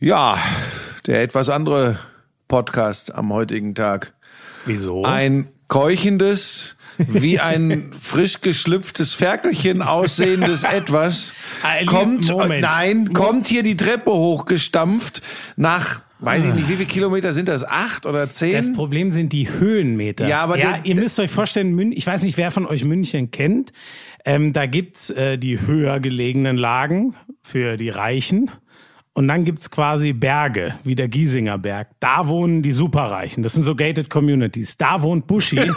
Ja, der etwas andere Podcast am heutigen Tag. Wieso? Ein keuchendes, wie ein frisch geschlüpftes Ferkelchen aussehendes Etwas Ah, kommt, Moment. nein, kommt hier die Treppe hochgestampft nach, weiß ich nicht, wie viele Kilometer sind das? Acht oder Das zehn? Problem sind die Höhenmeter. Ja, aber ja, ihr müsst euch vorstellen, ich weiß nicht, wer von euch München kennt. Ähm, da gibt's äh, die höher gelegenen Lagen für die Reichen. Und dann gibt's quasi Berge, wie der Giesinger Berg. Da wohnen die Superreichen. Das sind so gated communities. Da wohnt Buschi.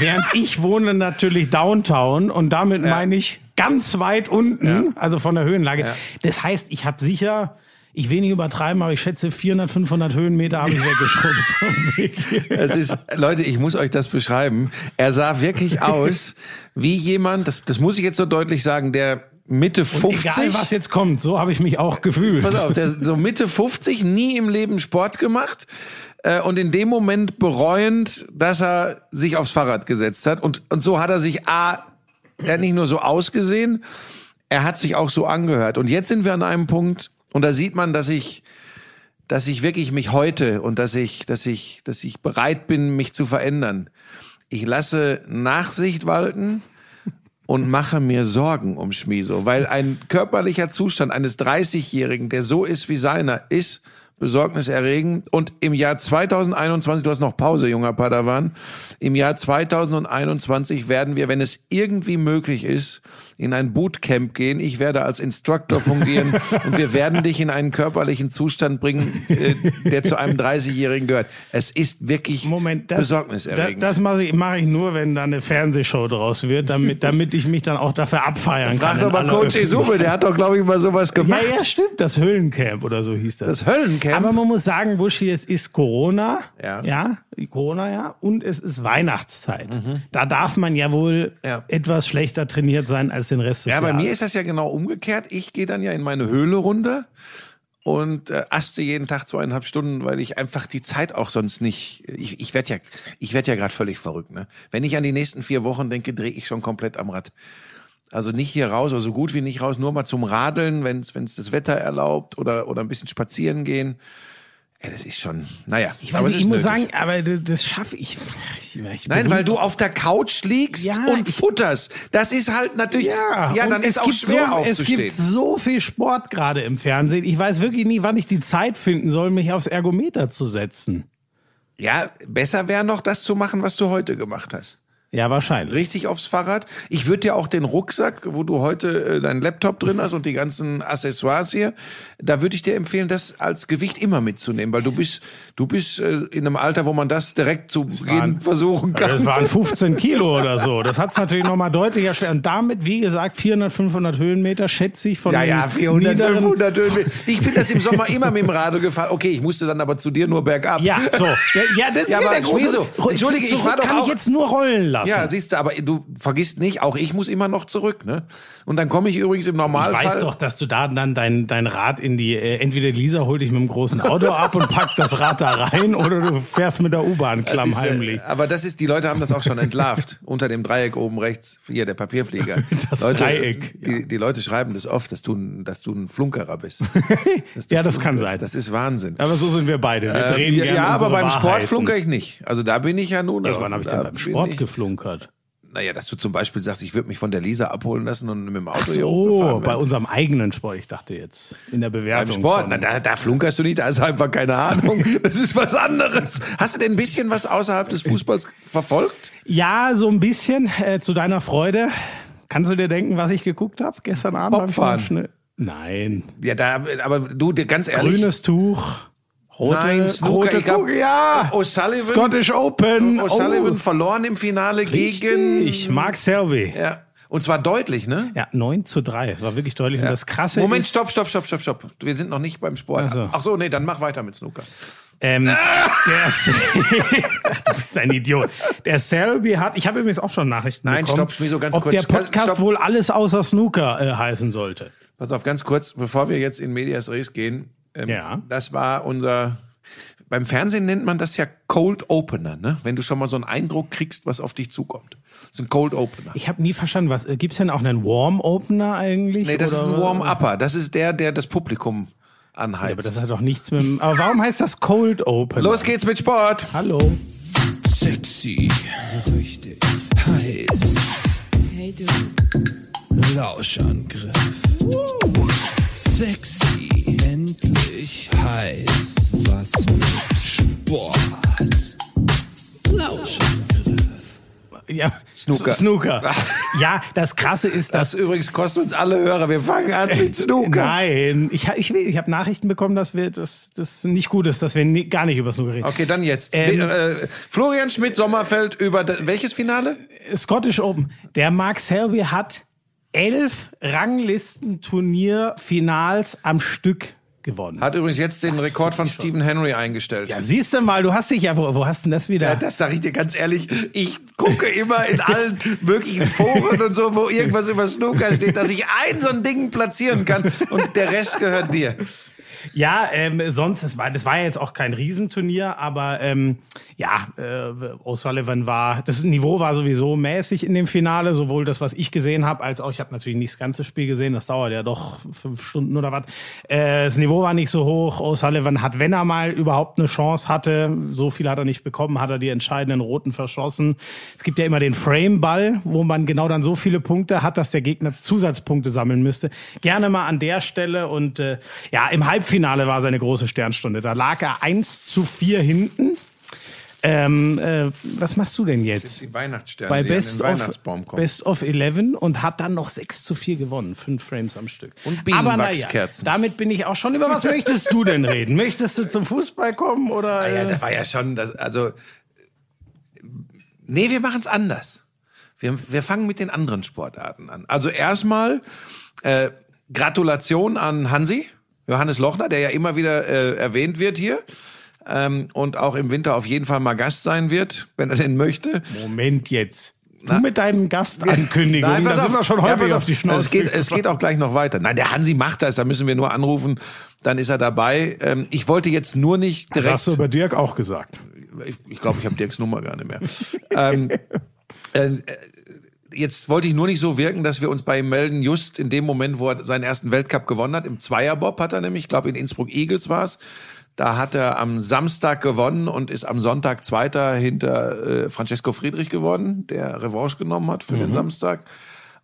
während ich wohne natürlich Downtown. Und damit meine ich ganz weit unten, also von der Höhenlage. Das heißt, ich habe sicher, ich will nicht übertreiben, aber ich schätze 400, 500 Höhenmeter habe ich weggeschrubbt. auf dem Weg. Es ist, Leute, ich muss euch das beschreiben. Er sah wirklich aus wie jemand, das, das muss ich jetzt so deutlich sagen, der Mitte 50. Egal, was jetzt kommt, so habe ich mich auch gefühlt. Pass auf, der so Mitte 50, nie im Leben Sport gemacht äh, und in dem Moment bereuend, dass er sich aufs Fahrrad gesetzt hat. Und, und so hat er sich A, er hat nicht nur so ausgesehen, er hat sich auch so angehört. Und jetzt sind wir an einem Punkt, und da sieht man, dass ich, dass ich wirklich mich heute und dass ich, dass ich, dass ich bereit bin, mich zu verändern. Ich lasse Nachsicht walten und mache mir Sorgen um Schmieso, weil ein körperlicher Zustand eines 30-Jährigen, der so ist wie seiner, ist besorgniserregend. Und im Jahr 2021, du hast noch Pause, junger Padawan, im Jahr 2021 werden wir, wenn es irgendwie möglich ist, in ein Bootcamp gehen. Ich werde als Instructor fungieren und wir werden dich in einen körperlichen Zustand bringen, äh, der zu einem 30-Jährigen gehört. Es ist wirklich Moment, das, besorgniserregend. das, das mache ich, mach ich nur, wenn da eine Fernsehshow draus wird, damit, damit ich mich dann auch dafür abfeiern Frag kann. doch in mal Coach. Isume, der hat doch, glaube ich, mal sowas Ja, gemacht. ja, stimmt, das Höhlencamp oder so hieß das. Das Höllencamp. Aber man muss sagen, Buschi, es ist Corona, Ja. ja, Corona, ja, und es ist Weihnachtszeit. Da darf man ja wohl Mhm. Ja. etwas schlechter trainiert sein als den Rest des Ja, bei Jahres. mir ist das ja genau umgekehrt. Ich gehe dann ja in meine Höhle runter und äh, aste jeden Tag zweieinhalb Stunden, weil ich einfach die Zeit auch sonst nicht. Ich, ich werde ja, ich werde ja gerade völlig verrückt. Ne? Wenn ich an die nächsten vier Wochen denke, drehe ich schon komplett am Rad. Also nicht hier raus, oder so gut wie nicht raus, nur mal zum Radeln, wenn es das Wetter erlaubt oder oder ein bisschen spazieren gehen. Ey, das ist schon, naja. ich weiß aber nicht, ich muss nötig. sagen, aber das, schaffe ich. ich, ich Nein, weil du auf der Couch liegst Ja, und futterst. Das ist halt natürlich. Ja, und dann es ist auch schwer so, Es gibt so viel Sport gerade im Fernsehen. Ich weiß wirklich nie, wann ich die Zeit finden soll, mich aufs Ergometer zu setzen. Ja, besser wäre noch, das zu machen, was du heute gemacht hast. Ja, wahrscheinlich. Richtig aufs Fahrrad. Ich würde dir auch den Rucksack, wo du heute äh, deinen Laptop drin hast und die ganzen Accessoires hier, da würde ich dir empfehlen, das als Gewicht immer mitzunehmen, weil du bist, du bist äh, in einem Alter, wo man das direkt zu Beginn versuchen kann. Das waren 15 Kilo oder so. Das hat es natürlich nochmal deutlich erschwert. Und damit, wie gesagt, 400, 500 Höhenmeter schätze ich von ja, ja, 400, niederen- 500 Höhenmeter. Ich bin das im Sommer immer mit dem Radl gefahren. Okay, ich musste dann aber zu dir nur bergab. Ja, so. Ja, ja das ist Ja, der große... Entschuldige, ich war doch kann auch- ich jetzt nur rollen lassen. Ja, siehst du, aber du vergisst nicht, auch ich muss immer noch zurück, ne? Und dann komme ich übrigens im ich Normalfall. weiß doch, dass du da dann dein, dein Rad in die, äh, entweder Lisa holt dich mit dem großen Auto ab und packt das Rad da rein oder du fährst mit der U-Bahn klammheimlich. Äh, aber das ist, die Leute haben das auch schon entlarvt. Unter dem Dreieck oben rechts, hier, der Papierflieger. Das Leute, Dreieck, Die, die Leute schreiben das oft, dass du, ein- dass du ein Flunkerer bist. Ja, das kann sein. Das ist Wahnsinn. Aber so sind wir beide. Wir Äh, drehen ja, gerne ja, aber beim Sport Wahrheiten. flunker ich nicht. Also da bin ich ja nun. Ja, wann habe ich denn beim Sport ich- geflunkert? Naja, dass du zum Beispiel sagst, ich würde mich von der Lisa abholen lassen und mit dem Auto Ach so, bei unserem eigenen Sport. Ich dachte jetzt in der Bewertung. Beim Sport, na, da, da flunkerst du nicht, da ist einfach keine Ahnung. Das ist was anderes. Hast du denn ein bisschen was außerhalb des Fußballs verfolgt? Ja, so ein bisschen äh, zu deiner Freude. Kannst du dir denken, was ich geguckt habe gestern Abend? beim Bobfahren. Nein. Ja, da, aber du, ganz ehrlich. Grünes Tuch. Rote, Nein, Snooker, rote Kugel, ja. O'Sullivan, Scottish Open. O'Sullivan Oh, verloren im Finale gegen. ich Mark Selby. Ja. Und zwar deutlich, ne? Ja, 9 zu 3. War wirklich deutlich. Und das Krasse Moment, stopp, stopp, stopp, stopp, stopp. Wir sind noch nicht beim Sport. Ach so. Ach so, nee, dann mach weiter mit Snooker. Ähm, der, du bist ein Idiot. Der Selby hat, ich habe übrigens auch schon Nachrichten Nein, bekommen, stopp, Schmieso, ganz ob kurz. der Podcast Stopp. wohl alles außer Snooker äh, heißen sollte. Pass auf, ganz kurz, bevor wir jetzt in Medias Res gehen. Ähm, Ja. Das war unser. Beim Fernsehen nennt man das ja Cold Opener, ne? Wenn du schon mal so einen Eindruck kriegst, was auf dich zukommt. Das ist ein Cold Opener. Ich habe nie verstanden, was äh, gibt's denn auch einen Warm Opener eigentlich? Nee, das oder ist ein Warm-Upper. Das ist der, der das Publikum anheizt. aber das hat doch nichts mit dem, Aber warum heißt das Cold Open? Los geht's mit Sport. Hallo. Sexy, richtig heiß. Hey du, Lauschangriff. Sexy, endlich heiß. Was mit Sport? Lauschangriff. Ja, Snooker. Snooker. Ja, das Krasse ist, dass Das übrigens kostet uns alle Hörer. Wir fangen an mit Snooker. Nein, ich, ich, ich habe Nachrichten bekommen, dass wir dass das nicht gut ist, dass wir nie, gar nicht über Snooker reden. Okay, dann jetzt. Ähm, äh, Florian Schmidt-Sommerfeld über da- welches Finale? Scottish Open. Der Mark Selby hat elf Ranglistenturnier-Finals am Stück gewonnen. Hat übrigens jetzt den Rekord von Stephen Henry eingestellt. ja, siehst du mal, du hast dich ja, wo, wo hast denn das wieder? Ja, das sage ich dir ganz ehrlich. Ich gucke immer in allen möglichen Foren und so, wo irgendwas über Snooker steht, dass ich ein so ein Ding platzieren kann und der Rest gehört dir. Ja, ähm, sonst, das war, das war ja jetzt auch kein Riesenturnier, aber ähm, ja, äh, O'Sullivan war, das Niveau war sowieso mäßig in dem Finale, sowohl das, was ich gesehen habe, als auch, ich habe natürlich nicht das ganze Spiel gesehen, das dauert ja doch fünf Stunden oder was. Äh, das Niveau war nicht so hoch. O'Sullivan hat, wenn er mal überhaupt eine Chance hatte, so viel hat er nicht bekommen, hat er die entscheidenden Roten verschossen. Es gibt ja immer den Frame-Ball, wo man genau dann so viele Punkte hat, dass der Gegner Zusatzpunkte sammeln müsste. Gerne mal an der Stelle und äh, ja, im Halbfinale war seine große Sternstunde. Da lag er 1 zu 4 hinten. Ähm, äh, was machst du denn jetzt? Die Weihnachtssterne, Bei Best an den of, Weihnachtsbaum kommen. Best of 11 und hat dann noch 6 zu 4 gewonnen. Fünf Frames am Stück. Und Aber naja, Bienenwachskerzen. damit bin ich auch schon. Über was möchtest du denn reden? Möchtest du zum Fußball kommen oder? Ah ja, äh, das war ja schon, das, also, nee, wir machen es anders. Wir, wir fangen mit den anderen Sportarten an. Also erstmal äh, Gratulation an Hansi, Johannes Lochner, der ja immer wieder äh, erwähnt wird hier ähm, und auch im Winter auf jeden Fall mal Gast sein wird, wenn er denn möchte. Moment jetzt. Du mit deinen Gastankündigungen, Nein, da sind wir schon Ja, häufig pass auf die Schnauze. Es geht, es geht auch gleich noch weiter. Nein, der Hansi macht das, da müssen wir nur anrufen, dann ist er dabei. Ähm, ich wollte jetzt nur nicht Das direkt... hast du über Dirk auch gesagt. Ich, ich glaube, ich habe Dirks Nummer gar nicht mehr. ähm, äh, jetzt wollte ich nur nicht so wirken, dass wir uns bei ihm melden, just in dem Moment, wo er seinen ersten Weltcup gewonnen hat. Im Zweierbob hat er nämlich, ich glaube in Innsbruck Eagles war es. Da hat er am Samstag gewonnen und ist am Sonntag Zweiter hinter äh, Francesco Friedrich geworden, der Revanche genommen hat für den Samstag.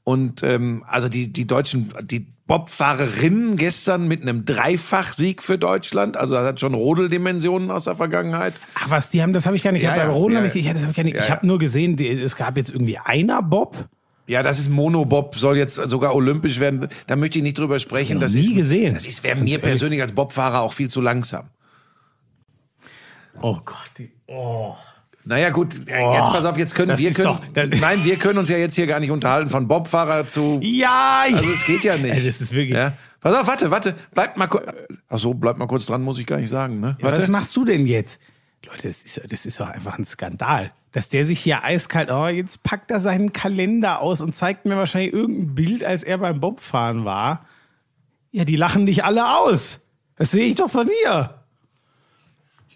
Und ähm, also die, die deutschen, die Bobfahrerinnen gestern mit einem Dreifachsieg für Deutschland, also das hat schon Rodeldimensionen aus der Vergangenheit. Ach was, die haben, das habe ich gar nicht. Ja, ja, Bei ja, habe ich, ja, das hab ich gar nicht. ja, ich habe nur gesehen, die, es gab jetzt irgendwie einer Bob. Ja, das ist Monobob, soll jetzt sogar olympisch werden. Da möchte ich nicht drüber sprechen. noch Das nie ist, gesehen. Das ist wäre mir persönlich als Bobfahrer auch viel zu langsam. Oh Gott. Die, oh. Naja, gut, äh, jetzt pass auf, jetzt können wir können, doch- nein, wir können uns ja jetzt hier gar nicht unterhalten von Bobfahrer zu Ja, Also es geht ja nicht. Also das ist wirklich. Ja? Pass auf, warte, warte, bleibt mal kurz. Ach so, bleibt mal kurz dran, muss ich gar nicht sagen, ne? Ja, was machst du denn jetzt? Leute, das ist, das ist doch einfach ein Skandal. Dass der sich hier eiskalt, oh, jetzt packt er seinen Kalender aus und zeigt mir wahrscheinlich irgendein Bild, als er beim Bobfahren war. Ja, die lachen dich alle aus. Das sehe ich doch von hier.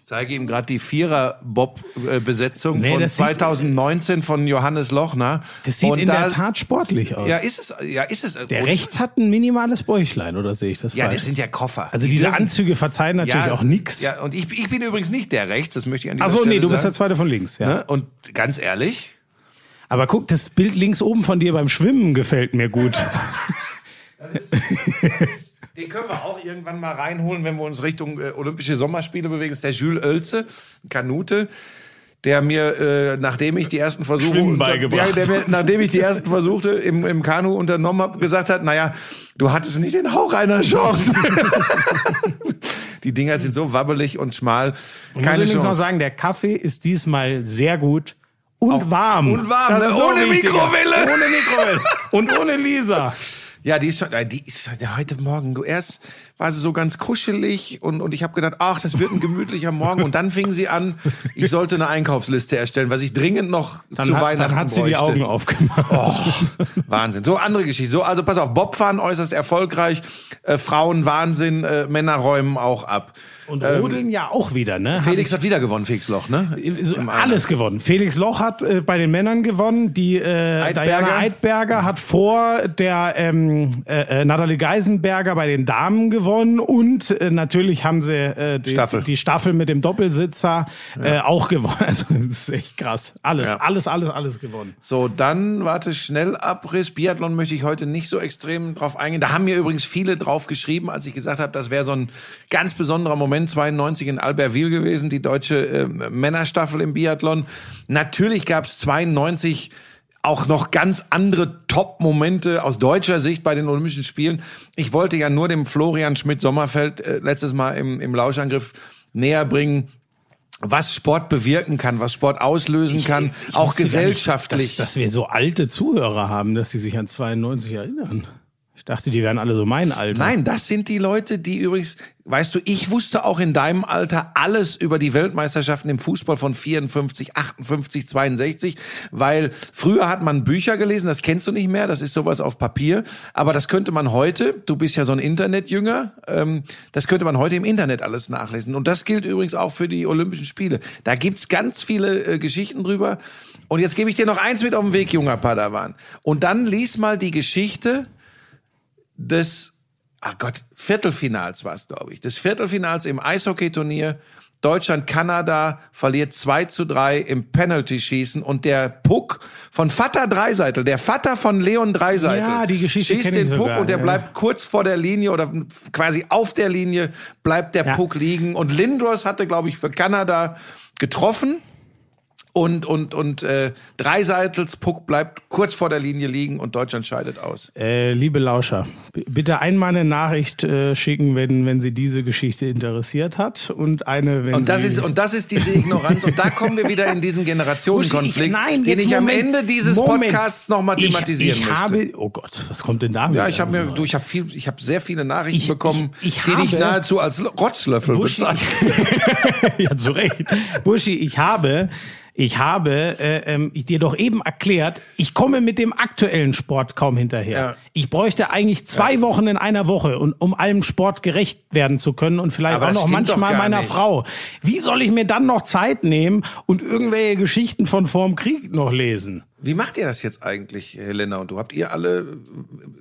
Ich zeige ihm gerade die Vierer-Bob-Besetzung Nee, von das sieht- 2019 von Johannes Lochner. Das sieht Und in da- der Tat sportlich aus. Ja, ist es, ja, ist es. der Und- rechts hat ein minimales Bäuchlein, oder sehe ich das Ja, falsch? das sind ja Koffer. also Die diese dürfen- Anzüge verzeihen natürlich auch nix. Ja, und ich, ich bin übrigens nicht der rechts, das möchte ich an dieser Ach so, Stelle nee, du bist der zweite von links, ja. Ne? Und ganz ehrlich, Aber guck, das Bild links oben von dir beim Schwimmen gefällt mir gut. den können wir auch irgendwann mal reinholen, wenn wir uns Richtung äh, Olympische Sommerspiele bewegen. Das ist der Jules Oelze, ein Kanute, der mir, äh, nachdem ich die ersten Versuche, beigebracht ja, der mir, nachdem ich die ersten Versuche im, im Kanu unternommen habe, gesagt hat, naja, du hattest nicht den Hauch einer Chance. die Dinger sind so wabbelig und schmal. Ich muss übrigens noch sagen, der Kaffee ist diesmal sehr gut und warm. und warm, ne? ist noch Ohne. Mikrowelle. Ohne Mikrowelle. Und ohne Lisa. Ja, die ist schon, äh, die ist heute Morgen. Du erst war sie so ganz kuschelig und, und ich habe gedacht, ach, das wird ein gemütlicher Morgen. Und dann fing sie an, ich sollte eine Einkaufsliste erstellen, was ich dringend noch Dann, zu hat, Weihnachten dann hat sie die bräuchte. Augen aufgemacht. Oh, Wahnsinn. So, andere Geschichte. So, also pass auf, Bobfahren äußerst erfolgreich, äh, Frauen Wahnsinn, äh, Männer räumen auch ab. Und Rodeln ja auch wieder, ne? Felix hat wieder gewonnen, Felix Loch, ne? So, alles gewonnen. Felix Loch hat äh, bei den Männern gewonnen. Die äh, Eidberger. Diana Eidberger hat vor der ähm, äh, äh, Natalie Geisenberger bei den Damen gewonnen. und äh, natürlich haben sie äh, die, Staffel. die Staffel mit dem Doppelsitzer äh, auch gewonnen. Also das ist echt krass. Alles, Ja. alles, alles, alles gewonnen. So, dann warte, Schnellabriss. Biathlon möchte ich heute nicht so extrem drauf eingehen. Da haben mir übrigens viele drauf geschrieben, als ich gesagt habe, das wäre so ein ganz besonderer Moment 92 in Albertville gewesen, die deutsche äh, Männerstaffel im Biathlon. Natürlich gab es 92 auch noch ganz andere Top-Momente aus deutscher Sicht bei den Olympischen Spielen. Ich wollte ja nur dem Florian Schmidt-Sommerfeld äh, letztes Mal im, im Lauschangriff näher bringen, was Sport bewirken kann, was Sport auslösen kann, Ich auch gar nicht, gesellschaftlich. dass, dass wir so alte Zuhörer haben, dass sie sich an 92 erinnern. Dachte, die wären alle so mein Alter. Nein, das sind die Leute, die übrigens, weißt du, ich wusste auch in deinem Alter alles über die Weltmeisterschaften im Fußball von 54, 58, 62, weil früher hat man Bücher gelesen, das kennst du nicht mehr, das ist sowas auf Papier, aber das könnte man heute, du bist ja so ein Internetjünger, ähm, das könnte man heute im Internet alles nachlesen. Und das gilt übrigens auch für die Olympischen Spiele. Da gibt's ganz viele äh, Geschichten drüber. Und jetzt gebe ich dir noch eins mit auf den Weg, junger Padawan. Und dann lies mal die Geschichte des, ach Gott, Viertelfinals war es, glaube ich, des Viertelfinals im Eishockeyturnier. Deutschland, Kanada verliert 2 zu 3 im Penalty-Schießen und der Puck von Vater Dreiseitel, der Vater von Leon Dreiseitel, Ja, die Geschichte schießt den Puck sogar, und der ja. bleibt kurz vor der Linie oder quasi auf der Linie bleibt der Ja. Puck liegen und Lindros hatte, glaube ich, für Kanada getroffen und und und äh, Dreiseitels Puck bleibt kurz vor der Linie liegen und Deutschland scheidet aus. Äh, liebe Lauscher, bitte einmal eine Nachricht äh, schicken, wenn, wenn Sie diese Geschichte interessiert hat und eine, wenn Und das Sie ist und das ist diese Ignoranz und da kommen wir wieder in diesen Generationenkonflikt, Ich- nein, den ich am Moment. Ende dieses Moment. Podcasts nochmal Ich- thematisieren ich, möchte. habe, oh Gott, was kommt denn da? ja, ich habe mir, du, ich habe viel, ich habe sehr viele Nachrichten Ich- bekommen, ich- ich die habe- nahezu als Rotzlöffel Buschi, bezeichnen. ja, zu Recht. Buschi, ich habe, ich habe äh, ähm, ich dir doch eben erklärt, ich komme mit dem aktuellen Sport kaum hinterher. Ja. Ich bräuchte eigentlich zwei Wochen in einer Woche, und, um allem Sport gerecht werden zu können und vielleicht Aber auch noch manchmal meiner nicht. Frau. Wie soll ich mir dann noch Zeit nehmen und irgendwelche Geschichten von vorm Krieg noch lesen? Wie macht ihr das jetzt eigentlich, Helena und du? Habt ihr alle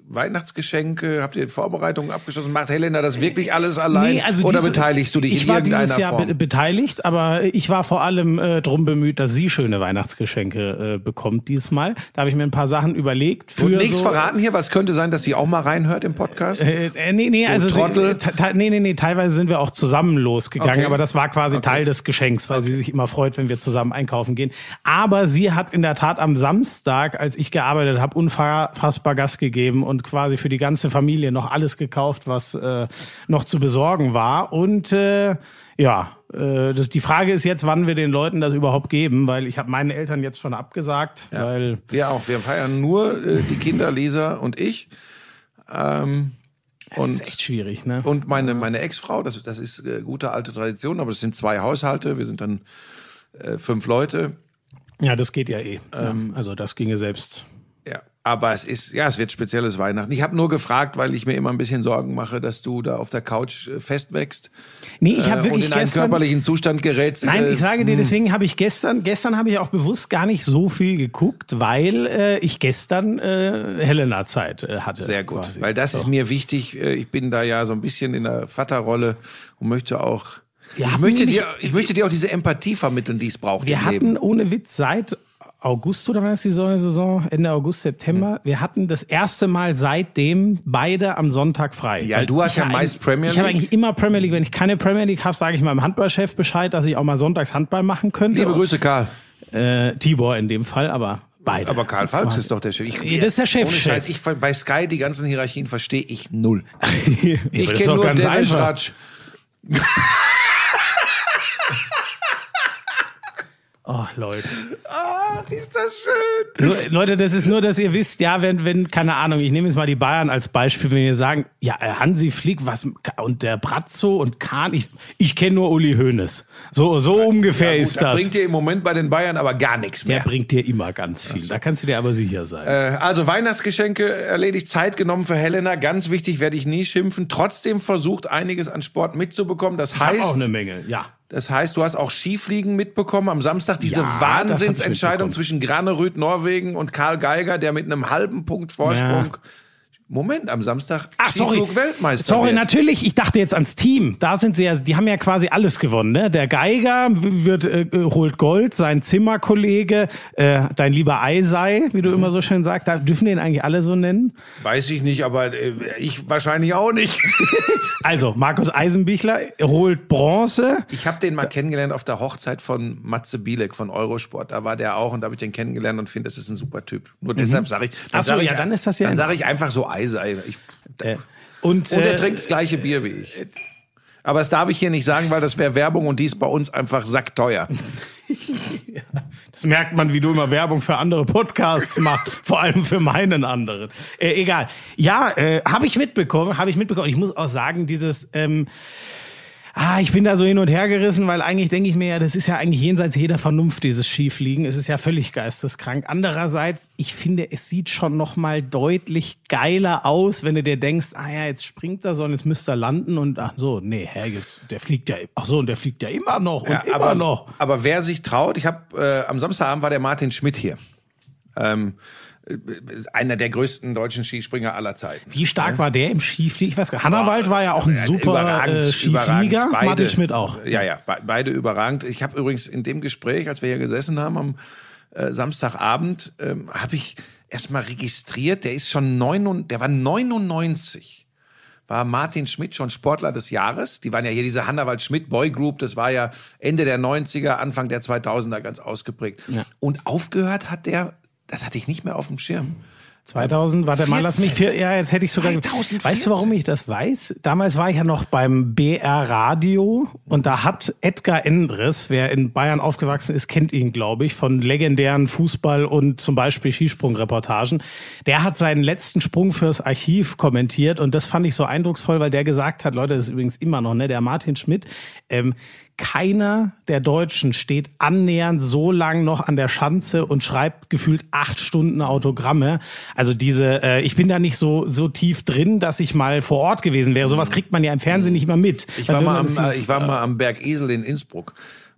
Weihnachtsgeschenke, habt ihr Vorbereitungen abgeschlossen? Macht Helena das wirklich alles allein oder diese- beteiligst du dich also ich in war irgendeiner dieses Jahr Form? be beteiligt, aber ich war vor allem äh, drum bemüht, dass sie schöne Weihnachtsgeschenke äh, bekommt diesmal. Da habe ich mir ein paar Sachen überlegt. Für Und nichts so, verraten hier, was könnte sein, dass sie auch mal reinhört im Podcast? Äh, äh, nee, nee, also sie- Trottel. äh, te- te- nee, nee, nee, teilweise sind wir auch zusammen losgegangen, Okay. aber das war quasi Teil des Geschenks, weil sie sich immer freut, wenn wir zusammen einkaufen gehen. Aber sie hat in der Tat am Samstag, als ich gearbeitet habe, unfassbar Gas gegeben und quasi für die ganze Familie noch alles gekauft, was äh, noch zu besorgen war. Und äh, ja, äh, das, die Frage ist jetzt, wann wir den Leuten das überhaupt geben, weil ich habe meinen Eltern jetzt schon abgesagt, weil Wir auch. Wir feiern nur äh, die Kinder, Lisa und ich. Ähm, es und, ist echt schwierig, ne? und meine, meine Ex-Frau, das, das ist äh, gute alte Tradition, aber es sind zwei Haushalte, wir sind dann äh, fünf Leute. Ja, das geht ja eh. Ähm. also das ginge selbst. Ja, aber es ist, ja, es wird spezielles Weihnachten. Ich habe nur gefragt, weil ich mir immer ein bisschen Sorgen mache, dass du da auf der Couch äh, festwächst Nee, ich habe äh, und wirklich in einen gestern. körperlichen Zustand gerätst. Nein, äh, ich sage dir, deswegen habe ich gestern, gestern habe ich auch bewusst gar nicht so viel geguckt, weil äh, ich gestern äh, Helena-Zeit äh, hatte. Sehr gut, quasi. weil das ist mir wichtig. Äh, Ich bin da ja so ein bisschen in der Vaterrolle und möchte auch, ich möchte nämlich- dir, ich möchte dir auch diese Empathie vermitteln, die es braucht Wir hatten Leben. ohne Witz seit August oder was ist die Saison? Ende August, September. Wir hatten das erste Mal seitdem beide am Sonntag frei. Ja, Weil du hast ich ja meist Premier Ich habe League. eigentlich immer Premier League. Wenn ich keine Premier League habe, sage ich meinem Handballchef Bescheid, dass ich auch mal sonntags Handball machen könnte. Liebe Grüße, Karl. Äh, Tibor in dem Fall, aber beide. Aber Karl Falks ist doch der Chef. Ich, Ja, das ist der Chef, Ohne. Scheiß, ich, bei Sky die ganzen Hierarchien verstehe ich null. Ich ist kenne nur ganz Dennis. Ratsch. Oh, Leute. Ach, ist das schön. Leute, das ist nur, dass ihr wisst, ja, wenn, wenn, keine Ahnung, ich nehme jetzt mal die Bayern als Beispiel, wenn ihr sagen, ja, äh, Hansi Flick, was, und der Brazzo und Kahn, ich, ich kenne nur Uli Hoeneß. So, so ungefähr Ja, gut, ist da das. bringt dir im Moment bei den Bayern aber gar nichts Der mehr. bringt dir immer ganz viel. Da kannst du dir aber sicher sein. Äh, also Weihnachtsgeschenke erledigt, Zeit genommen für Helena. Ganz wichtig, werde ich nie schimpfen. Trotzdem versucht, einiges an Sport mitzubekommen. Das heißt, auch eine Menge, ja. Das heißt, du hast auch Skifliegen mitbekommen am Samstag. Diese Ja, Wahnsinnsentscheidung zwischen Granerüth, Norwegen und Karl Geiger, der mit einem halben Punkt Vorsprung Moment, am Samstag Ach, sorry. Skiflug-Weltmeister. Sorry, wird. natürlich. Ich dachte jetzt ans Team. Da sind sie ja, die haben ja quasi alles gewonnen. Ne? Der Geiger wird, äh, holt Gold, sein Zimmerkollege, äh, dein lieber Eisei, wie du immer so schön sagst. Da dürfen den eigentlich alle so nennen. Weiß ich nicht, aber äh, ich wahrscheinlich auch nicht. Also, Markus Eisenbichler holt Bronze. Ich habe den mal kennengelernt auf der Hochzeit von Matze Bielek von Eurosport. Da war der auch und da habe ich den kennengelernt und finde, das ist ein super Typ. Nur deshalb sage ich, Mhm. Ach so, sag ich, ja, dann ist das ja Dann sage ich einfach so Eisei. Ich, Äh, und und er äh, trinkt das gleiche Bier wie ich. Aber das darf ich hier nicht sagen, weil das wäre Werbung und die ist bei uns einfach sackteuer. Das merkt man, wie du immer Werbung für andere Podcasts machst, vor allem für meinen anderen. Äh, egal. Ja, äh, habe ich mitbekommen, habe ich mitbekommen. Ich muss auch sagen, dieses ähm, Ah, ich bin da so hin und her gerissen, weil eigentlich denke ich mir ja, das ist ja eigentlich jenseits jeder Vernunft, dieses Skifliegen. Es ist ja völlig geisteskrank. Andererseits, ich finde, es sieht schon noch mal deutlich geiler aus, wenn du dir denkst, ah ja, jetzt springt er so und jetzt müsste er landen und ach so, nee, Herr, jetzt, der fliegt ja, ach so, und der fliegt ja immer noch und Ja, immer aber, noch. aber wer sich traut, ich habe äh, am Samstagabend war der Martin Schmidt hier. Ähm, äh, einer der größten deutschen Skispringer aller Zeiten. Wie stark war der im Skifliegen? Ich weiß gar nicht. Hannawald war ja auch ein Ja, super äh, Skiflieger. Martin Schmidt auch. Ja, ja, be- beide überragend. Ich habe übrigens in dem Gespräch, als wir hier gesessen haben am äh, Samstagabend, ähm, habe ich erstmal registriert, der ist schon neun, der war 99 war Martin Schmidt schon Sportler des Jahres. Die waren ja hier diese Hannawald Schmidt Boy Group, das war ja Ende der 90er, Anfang der 2000er ganz ausgeprägt. Und aufgehört hat der, das hatte ich nicht mehr auf dem Schirm. 2000, warte mal, lass mich, 14. vier, ja, jetzt hätte ich sogar, 2014. weißt du, warum ich das weiß? Damals war ich ja noch beim BR Radio und da hat Edgar Endres, wer in Bayern aufgewachsen ist, kennt ihn, glaube ich, von legendären Fußball- und zum Beispiel Skisprungreportagen. Der hat seinen letzten Sprung fürs Archiv kommentiert und das fand ich so eindrucksvoll, weil der gesagt hat, Leute, das ist übrigens immer noch, ne, der Martin Schmidt, ähm, keiner der Deutschen steht annähernd so lang noch an der Schanze und schreibt gefühlt acht Stunden Autogramme. Also diese, äh, ich bin da nicht so so tief drin, dass ich mal vor Ort gewesen wäre. Sowas kriegt man ja im Fernsehen nicht immer mit. Ich Weil war, mal am, das äh, ich war mal am Berg Esel in Innsbruck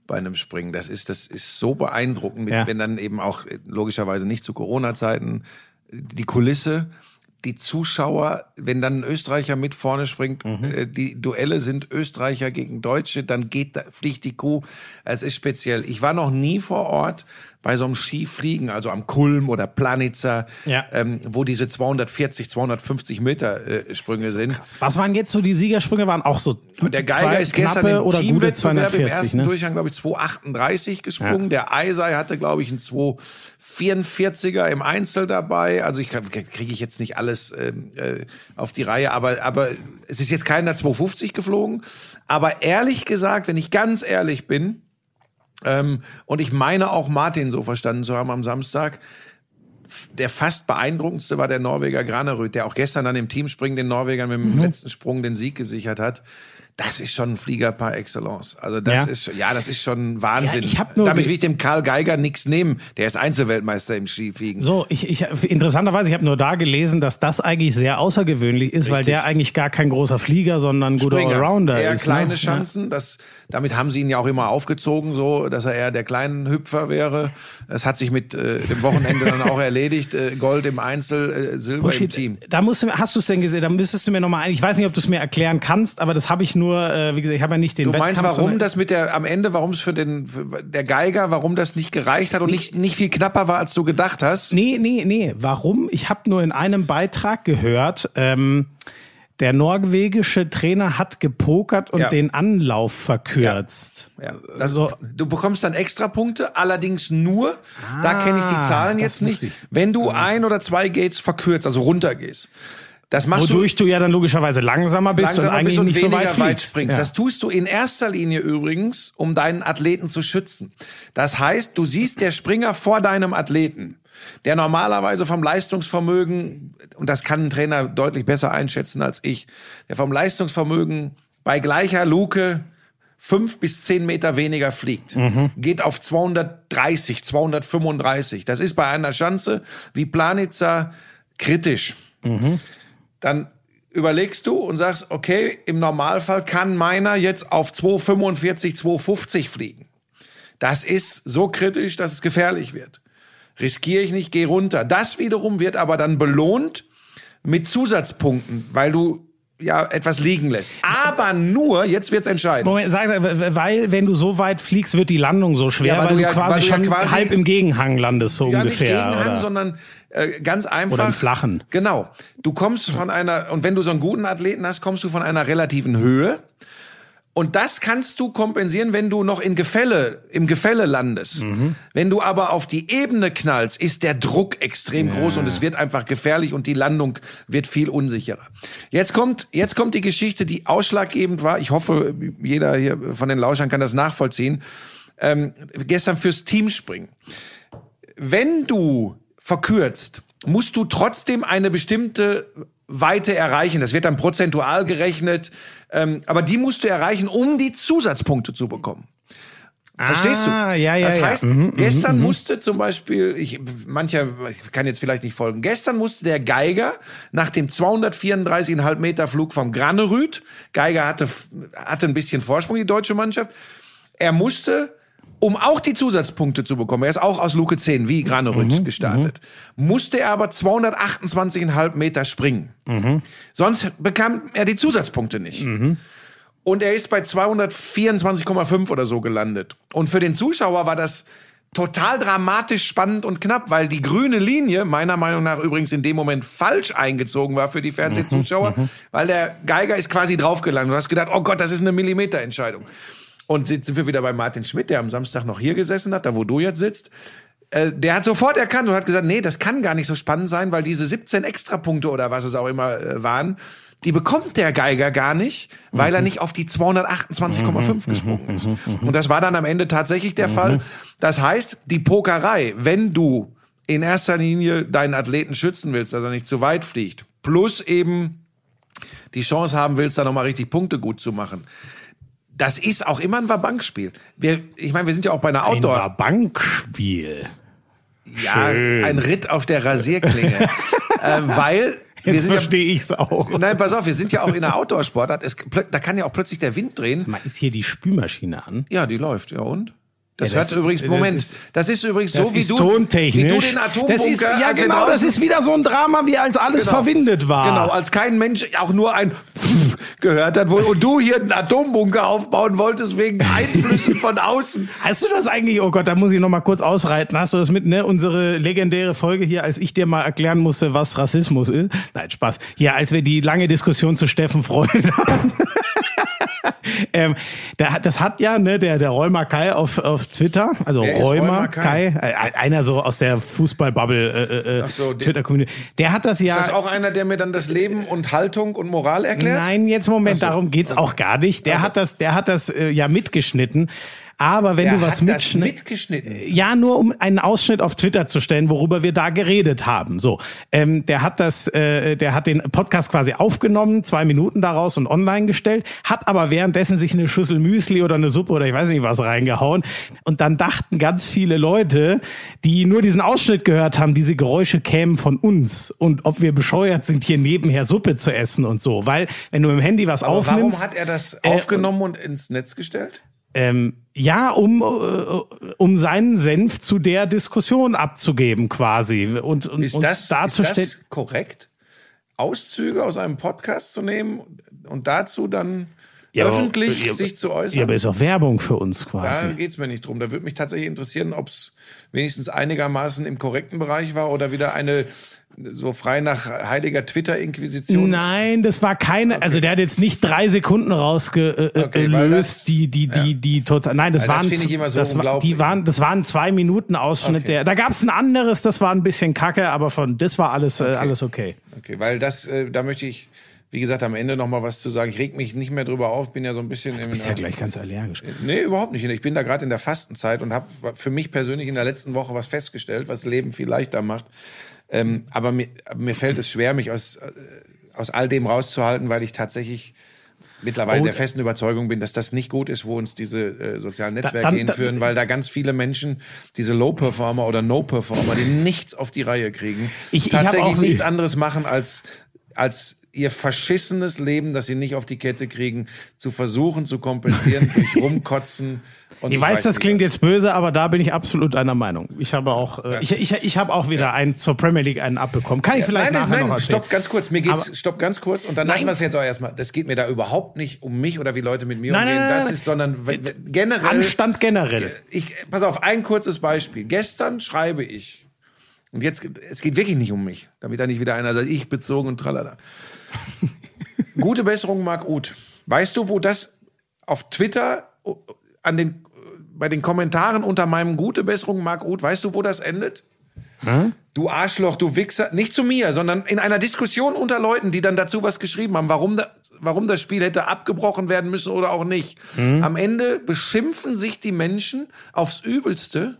bei einem Springen. Das ist, das ist so beeindruckend, mit, Ja. wenn dann eben auch äh, logischerweise nicht zu Corona-Zeiten die Kulisse, die Zuschauer, wenn dann ein Österreicher mit vorne springt, Mhm. äh, die Duelle sind Österreicher gegen Deutsche, dann geht da, fliegt die Kuh. Es ist speziell. Ich war noch nie vor Ort bei so einem Skifliegen, also am Kulm oder Planitzer, Ja. ähm, wo diese 240, 250 Meter äh, Sprünge sind. Was waren jetzt so die Siegersprünge? Waren auch so Und der Geiger zwei ist gestern im oder Teamwettbewerb im 240, ersten ne? Durchgang, glaube ich, 238 gesprungen. Der Eisei hatte, glaube ich, einen 244er im Einzel dabei. Also ich kriege ich jetzt nicht alles ähm, äh, auf die Reihe, aber, aber es ist jetzt keiner 250 geflogen. Aber ehrlich gesagt, wenn ich ganz ehrlich bin, ähm, und ich meine auch Martin so verstanden zu haben am Samstag, der fast beeindruckendste war der Norweger Graneröd, der auch gestern dann im Teamspringen den Norwegern mit dem Mhm. letzten Sprung den Sieg gesichert hat. Das ist schon ein Flieger par excellence. Also das Ja. ist ja, das ist schon Wahnsinn. Ja, ich hab nur Damit will ich dem Karl Geiger nichts nehmen. Der ist Einzelweltmeister im Skifliegen. So, ich, ich interessanterweise, ich habe nur da gelesen, dass das eigentlich sehr außergewöhnlich ist, weil Richtig. der eigentlich gar kein großer Flieger, sondern ein guter Springer. Allrounder eher ist. kleine ne? Chancen. Das, damit haben sie ihn ja auch immer aufgezogen, so dass er eher der kleinen Hüpfer wäre. Das hat sich mit äh, dem Wochenende dann auch erledigt. Äh, Gold im Einzel, äh, Silber im Bullshit. Team. Da musst du, hast du es denn gesehen? Da müsstest du mir nochmal ein. Ich weiß nicht, ob du es mir erklären kannst, aber das habe ich nur, äh, wie gesagt, ich habe ja nicht den Du meinst, Wettkampf, warum das mit der am Ende, warum es für den für der Geiger, warum das nicht gereicht hat und nicht nicht viel knapper war, als du gedacht hast? Nee, nee, nee. Warum? Ich habe nur in einem Beitrag gehört, ähm, der norwegische Trainer hat gepokert und Ja. den Anlauf verkürzt. Ja, das, So. Du bekommst dann extra Punkte, allerdings nur, da kenne ich die Zahlen das jetzt nicht, wenn du ein oder zwei Gates verkürzt, also runtergehst. Das machst Wodurch du ja dann logischerweise langsamer du bist und langsamer eigentlich bist und nicht so weit, weit, springst. Ja. Das tust du in erster Linie übrigens, um deinen Athleten zu schützen. Das heißt, du siehst der Springer vor deinem Athleten, der normalerweise vom Leistungsvermögen, und das kann ein Trainer deutlich besser einschätzen als ich, der vom Leistungsvermögen bei gleicher Luke fünf bis zehn Meter weniger fliegt, Mhm. geht auf 230, 235. Das ist bei einer Schanze wie Planitzer kritisch dann überlegst du und sagst, okay, im Normalfall kann meiner jetzt auf 245, 250 fliegen. Das ist so kritisch, dass es gefährlich wird. Riskiere ich nicht, geh runter. Das wiederum wird aber dann belohnt, mit Zusatzpunkten, weil du ja etwas liegen lässt. Aber nur, jetzt wird's entscheidend. Moment, sag, weil wenn du so weit fliegst, wird die Landung so schwer, Ja, weil weil, du ja- quasi weil du ja schon quasi- halb im Gegenhang landest, so ja, ungefähr. nicht Gegenhang, oder? sondern äh, ganz einfach. Oder im Flachen. Genau. Du kommst von einer, und wenn du so einen guten Athleten hast, kommst du von einer relativen Höhe. Und das kannst du kompensieren, wenn du noch in Gefälle, im Gefälle landest. Mhm. Wenn du aber auf die Ebene knallst, ist der Druck extrem groß und es wird einfach gefährlich und die Landung wird viel unsicherer. Jetzt kommt, jetzt kommt die Geschichte, die ausschlaggebend war. Ich hoffe, jeder hier von den Lauschern kann das nachvollziehen. Ähm, gestern fürs Teamspringen wenn du verkürzt, musst du trotzdem eine bestimmte Weite erreichen. Das wird dann prozentual gerechnet, ähm, aber die musst du erreichen, um die Zusatzpunkte zu bekommen. Verstehst du? Ah, ja, ja, das ja. heißt, Mhm, gestern musste zum Beispiel, ich, mancher ich kann jetzt vielleicht nicht folgen, gestern musste der Geiger nach dem 234,5 Meter Flug vom Granerüt, Geiger hatte, hatte ein bisschen Vorsprung, die deutsche Mannschaft, er musste, um auch die Zusatzpunkte zu bekommen, er ist auch aus Luke 10 wie Granerüt gestartet, musste er aber 228,5 Meter springen. Sonst bekam er die Zusatzpunkte nicht. Und er ist bei 224,5 oder so gelandet. Und für den Zuschauer war das total dramatisch spannend und knapp, weil die grüne Linie meiner Meinung nach übrigens in dem Moment falsch eingezogen war für die Fernsehzuschauer, weil der Geiger ist quasi draufgelandet. Du hast gedacht, oh Gott, das ist eine Millimeterentscheidung. Und sind sind wir wieder bei Martin Schmidt, der am Samstag noch hier gesessen hat, da wo du jetzt sitzt. Äh, Der hat sofort erkannt und hat gesagt, nee, das kann gar nicht so spannend sein, weil diese 17 Extrapunkte oder was es auch immer äh, waren, die bekommt der Geiger gar nicht, weil er nicht auf die 228,5 gesprungen ist. Und das war dann am Ende tatsächlich der Fall. Das heißt, die Pokerei, wenn du in erster Linie deinen Athleten schützen willst, dass er nicht zu weit fliegt, plus eben die Chance haben willst, da nochmal richtig Punkte gut zu machen. Das ist auch immer ein Wabankspiel. Wir, ich meine, wir sind ja auch bei einer Ein Outdoor. Bankspiel. Ja, Schön. ein Ritt auf der Rasierklinge. äh, weil Jetzt sind ja, verstehe ich's auch. Nein, pass auf, wir sind ja auch in einer Outdoor-Sportart. Es, da kann ja auch plötzlich der Wind drehen. Mal, ist hier die Spülmaschine an? Ja, die läuft, ja und? Das, Ja, das- hört übrigens, das Moment, ist- das ist übrigens Das so, wie du, tontechnisch. wie du den Atombunker, das ist, ja wir genau, das ist wieder so ein Drama, wie als alles Genau. verwindet war. Genau, als kein Mensch auch nur ein gehört hat, wo, und du hier einen Atombunker aufbauen wolltest wegen Einflüssen von außen. Hast du das eigentlich, oh Gott, da muss ich noch mal kurz ausreiten. Hast du das mit, ne, unsere legendäre Folge hier, als ich dir mal erklären musste, was Rassismus ist? Nein, Spaß. Ja, als wir die lange Diskussion zu Steffen Freund hatten. ähm, der, das hat ja, ne, der, der Räumer Kai auf, auf Twitter, also Wer Räumer Räumer Kai, Kai? äh, einer so aus der Fußballbubble, äh, äh, Ach so, der- Twitter-Community, der hat das ja. Ist das auch einer, der mir dann das Leben und Haltung und Moral erklärt? Nein, jetzt Moment, so. darum geht's auch gar nicht. Der hat das, der hat das äh, ja mitgeschnitten. Aber wenn Der du was mitgeschnitten. Ja, nur um einen Ausschnitt auf Twitter zu stellen, worüber wir da geredet haben. So, ähm, der hat das, äh, der hat den Podcast quasi aufgenommen, zwei Minuten daraus und online gestellt, hat aber währenddessen sich eine Schüssel Müsli oder eine Suppe oder ich weiß nicht was reingehauen. Und dann dachten ganz viele Leute, die nur diesen Ausschnitt gehört haben, diese Geräusche kämen von uns und ob wir bescheuert sind, hier nebenher Suppe zu essen und so. Weil wenn du im Handy was Aber aufnimmst, warum hat er das äh, aufgenommen und ins Netz gestellt? Ähm, ja, um, äh, um seinen Senf zu der Diskussion abzugeben quasi und, und, Ist das, ist darzustellen. das korrekt? Auszüge aus einem Podcast zu nehmen und dazu dann Ja, aber- öffentlich ja, sich zu äußern? Ja, aber ist auch Werbung für uns Da quasi. geht's mir nicht drum. Da würde mich tatsächlich interessieren, ob es wenigstens einigermaßen im korrekten Bereich war oder wieder eine so frei nach heiliger Twitter-Inquisition. Nein, das war keine, also der hat jetzt nicht drei Sekunden rausgelöst, äh, Okay, das- die, die, die, die total, nein, das Weil das waren, finde ich so das, war, die waren, das waren zwei Minuten Ausschnitt Okay. der, da gab's ein anderes, das war ein bisschen kacke, aber von, das war alles, äh, alles okay. Okay, weil das, äh, da möchte ich, wie gesagt, am Ende noch mal was zu sagen. Ich reg mich nicht mehr drüber auf, bin ja so ein bisschen im. Ist ja gleich ganz allergisch. Nee, überhaupt nicht. Ich bin da gerade in der Fastenzeit und habe für mich persönlich in der letzten Woche was festgestellt, was das Leben viel leichter macht. Ähm, aber mir, mir fällt es schwer, mich aus, äh, aus all dem rauszuhalten, weil ich tatsächlich mittlerweile Oh, der festen Überzeugung bin, dass das nicht gut ist, wo uns diese äh, sozialen Netzwerke dann- hinführen, weil da ganz viele Menschen, diese Low-Performer oder No-Performer, die nichts auf die Reihe kriegen, Ich- ich tatsächlich auch- nichts anderes machen als als ihr verschissenes Leben, das sie nicht auf die Kette kriegen, zu versuchen zu kompensieren durch Rumkotzen. Und Ich weiß, das nicht klingt was. jetzt böse, aber da bin ich absolut einer Meinung. Ich habe auch, äh, Das ich, ich, ich habe auch wieder einen zur Premier League einen abbekommen. Kann ich vielleicht nein, nachher nein, noch nein, erzählen. stopp, ganz kurz. Mir geht's, Aber- stopp, ganz kurz. Und dann Nein. lassen wir es jetzt auch erstmal. Das geht mir da überhaupt nicht um mich oder wie Leute mit mir Nein, umgehen. nein, das ist, sondern generell. Anstand generell. Ich, pass auf, ein kurzes Beispiel. Gestern schreibe ich, und jetzt, es geht wirklich nicht um mich, damit da nicht wieder einer sagt, ich bezogen und tralala. Gute Besserung, Marc Uth. Weißt du, wo das auf Twitter an den, bei den Kommentaren unter meinem Gute Besserung, Marc Uth, weißt du, wo das endet? Du Arschloch, du Wichser. Nicht zu mir, sondern in einer Diskussion unter Leuten, die dann dazu was geschrieben haben, warum, da, warum das Spiel hätte abgebrochen werden müssen oder auch nicht. Am Ende beschimpfen sich die Menschen aufs Übelste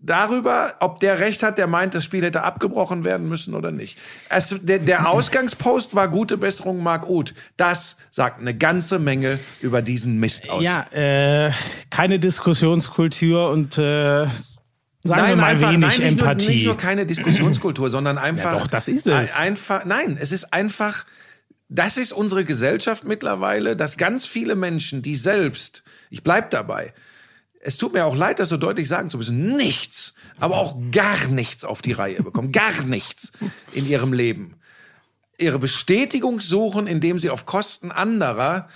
darüber, ob der Recht hat, der meint, das Spiel hätte abgebrochen werden müssen oder nicht. Es, der, der Ausgangspost war gute Besserung, Marc Uth. Das sagt eine ganze Menge über diesen Mist aus. Ja, äh, keine Diskussionskultur und äh, sagen wir mal einfach, wenig nein, nicht nur, Empathie. nicht nur keine Diskussionskultur, sondern einfach. doch, das ist es. ein- Einfach, nein, es ist einfach. Das ist unsere Gesellschaft mittlerweile, dass ganz viele Menschen, die selbst, ich bleib dabei, es tut mir auch leid, das so deutlich sagen zu müssen, nichts, aber auch gar nichts auf die Reihe bekommen, gar nichts in ihrem Leben. Ihre Bestätigung suchen, indem sie auf Kosten anderer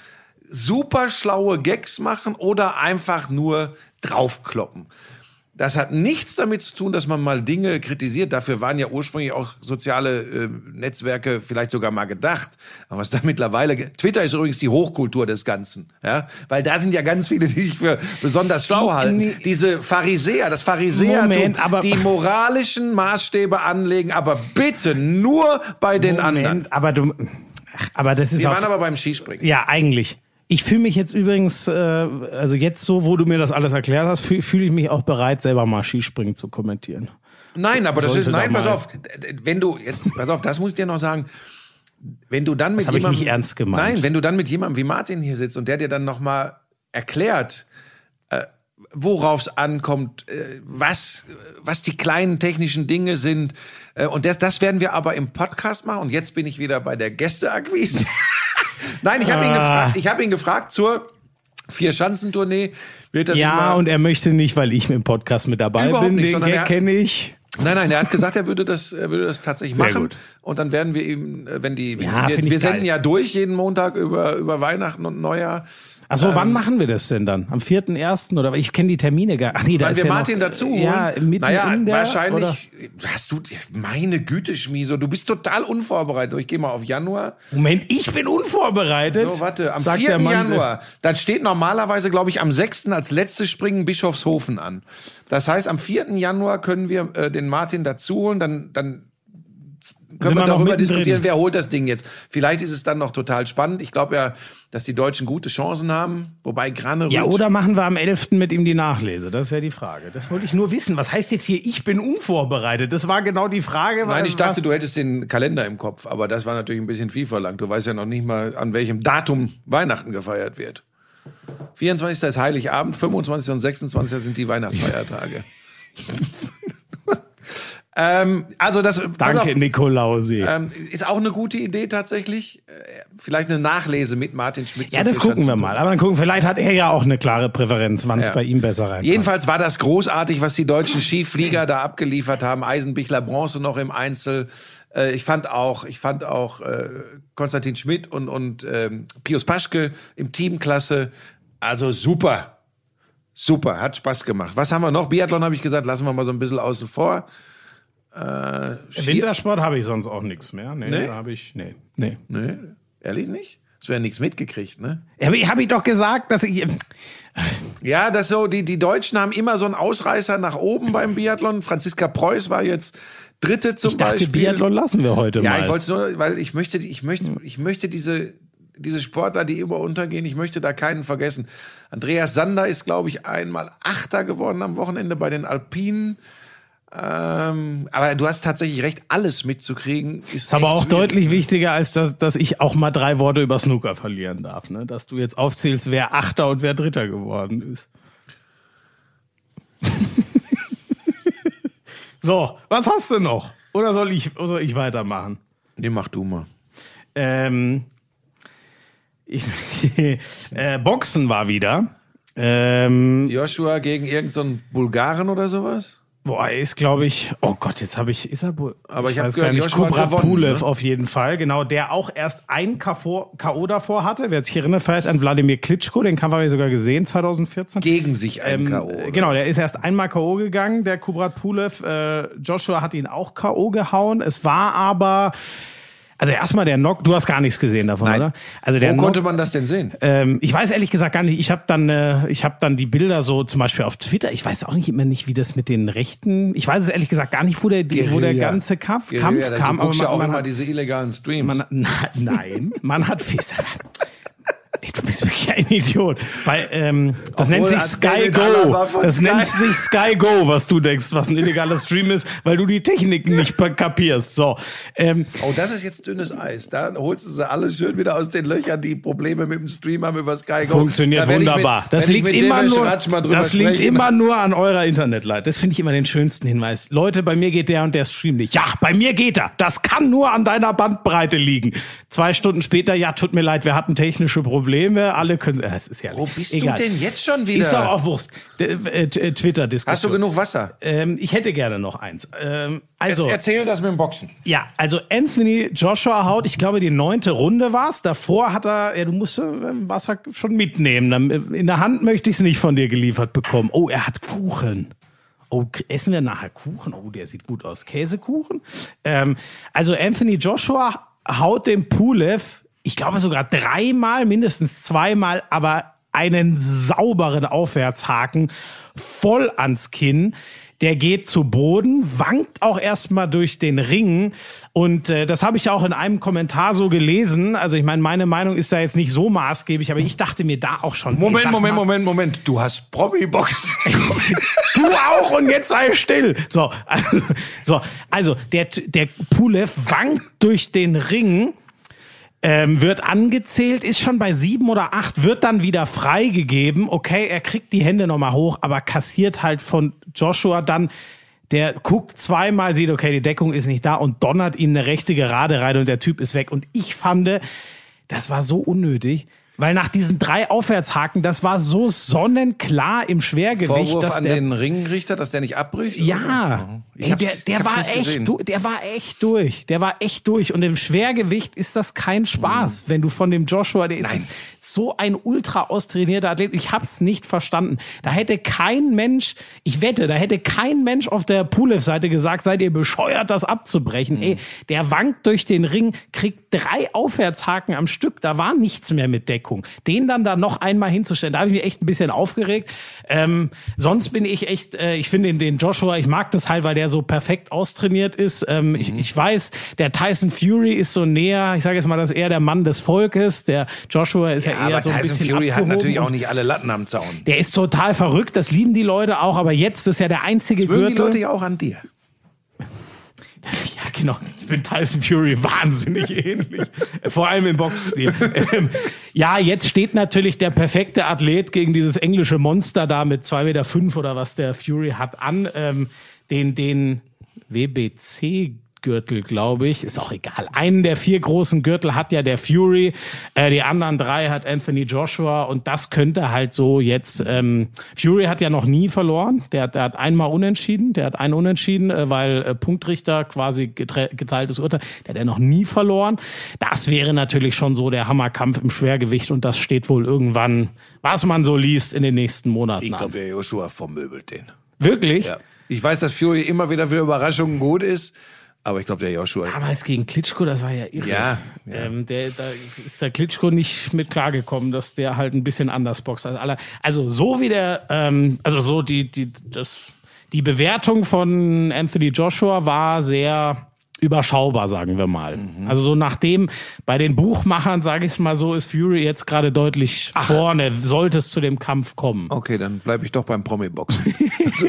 super schlaue Gags machen oder einfach nur draufkloppen. Das hat nichts damit zu tun, dass man mal Dinge kritisiert. Dafür waren ja ursprünglich auch soziale äh, Netzwerke vielleicht sogar mal gedacht. Aber was da mittlerweile, Twitter ist übrigens die Hochkultur des Ganzen, ja, weil da sind ja ganz viele, die sich für besonders schlau halten. Diese Pharisäer, das Pharisäertum, die moralischen Maßstäbe anlegen, aber bitte nur bei den anderen. Moment, aber du, aber das ist Wir waren aber beim Skispringen. ja eigentlich. Ich fühle mich jetzt übrigens, äh, also jetzt so, wo du mir das alles erklärt hast, fühle fühl ich mich auch bereit, selber mal Skispringen zu kommentieren. Nein, aber das ist, nein, da pass auf, wenn du, jetzt, pass auf, das muss ich dir noch sagen, wenn du dann mit hab ich jemandem, nicht ernst gemeint. nein, wenn du dann mit jemandem wie Martin hier sitzt und der dir dann nochmal erklärt, äh, worauf es ankommt, äh, was, was die kleinen technischen Dinge sind, äh, und das, das werden wir aber im Podcast machen, und jetzt bin ich wieder bei der Gästeakquise. nein, ich habe ihn Ah. gefragt, ich habe ihn gefragt zur Vier-Schanzentournee, wird das Ja, und er möchte nicht, weil ich im Podcast mit dabei Überhaupt bin. nicht, Den Gag er- kenne ich. Nein, nein, er hat gesagt, er würde das, er würde das tatsächlich Sehr machen. gut. Und dann werden wir ihm, äh, wenn die, Ja, wir, wir senden ja durch jeden Montag über, über Weihnachten und Neujahr. Achso, Ähm, wann machen wir das denn dann? Am 4.1. oder? Ich kenne die Termine gar Ach nee, da ist wir ja Martin noch, dazu. Ja, mitten naja, der, wahrscheinlich Oder? hast du, meine Güte, Schmieso, du bist total unvorbereitet. Ich gehe mal auf Januar. Moment, ich bin unvorbereitet. So, warte, am sagt 4. der Mann, Januar, dann steht normalerweise, glaube ich, am 6. als letztes Springen Bischofshofen an. Das heißt, am 4. Januar können wir äh, den Martin dazu holen, dann, dann können wir darüber diskutieren, wer holt das Ding jetzt. Vielleicht ist es dann noch total spannend. Ich glaube ja, dass die Deutschen gute Chancen haben, wobei Granerüt... Ja, oder machen wir am 11. mit ihm die Nachlese? Das ist ja die Frage. Das wollte ich nur wissen. Was heißt jetzt hier, ich bin unvorbereitet? Das war genau die Frage. Nein, ich dachte, du hättest den Kalender im Kopf, aber das war natürlich ein bisschen viel verlangt. Du weißt ja noch nicht mal, an welchem Datum Weihnachten gefeiert wird. 24. ist Heiligabend, 25. und 26. sind die Weihnachtsfeiertage. ähm, also das Danke, auf, Nikolausi. ähm, ist auch eine gute Idee tatsächlich. Äh, Vielleicht eine Nachlese mit Martin Schmidt. ja, das gucken wir mal. Aber dann gucken, vielleicht hat er ja auch eine klare Präferenz, wann es Ja. bei ihm besser reinpasst. Jedenfalls war das großartig, was die deutschen Skiflieger da abgeliefert haben. Eisenbichler Bronze noch im Einzel. Äh, ich fand auch, ich fand auch äh, Konstantin Schmidt und und ähm, Pius Paschke im Teamklasse. Also super, super, hat Spaß gemacht. Was haben wir noch? Biathlon habe ich gesagt, lassen wir mal so ein bisschen außen vor. Äh, Wintersport habe ich sonst auch nichts mehr. Nee, Nee? habe ich, nee, nee. Nee, ehrlich nicht? Es wäre nichts mitgekriegt, ne? Aber ich habe ich doch gesagt, dass ich, Ja, das so, die, die Deutschen haben immer so einen Ausreißer nach oben beim Biathlon. Franziska Preuß war jetzt Dritte zum ich dachte, Beispiel. Biathlon lassen wir heute ja, mal. ich wollte es nur, weil ich möchte, ich möchte, ich möchte diese, diese Sportler, die immer untergehen, ich möchte da keinen vergessen. Andreas Sander ist, glaube ich, einmal Achter geworden am Wochenende bei den Alpinen. Ähm, aber du hast tatsächlich recht, alles mitzukriegen. Ist, Ist aber auch schwierig. deutlich wichtiger, als dass, dass ich auch mal drei Worte über Snooker verlieren darf. Ne? Dass du jetzt aufzählst, wer Achter und wer Dritter geworden ist. so, was hast du noch? Oder soll ich, oder soll ich weitermachen? Nee, mach du mal. Ähm, ich, äh, Boxen war wieder. Ähm, Joshua gegen irgendeinen so Bulgaren oder sowas? Boah, er ist, glaube ich, oh Gott, jetzt habe ich, ist er, wohl- Aber ich hab weiß gehört, gar nicht, Joshua gewonnen, Pulev ne? auf jeden Fall, genau, der auch erst ein K.O. davor hatte. Wer sich erinnert, vielleicht an Wladimir Klitschko, den Kampf habe ich sogar gesehen, 2014. Gegen sich ein Ähm, K.O. Genau, der ist erst einmal K.O. gegangen, der Kubrat Pulev. Äh, Joshua hat ihn auch K.O. gehauen. Es war aber, also erstmal der Knock, du hast gar nichts gesehen davon, Nein. oder? Also der Wo Knock, konnte man das denn sehen? ähm, ich weiß ehrlich gesagt gar nicht. Ich habe dann, äh, ich habe dann die Bilder so zum Beispiel auf Twitter. Ich weiß auch nicht immer nicht, wie das mit den Rechten. Ich weiß es ehrlich gesagt gar nicht, wo der, die, wo der ganze Kampf, Guerilla, Kampf kam. Du guckst ja auch man, immer hat, diese illegalen Streams. man, na, nein, man hat bist wirklich ein Idiot. Weil, ähm, das Obwohl, nennt sich Sky Go. Das Sky. nennt sich Sky Go, was du denkst, was ein illegaler Stream ist, weil du die Technik nicht kapierst. So, ähm, oh, das ist jetzt dünnes Eis. Da holst du sie alles schön wieder aus den Löchern, die Probleme mit dem Stream haben über Sky Go. Funktioniert Da wunderbar. Mit, das liegt immer nur, das liegt immer nur an eurer Internetleitung. Das finde ich immer den schönsten Hinweis. Leute, bei mir geht der und der Stream nicht. Ja, bei mir geht er. Das kann nur an deiner Bandbreite liegen. Zwei Stunden später, ja, tut mir leid, wir hatten technische Probleme. Alle können, äh, das ist ja Wo bist du denn jetzt schon wieder? Ist doch auch Wurst. Äh, t- äh, Twitter-Diskussion. Hast du genug Wasser? Ähm, ich hätte gerne noch eins. Ähm, also, Erzähl das mit dem Boxen. ja, also Anthony Joshua haut, ich glaube, die neunte Runde war's. Davor hat er, ja, du musst äh, Wasser schon mitnehmen. Äh, In der Hand möchte ich es nicht von dir geliefert bekommen. Oh, er hat Kuchen. Oh, essen wir nachher Kuchen? Oh, der sieht gut aus. Käsekuchen? Ähm, also Anthony Joshua haut dem Pulev, ich glaube sogar dreimal, mindestens zweimal, aber einen sauberen Aufwärtshaken voll ans Kinn. Der geht zu Boden, wankt auch erstmal durch den Ring. Und äh, das habe ich auch in einem Kommentar so gelesen. Also ich meine, meine Meinung ist da jetzt nicht so maßgeblich, aber ich dachte mir da auch schon. ey, Moment, sag Moment, mal, Moment, Moment. Du hast Promi-Boxen. Du auch und jetzt sei still. So, also, so, also der, der Pulev wankt durch den Ring, ähm, wird angezählt, ist schon bei sieben oder acht, wird dann wieder freigegeben. Okay, er kriegt die Hände nochmal hoch, aber kassiert halt von Joshua dann. Der guckt zweimal, sieht, okay, die Deckung ist nicht da und donnert ihm eine rechte Gerade rein und der Typ ist weg. Und ich fand, das war so unnötig. Weil nach diesen drei Aufwärtshaken, das war so sonnenklar im Schwergewicht, Vorwurf dass an der den Ringrichter, dass der nicht abbricht? ja, Ey, hab's- der, der war echt, du, der war echt durch. Der war echt durch. Und im Schwergewicht ist das kein Spaß, wenn du von dem Joshua, der ist so ein ultra austrainierter Athlet. Ich hab's nicht verstanden. Da hätte kein Mensch, ich wette, da hätte kein Mensch auf der Pulev-Seite gesagt, seid ihr bescheuert, das abzubrechen. Ey, der wankt durch den Ring, kriegt drei Aufwärtshaken am Stück. Da war nichts mehr mit Deckung. Den dann da noch einmal hinzustellen, da habe ich mich echt ein bisschen aufgeregt. Ähm, sonst bin ich echt, äh, ich finde den, den Joshua, ich mag das halt, weil der so perfekt austrainiert ist. Ähm, ich, ich weiß, der Tyson Fury ist so näher, ich sage jetzt mal, dass er der Mann des Volkes. Der Joshua ist ja, Ja, eher so ein Tyson bisschen Fury hat natürlich auch nicht alle Latten am Zaun. Der ist total verrückt, das lieben die Leute auch, aber jetzt ist ja der einzige die Gürtel. Leute ja auch an dir. Ja, genau. Ich bin Tyson Fury wahnsinnig ähnlich. Vor allem im Boxstil. ähm, ja, jetzt steht natürlich der perfekte Athlet gegen dieses englische Monster da mit 2,5 Meter fünf oder was der Fury hat an. Ähm, den, den WBC Gürtel, glaube ich. Ist auch egal. Einen der vier großen Gürtel hat ja der Fury. Äh, die anderen drei hat Anthony Joshua. Und das könnte halt so jetzt. Ähm, Fury hat ja noch nie verloren. Der, hat- der hat einmal unentschieden. Der hat einen unentschieden, äh, weil äh, Punktrichter quasi geteiltes Urteil. Der hat ja noch nie verloren. Das wäre natürlich schon so der Hammerkampf im Schwergewicht. Und das steht wohl irgendwann, was man so liest, in den nächsten Monaten Ich glaube, der Joshua vermöbelt den. Wirklich? Ja. Ich weiß, dass Fury immer wieder für Überraschungen gut ist, aber ich glaube, der Joshua. Damals gegen Klitschko, das war ja irre. Ja, ja. Ähm, der, da ist der Klitschko nicht mit klargekommen, dass der halt ein bisschen anders boxt als alle. Also so wie der, ähm, also so die, die, das, die Bewertung von Anthony Joshua war sehr überschaubar, sagen wir mal. Mhm. Also so nachdem bei den Buchmachern, sage ich mal so, ist Fury jetzt gerade deutlich vorne, sollte es zu dem Kampf kommen. Okay, dann bleibe ich doch beim Promi-Boxen.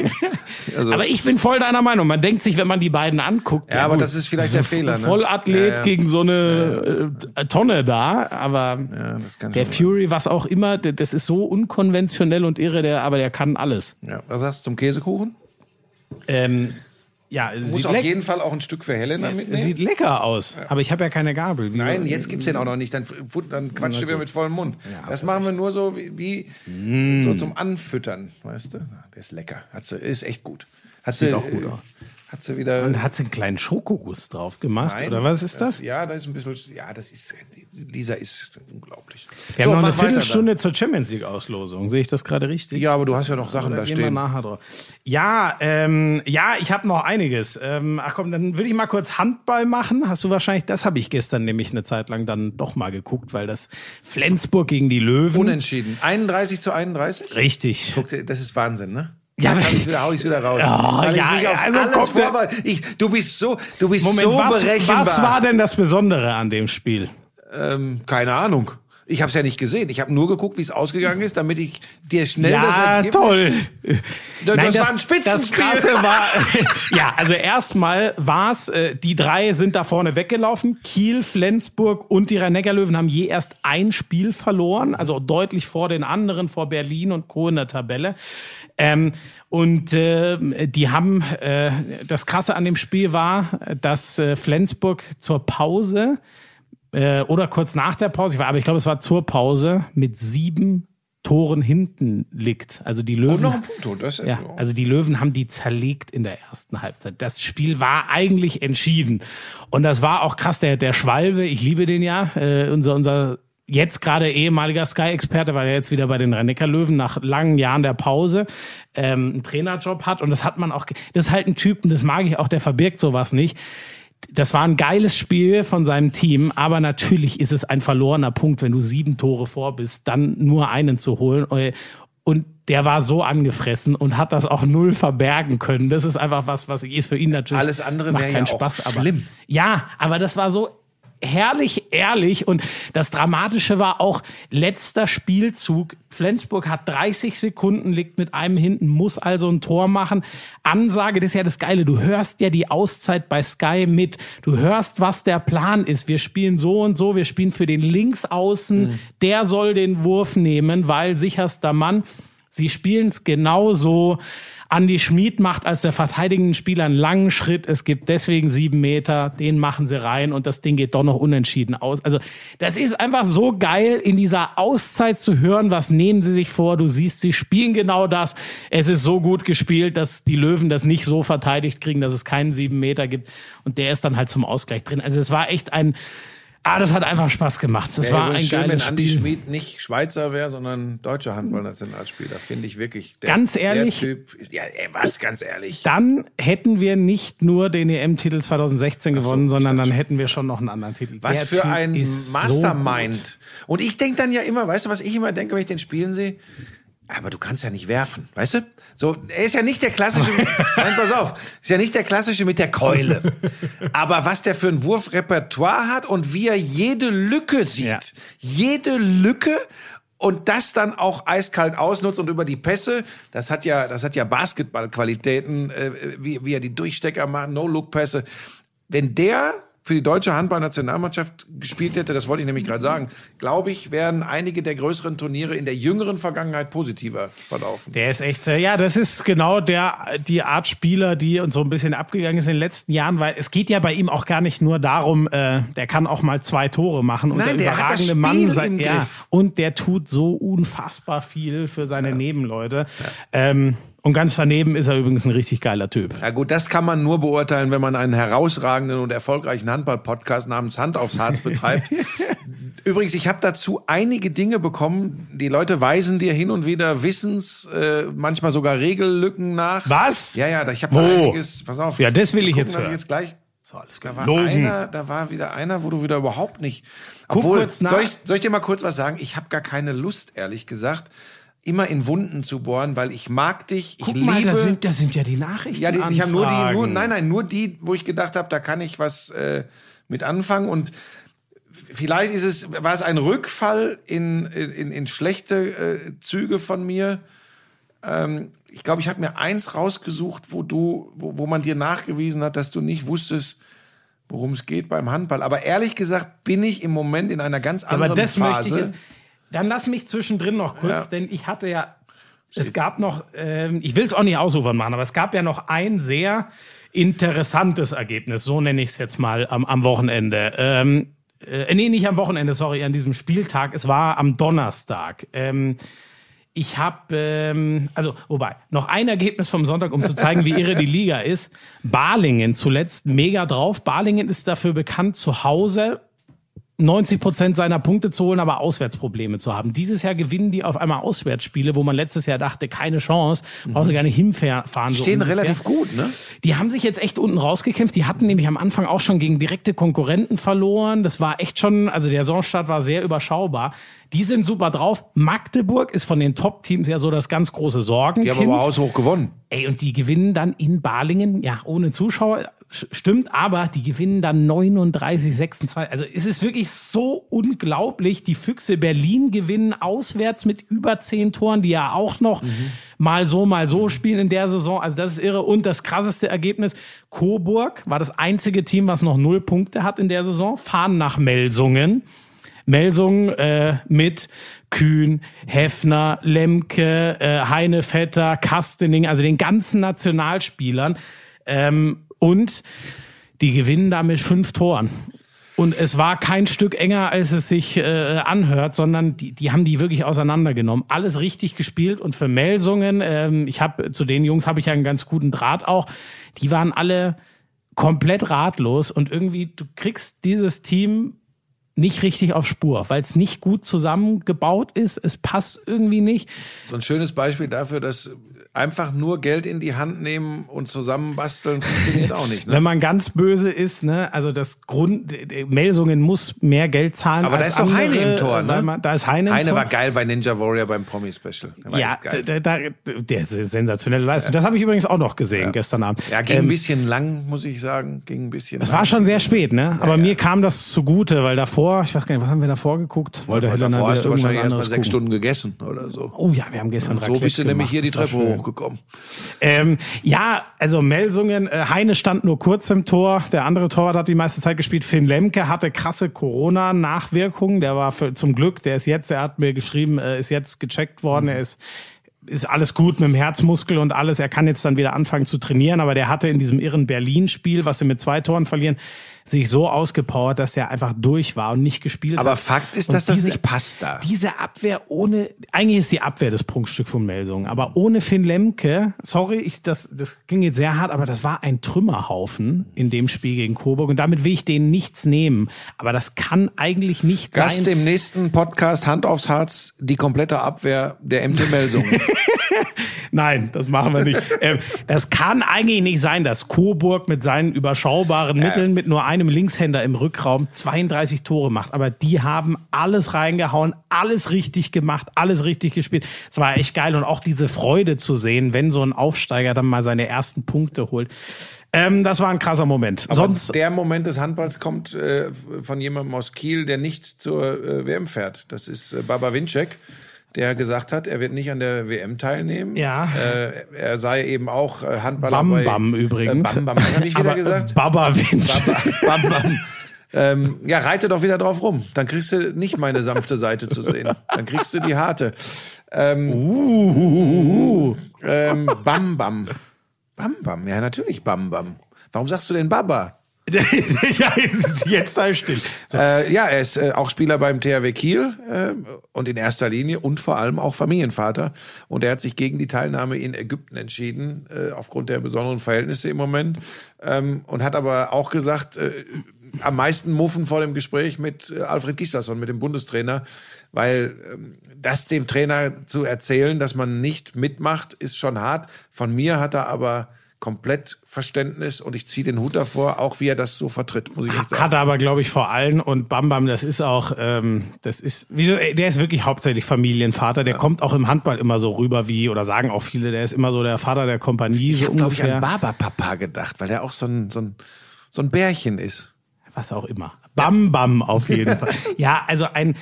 also, Aber ich bin voll deiner Meinung. Man denkt sich, wenn man die beiden anguckt. Ja, aber gut, das ist vielleicht so der Fehler, ne? Vollathlet Ja, ja. gegen so eine äh, Tonne da, aber ja, der Fury, was auch immer, das ist so unkonventionell und irre, der, aber der kann alles. Ja. Was sagst du zum Käsekuchen? Ähm, Ja, es Muss auf jeden Fall auch ein Stück für Helena es mitnehmen. sieht lecker aus. Aber ich habe ja keine Gabel. Wie Nein, soll- jetzt gibt's den auch noch nicht. Dann, dann quatscht du wieder mit vollem Mund. hast das machen wir nur so wie, wie Mm. so zum Anfüttern, weißt du? Der ist lecker. Hat sie, ist echt gut. Hat Sieht sie, auch gut aus. Hat sie wieder. Und hat sie einen kleinen Schokoguss drauf gemacht? Nein, oder was ist das? Ja, da ist ein bisschen. Ja, das ist. Lisa ist unglaublich. Wir haben noch eine Viertelstunde zur Champions League Auslosung. Sehe ich das gerade richtig? da. Ja, aber du hast ja noch Sachen Oder da gehen wir stehen. nachher drauf. Ja, ähm, ja, ich habe noch einiges. Ähm, ach komm, dann würde ich mal kurz Handball machen. Hast du wahrscheinlich, das habe ich gestern nämlich eine Zeit lang dann doch mal geguckt, weil das Flensburg gegen die Löwen. Unentschieden. 31 zu 31? Richtig. Guck das ist Wahnsinn, ne? Ja, Ja, kann ich wieder, hau ich wieder raus. Ja, ich ja, auf also alles vorbereite. Ich, du bist so, du bist Moment, so was, berechenbar. was war denn das Besondere an dem Spiel? Ähm, keine Ahnung. Ich habe es ja nicht gesehen. Ich habe nur geguckt, wie es ausgegangen ist, damit ich dir schnell das Ja, Ergebnis... toll. Das, das war ein Spitzenspiel. Das war, ja, also erstmal war's, äh, die drei sind da vorne weggelaufen. Kiel, Flensburg und die Rhein-Neckar-Löwen haben je erst ein Spiel verloren, also deutlich vor den anderen, vor Berlin und Co. in der Tabelle. Ähm, und äh, die haben, äh, das Krasse an dem Spiel war, dass äh, Flensburg zur Pause äh, oder kurz nach der Pause, ich war, aber ich glaube, es war zur Pause, mit sieben Toren hinten liegt. Also die Löwen. Und noch ein Punkt. Das, Ja, also die Löwen haben die zerlegt in der ersten Halbzeit. Das Spiel war eigentlich entschieden. Und das war auch krass, der, der Schwalbe, ich liebe den ja, äh, unser, unser jetzt gerade ehemaliger Sky-Experte, weil er jetzt wieder bei den rhein löwen nach langen Jahren der Pause ähm, einen Trainerjob hat. Und das hat man auch, das ist halt ein Typ, und das mag ich auch, der verbirgt sowas nicht. Das war ein geiles Spiel von seinem Team, aber natürlich ist es ein verlorener Punkt, wenn du sieben Tore vor bist, dann nur einen zu holen. Und der war so angefressen und hat das auch null verbergen können. Das ist einfach was, was ist für ihn natürlich. Alles andere wäre keinen ja auch Spaß, aber schlimm. ja, aber das war so herrlich ehrlich und das Dramatische war auch letzter Spielzug. Flensburg hat 30 Sekunden, liegt mit einem hinten, muss also ein Tor machen. Ansage, das ist ja das Geile. Du hörst ja die Auszeit bei Sky mit. Du hörst, was der Plan ist. Wir spielen so und so. Wir spielen für den Linksaußen. Der soll den Wurf nehmen, weil sicherster Mann. Sie spielen es genauso. Andy Schmid macht als der verteidigende Spieler einen langen Schritt. Es gibt deswegen sieben Meter. Den machen sie rein und das Ding geht doch noch unentschieden aus. Also, das ist einfach so geil, in dieser Auszeit zu hören, was nehmen sie sich vor. Du siehst, sie spielen genau das. Es ist so gut gespielt, dass die Löwen das nicht so verteidigt kriegen, dass es keinen sieben Meter gibt. Und der ist dann halt zum Ausgleich drin. Also, es war echt ein, ah, das hat einfach Spaß gemacht. Das war ein schön, wenn geiles Andi Spiel. Schmid nicht Schweizer wäre, sondern deutscher Handballnationalspieler. Finde ich wirklich. Der, Ganz ehrlich? Der typ, ja, ey, was, ganz ehrlich. dann hätten wir nicht nur den EM-Titel 2016 gewonnen, ich sondern dann hätten wir schon noch einen anderen Titel. Was Der für Typ ein so Mastermind. gut. und ich denke dann ja immer, weißt du, was ich immer denke, wenn ich den spielen sehe? Aber du kannst ja nicht werfen, weißt du? So, er ist ja nicht der klassische, nein, pass auf, ist ja nicht der klassische mit der Keule. Aber was der für ein Wurfrepertoire hat und wie er jede Lücke sieht, Ja. jede Lücke und das dann auch eiskalt ausnutzt und über die Pässe, das hat ja, das hat ja Basketballqualitäten, äh, wie, wie er die Durchstecker macht, No-Look-Pässe. Wenn der für die deutsche Handballnationalmannschaft gespielt hätte, das wollte ich nämlich gerade sagen, glaube ich, wären einige der größeren Turniere in der jüngeren Vergangenheit positiver verlaufen. Der ist echt, äh, ja, das ist genau der, die Art Spieler, die uns so ein bisschen abgegangen ist in den letzten Jahren, weil es geht ja bei ihm auch gar nicht nur darum, äh, der kann auch mal zwei Tore machen und Nein, der der überragende Mann sein, ja, und der tut so unfassbar viel für seine Nebenleute. Ähm, und ganz daneben ist er übrigens ein richtig geiler Typ. Ja gut, das kann man nur beurteilen, wenn man einen herausragenden und erfolgreichen Handball-Podcast namens Hand aufs Harz betreibt. Übrigens, ich habe dazu einige Dinge bekommen. Die Leute weisen dir hin und wieder Wissens, äh, manchmal sogar Regellücken nach. Was? Ja, ja, ich habe einiges. Pass auf. Ja, das will Wir ich gucken jetzt hören. jetzt gleich. So, alles Da war Logen. einer, da war wieder einer, wo du wieder überhaupt nicht. Guck Obwohl, kurz nach. soll ich, soll ich dir mal kurz was sagen? Ich habe gar keine Lust, ehrlich gesagt, immer in Wunden zu bohren, weil ich mag dich. Ich Guck liebe. mal, da sind, da sind ja die Nachrichten. Ja, die, ich habe nur die, nur, nein, nein, nur die, wo ich gedacht habe, da kann ich was äh, mit anfangen und vielleicht ist es, war es ein Rückfall in, in, in schlechte äh, Züge von mir. Ähm, ich glaube, ich habe mir eins rausgesucht, wo du, wo, wo man dir nachgewiesen hat, dass du nicht wusstest, worum es geht beim Handball. Aber ehrlich gesagt bin ich im Moment in einer ganz anderen Aber das möchte ich Phase. jetzt. Dann lass mich zwischendrin noch kurz, Ja. denn ich hatte ja Es gab noch, ähm, ich will es auch nicht ausufern machen, aber es gab ja noch ein sehr interessantes Ergebnis, so nenne ich es jetzt mal am, am Wochenende. Ähm, äh, nee, nicht am Wochenende, sorry, an diesem Spieltag. Es war am Donnerstag. Ähm, ich habe, ähm, also, wobei, noch ein Ergebnis vom Sonntag, um zu zeigen, wie irre die Liga ist. Balingen zuletzt mega drauf. Balingen ist dafür bekannt, zu Hause 90 Prozent seiner Punkte zu holen, aber Auswärtsprobleme zu haben. Dieses Jahr gewinnen die auf einmal Auswärtsspiele, wo man letztes Jahr dachte, keine Chance, brauchst du gar nicht hinfahren. Die so stehen ungefähr. relativ gut, ne? Die haben sich jetzt echt unten rausgekämpft. Die hatten nämlich am Anfang auch schon gegen direkte Konkurrenten verloren. Das war echt schon, also der Saisonstart war sehr überschaubar. Die sind super drauf. Magdeburg ist von den Top-Teams ja so das ganz große Die Sorgenkind. haben aber haushoch gewonnen. Ey, und die gewinnen dann in Balingen, ja, ohne Zuschauer, sch- stimmt, aber die gewinnen dann 39, 26. Also es ist wirklich so unglaublich. Die Füchse Berlin gewinnen auswärts mit über zehn Toren, die ja auch noch mal so, mal so spielen in der Saison. Also das ist irre. Und das krasseste Ergebnis, Coburg war das einzige Team, was noch null Punkte hat in der Saison, fahren nach Melsungen. Melsungen äh, mit Kühn, Heffner, Lemke, äh, Heine Vetter, Kastening, also den ganzen Nationalspielern. Ähm, und die gewinnen da mit fünf Toren. Und es war kein Stück enger, als es sich äh, anhört, sondern die, die haben die wirklich auseinandergenommen. Alles richtig gespielt und für Melsungen, ähm, ich habe zu den Jungs habe ich ja einen ganz guten Draht auch. Die waren alle komplett ratlos und irgendwie du kriegst dieses Team nicht richtig auf Spur, weil es nicht gut zusammengebaut ist. Es passt irgendwie nicht. So ein schönes Beispiel dafür, dass einfach nur Geld in die Hand nehmen und zusammenbasteln funktioniert auch nicht. Ne? Wenn man ganz böse ist, ne, also das Grund, Melsungen muss mehr Geld zahlen. Aber da ist doch Heine im Tor, weil ne? Man, da ist Heine im Eine Tor. war geil bei Ninja Warrior beim Promi-Special. Der war ja, da, da, der ist sensationelle Leistung. Das habe ich übrigens auch noch gesehen gestern Abend. Ja, ging ein Ähm, bisschen lang, muss ich sagen. Ging ein bisschen es war schon sehr spät, ne? Aber mir kam das zugute, weil davor, ich weiß gar nicht, was haben wir davor geguckt? Wollte Davor Helena hast wieder du wahrscheinlich erst mal sechs. Stunden gegessen oder so. Oh ja, wir haben gestern So Raclette bist du nämlich hier die Treppe schön. Hochgekommen. Ähm, ja, also Melsungen, äh, Heine stand nur kurz im Tor, der andere Torwart hat die meiste Zeit gespielt. Finn Lemke hatte krasse Corona-Nachwirkungen, der war für, zum Glück, der ist jetzt, er hat mir geschrieben, äh, ist jetzt gecheckt worden, er ist ist alles gut mit dem Herzmuskel und alles. Er kann jetzt dann wieder anfangen zu trainieren, aber der hatte in diesem irren Berlin-Spiel, was sie mit zwei Toren verlieren, sich so ausgepowert, dass der einfach durch war und nicht gespielt Aber hat. Fakt ist, Und dass das diese- nicht passt da. Diese Abwehr ohne, eigentlich ist die Abwehr das Prunkstück von Melsungen, aber ohne Finn Lemke, sorry, ich, das, das ging jetzt sehr hart, aber das war ein Trümmerhaufen in dem Spiel gegen Coburg und damit will ich denen nichts nehmen. Aber das kann eigentlich nicht Gast sein. im nächsten Podcast Hand aufs Herz, die komplette Abwehr der MT Melsung. Nein, das machen wir nicht. ähm, das kann eigentlich nicht sein, dass Coburg mit seinen überschaubaren Mitteln mit nur einem Linkshänder im Rückraum 32 Tore macht. Aber die haben alles reingehauen, alles richtig gemacht, alles richtig gespielt. Es war echt geil und auch diese Freude zu sehen, wenn so ein Aufsteiger dann mal seine ersten Punkte holt. Ähm, das war ein krasser Moment. Aber Sonst der Moment des Handballs kommt äh, von jemandem aus Kiel, der nicht zur äh, WM fährt. Das ist äh, Baba Winczek, der gesagt hat, er wird nicht an der WM teilnehmen. Ja. Äh, er sei eben auch äh, Handballer Bam bei... Bam übrigens. Äh, Bam Bam, habe ich wieder Aber, äh, gesagt. Baba Winch. Bam Bam. Ähm, ja, reite doch wieder drauf rum. Dann kriegst du nicht meine sanfte Seite zu sehen. Dann kriegst du die harte. Ähm, Uh. ähm, Bam Bam. Bam Bam, ja natürlich Bam Bam. Warum sagst du denn Baba? ja, jetzt, sei still. So. Äh, ja, er ist äh, auch Spieler beim THW Kiel äh, und in erster Linie und vor allem auch Familienvater. Und er hat sich gegen die Teilnahme in Ägypten entschieden, äh, aufgrund der besonderen Verhältnisse im Moment. Ähm, und hat aber auch gesagt, äh, am meisten Muffen vor dem Gespräch mit äh, Alfred Gislason, mit dem Bundestrainer, weil ähm, das dem Trainer zu erzählen, dass man nicht mitmacht, ist schon hart. Von mir hat er aber komplett Verständnis und ich ziehe den Hut davor, auch wie er das so vertritt, muss ich echt sagen. Hat er aber, glaube ich, vor allen und Bam Bam, das ist auch, ähm, das ist, wie, du- der ist wirklich hauptsächlich Familienvater. Der kommt auch im Handball immer so rüber wie, oder sagen auch viele, der ist immer so der Vater der Kompanie, Ich so habe, glaube ich, an Barberpapa gedacht, weil der auch so ein, so ein, so ein Bärchen ist. was auch immer. Bam Bam auf jeden Fall. Ja, also ein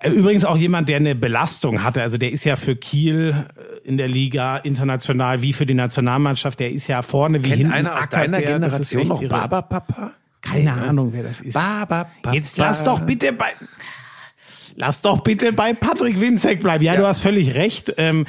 äh, übrigens auch jemand, der eine Belastung hatte. Also der ist ja für Kiel äh, in der Liga international wie für die Nationalmannschaft. Der ist ja vorne wie Kennt hinten. einer aus deiner der. Generation noch irre. Barberpapa? Keine Ahnung, wer das ist. Barberpapa. Jetzt lass doch bitte bei. Lass doch bitte bei Patrick Winzek bleiben. Ja, du hast völlig recht. Ähm,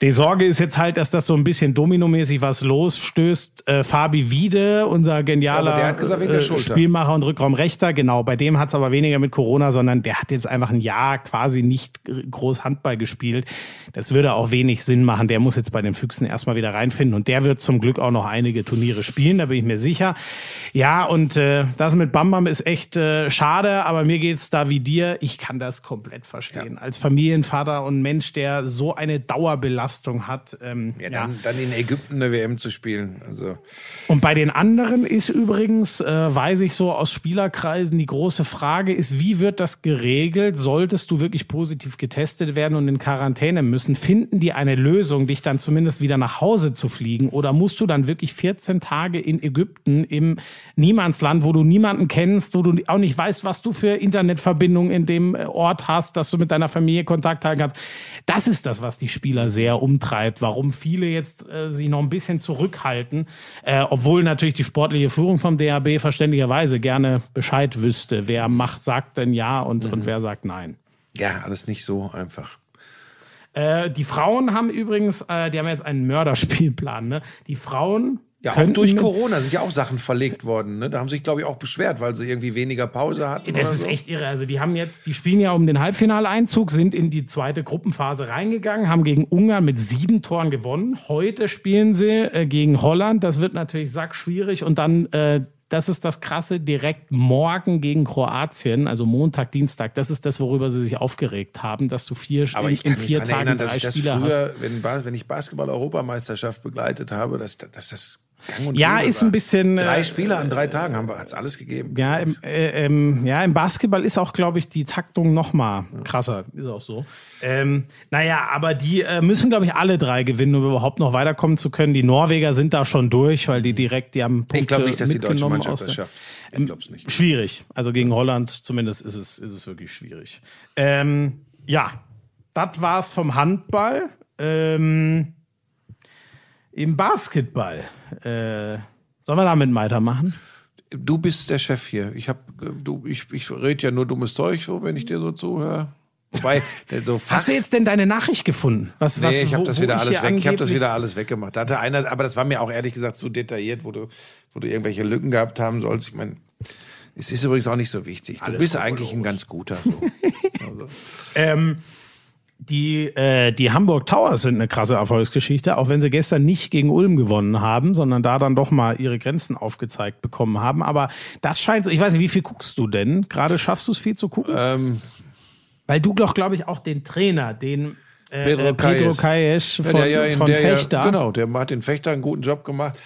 die Sorge ist jetzt halt, dass das so ein bisschen dominomäßig was losstößt. Äh, Fabi Wiede, unser genialer Ja, hat äh. Spielmacher und Rückraumrechter, genau, bei dem hat's aber weniger mit Corona, sondern der hat jetzt einfach ein Jahr quasi nicht groß Handball gespielt. Das würde auch wenig Sinn machen. Der muss jetzt bei den Füchsen erstmal wieder reinfinden und der wird zum Glück auch noch einige Turniere spielen, da bin ich mir sicher. Ja, und äh, das mit Bam Bam ist echt äh, schade, aber mir geht's da wie dir. Ich kann das komplett verstehen. Als Familienvater und Mensch, der so eine Dauerbelastung hat. Ähm, Ja, dann, dann in Ägypten eine WM zu spielen. Also und bei den anderen ist übrigens, äh, weiß ich so aus Spielerkreisen, die große Frage ist, wie wird das geregelt? Solltest du wirklich positiv getestet werden und in Quarantäne müssen? Finden die eine Lösung, dich dann zumindest wieder nach Hause zu fliegen? Oder musst du dann wirklich 14 Tage in Ägypten im Niemandsland, wo du niemanden kennst, wo du auch nicht weißt, was du für Internetverbindungen in dem äh, Ort hast, dass du mit deiner Familie Kontakt halten kannst? Das ist das, was die Spieler sehr umtreibt. Warum viele jetzt äh, sich noch ein bisschen zurückhalten, äh, obwohl natürlich die sportliche Führung vom DHB verständlicherweise gerne Bescheid wüsste. Wer macht, sagt denn ja und, und wer sagt nein. ja, alles nicht so einfach. Äh, die Frauen haben übrigens, äh, die haben jetzt einen Mörderspielplan. Ne? Die Frauen Ja, auch durch Corona sind ja auch Sachen verlegt worden. Ne? Da haben sich, glaube ich, auch beschwert, weil sie irgendwie weniger Pause hatten. Das ist so. echt irre. Also die haben jetzt, die spielen ja um den Halbfinaleinzug, sind in die zweite Gruppenphase reingegangen, haben gegen Ungarn mit sieben Toren gewonnen. Heute spielen sie äh, gegen Holland. Das wird natürlich sackschwierig. Und dann, äh, das ist das Krasse, direkt morgen gegen Kroatien, also Montag, Dienstag. Das ist das, worüber sie sich aufgeregt haben, dass du vier Aber in, ich kann in mich vier daran Tagen erinnern, drei dass ich das Spieler hast. früher, wenn, Ba- wenn ich Basketball-Europameisterschaft begleitet habe, dass, dass das Ja, ist ein bisschen, Drei äh, Spieler an drei Tagen haben wir, hat's alles gegeben. Ja, im, äh, ähm, ja, im Basketball ist auch, glaube ich, die Taktung noch mal krasser. Ist auch so. Ähm, naja, aber die äh, müssen, glaube ich, alle drei gewinnen, um überhaupt noch weiterkommen zu können. Die Norweger sind da schon durch, weil die direkt, die haben Punkte Ich glaube nicht, dass die deutsche Mannschaft das schafft. Ich glaube es nicht. Schwierig. Also gegen Holland zumindest ist es, ist es wirklich schwierig. Ähm, ja, das war's vom Handball. Ähm, Im Basketball. Äh, sollen wir damit weitermachen? Du bist der Chef hier. Ich hab, du, ich, ich rede ja nur dummes Zeug, so, wenn ich dir so zuhöre. Wobei, so Hast du jetzt denn deine Nachricht gefunden? Was, was, Nee, ich habe das wieder alles weg. Ich habe das wieder alles weggemacht. Da hatte einer, aber das war mir auch ehrlich gesagt zu detailliert, wo du, wo du irgendwelche Lücken gehabt haben sollst. Ich meine, es ist übrigens auch nicht so wichtig. Du Alles bist eigentlich ein ganz guter. So. also, Ähm, die, äh, die Hamburg Towers sind eine krasse Erfolgsgeschichte, auch wenn sie gestern nicht gegen Ulm gewonnen haben, sondern da dann doch mal ihre Grenzen aufgezeigt bekommen haben. Aber das scheint so, ich weiß nicht, wie viel guckst du denn? Gerade schaffst du es viel zu gucken? ähm, Weil du doch, glaube ich, auch den Trainer, den äh, Pedro äh, Pedro Kayes. Kayes ja, von, ja in von der Fechter Ja, genau, der hat den Fechter einen guten Job gemacht.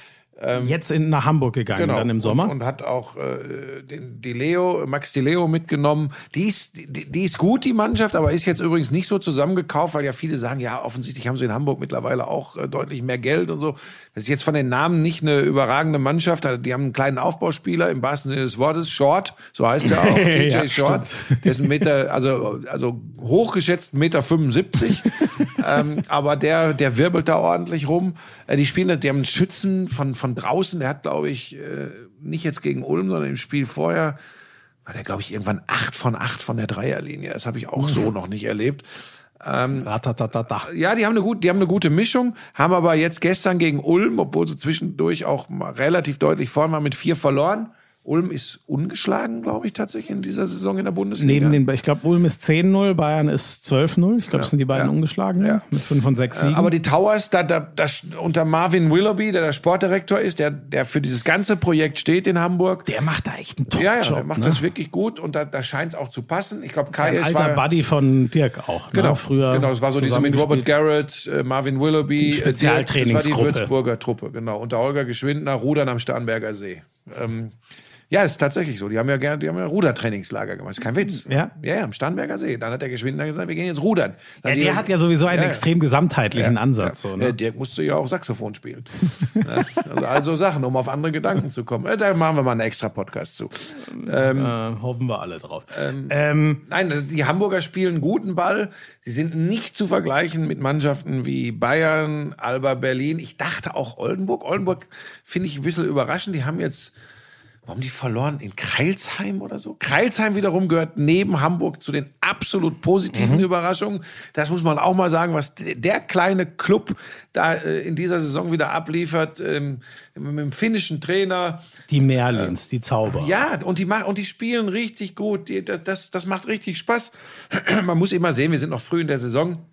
Jetzt in, nach Hamburg gegangen, Genau. dann im Sommer. Und, und hat auch äh, den, die Leo, Max Di Leo mitgenommen. Die ist, die, die ist gut, die Mannschaft, aber ist jetzt übrigens nicht so zusammengekauft, weil ja viele sagen, ja, offensichtlich haben sie in Hamburg mittlerweile auch äh, deutlich mehr Geld und so. Das ist jetzt von den Namen nicht eine überragende Mannschaft. Also Die haben einen kleinen Aufbauspieler im wahrsten Sinne des Wortes, Short, so heißt er auch, TJ Ja, Short. Der ist ein Meter, also, also hochgeschätzt Meter 75. ähm, aber der, der wirbelt da ordentlich rum. Äh, die spielen, die haben einen Schützen von, von draußen, der hat, glaube ich, äh, nicht jetzt gegen Ulm, sondern im Spiel vorher, war der, glaube ich, irgendwann acht von acht von der Dreierlinie. Das habe ich auch so noch nicht erlebt. Ratatatata. Ja, die haben eine gute, die haben eine gute Mischung, haben aber jetzt gestern gegen Ulm, obwohl sie zwischendurch auch relativ deutlich vorn waren, mit vier verloren. Ulm ist ungeschlagen, glaube ich, tatsächlich in dieser Saison in der Bundesliga. Neben den, ich glaube, Ulm ist 10-0, Bayern ist 12-0. Ich glaube, das sind die beiden ja. ungeschlagenen Ja. mit 5 von 6 Siegen. Aber die Towers, da, da, da unter Marvin Willoughby, der der Sportdirektor ist, der, der für dieses ganze Projekt steht in Hamburg. der macht da echt einen Top-Job. Ja, ja, der macht ne? das wirklich gut und da, da scheint es auch zu passen. Ich glaube, Kai ist alter war, Buddy von Dirk auch. Genau, ne? früher. genau, es war so diese mit Robert. Garrett, äh, Marvin Willoughby, Die äh, Das war Spezialtrainingsgruppe. die Würzburger Truppe, genau. Unter Holger Geschwindner, Rudern am Starnberger See. Ähm, ja, ist tatsächlich so. Die haben ja gerne, die haben ja Rudertrainingslager gemacht. Ist kein Witz. Ja? Ja, ja, am Starnberger See. Dann hat der Geschwindner gesagt, wir gehen jetzt rudern. Dann Ja, die- der hat ja sowieso einen Ja, extrem gesamtheitlichen Ansatz. ja. So, ne? Dirk musste ja auch Saxophon spielen. Also, also Sachen, um auf andere Gedanken zu kommen. Äh, Da machen wir mal einen extra Podcast zu. äh, hoffen wir alle drauf. Ähm, Nein, also die Hamburger spielen guten Ball. Sie sind nicht zu vergleichen mit Mannschaften wie Bayern, Alba Berlin. Ich dachte auch Oldenburg. Oldenburg finde ich ein bisschen überraschend. Die haben jetzt warum die verloren? In Kreilsheim oder so? Kreilsheim wiederum gehört neben Hamburg zu den absolut positiven Mhm. Überraschungen. Das muss man auch mal sagen, was der kleine Club da äh, in dieser Saison wieder abliefert, ähm, mit dem finnischen Trainer. Die Merlins, die Zauber. Ja, und die und die spielen richtig gut. Das, das, das macht richtig Spaß. Man muss immer sehen, wir sind noch früh in der Saison.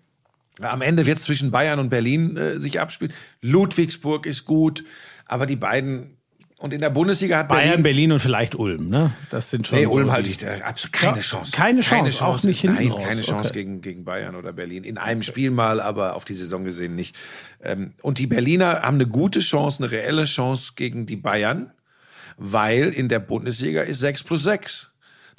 Am Ende wird zwischen Bayern und Berlin äh, sich abspielen. Ludwigsburg ist gut, aber die beiden und in der Bundesliga hat Bayern, Berlin Berlin und vielleicht Ulm, ne? Das sind schon Nee, so Ulm halte ich da absolut keine Ja, Chance. keine Chance, auch nicht hinten Nein, raus. keine Chance Okay. gegen, gegen Bayern oder Berlin. In einem Spiel mal, aber auf die Saison gesehen nicht. Ähm, und die Berliner haben eine gute Chance, eine reelle Chance gegen die Bayern, weil in der Bundesliga ist 6 plus 6.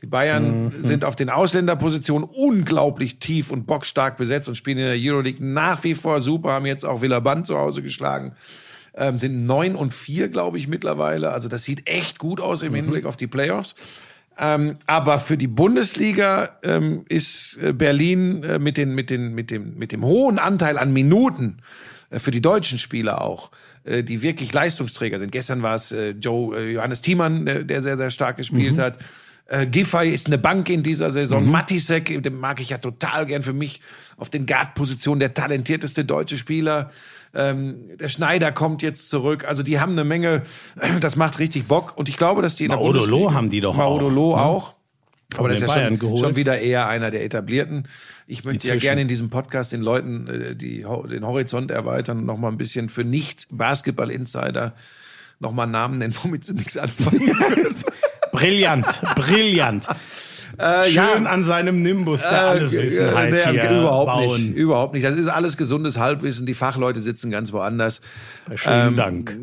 Die Bayern Mhm. sind auf den Ausländerpositionen unglaublich tief und bockstark besetzt und spielen in der Euroleague nach wie vor super, haben jetzt auch Villaband zu Hause geschlagen ähm, sind neun und vier, glaube ich, mittlerweile. Also das sieht echt gut aus im Hinblick auf die Playoffs. Ähm, aber für die Bundesliga ähm, ist äh, Berlin äh, mit, den, mit, den, mit, dem, mit dem hohen Anteil an Minuten äh, für die deutschen Spieler auch, äh, die wirklich Leistungsträger sind. Gestern war es äh, Joe äh, Johannes Thiemann, der, der sehr, sehr stark gespielt hat. Äh, Giffey ist eine Bank in dieser Saison. Matisek, den mag ich ja total gern für mich auf den Guard-Positionen, der talentierteste deutsche Spieler. Ähm, der Schneider kommt jetzt zurück. Also die haben eine Menge, das macht richtig Bock. Und ich glaube, dass die in der Maudolo Bundesliga- haben die doch Maudolo auch, ne? auch. Aber das ist ja schon, schon wieder eher einer der etablierten. Ich möchte ja Inzwischen. gerne in diesem Podcast den Leuten äh, die, den Horizont erweitern und noch mal ein bisschen für Nicht-Basketball-Insider noch mal Namen nennen, womit sie nichts anfangen. Brillant, brillant. Äh, Schön an seinem Nimbus der Alleswissenheit äh, nee, hier überhaupt bauen. nicht, überhaupt nicht. Das ist alles gesundes Halbwissen. Die Fachleute sitzen ganz woanders. Schönen Ähm, Dank.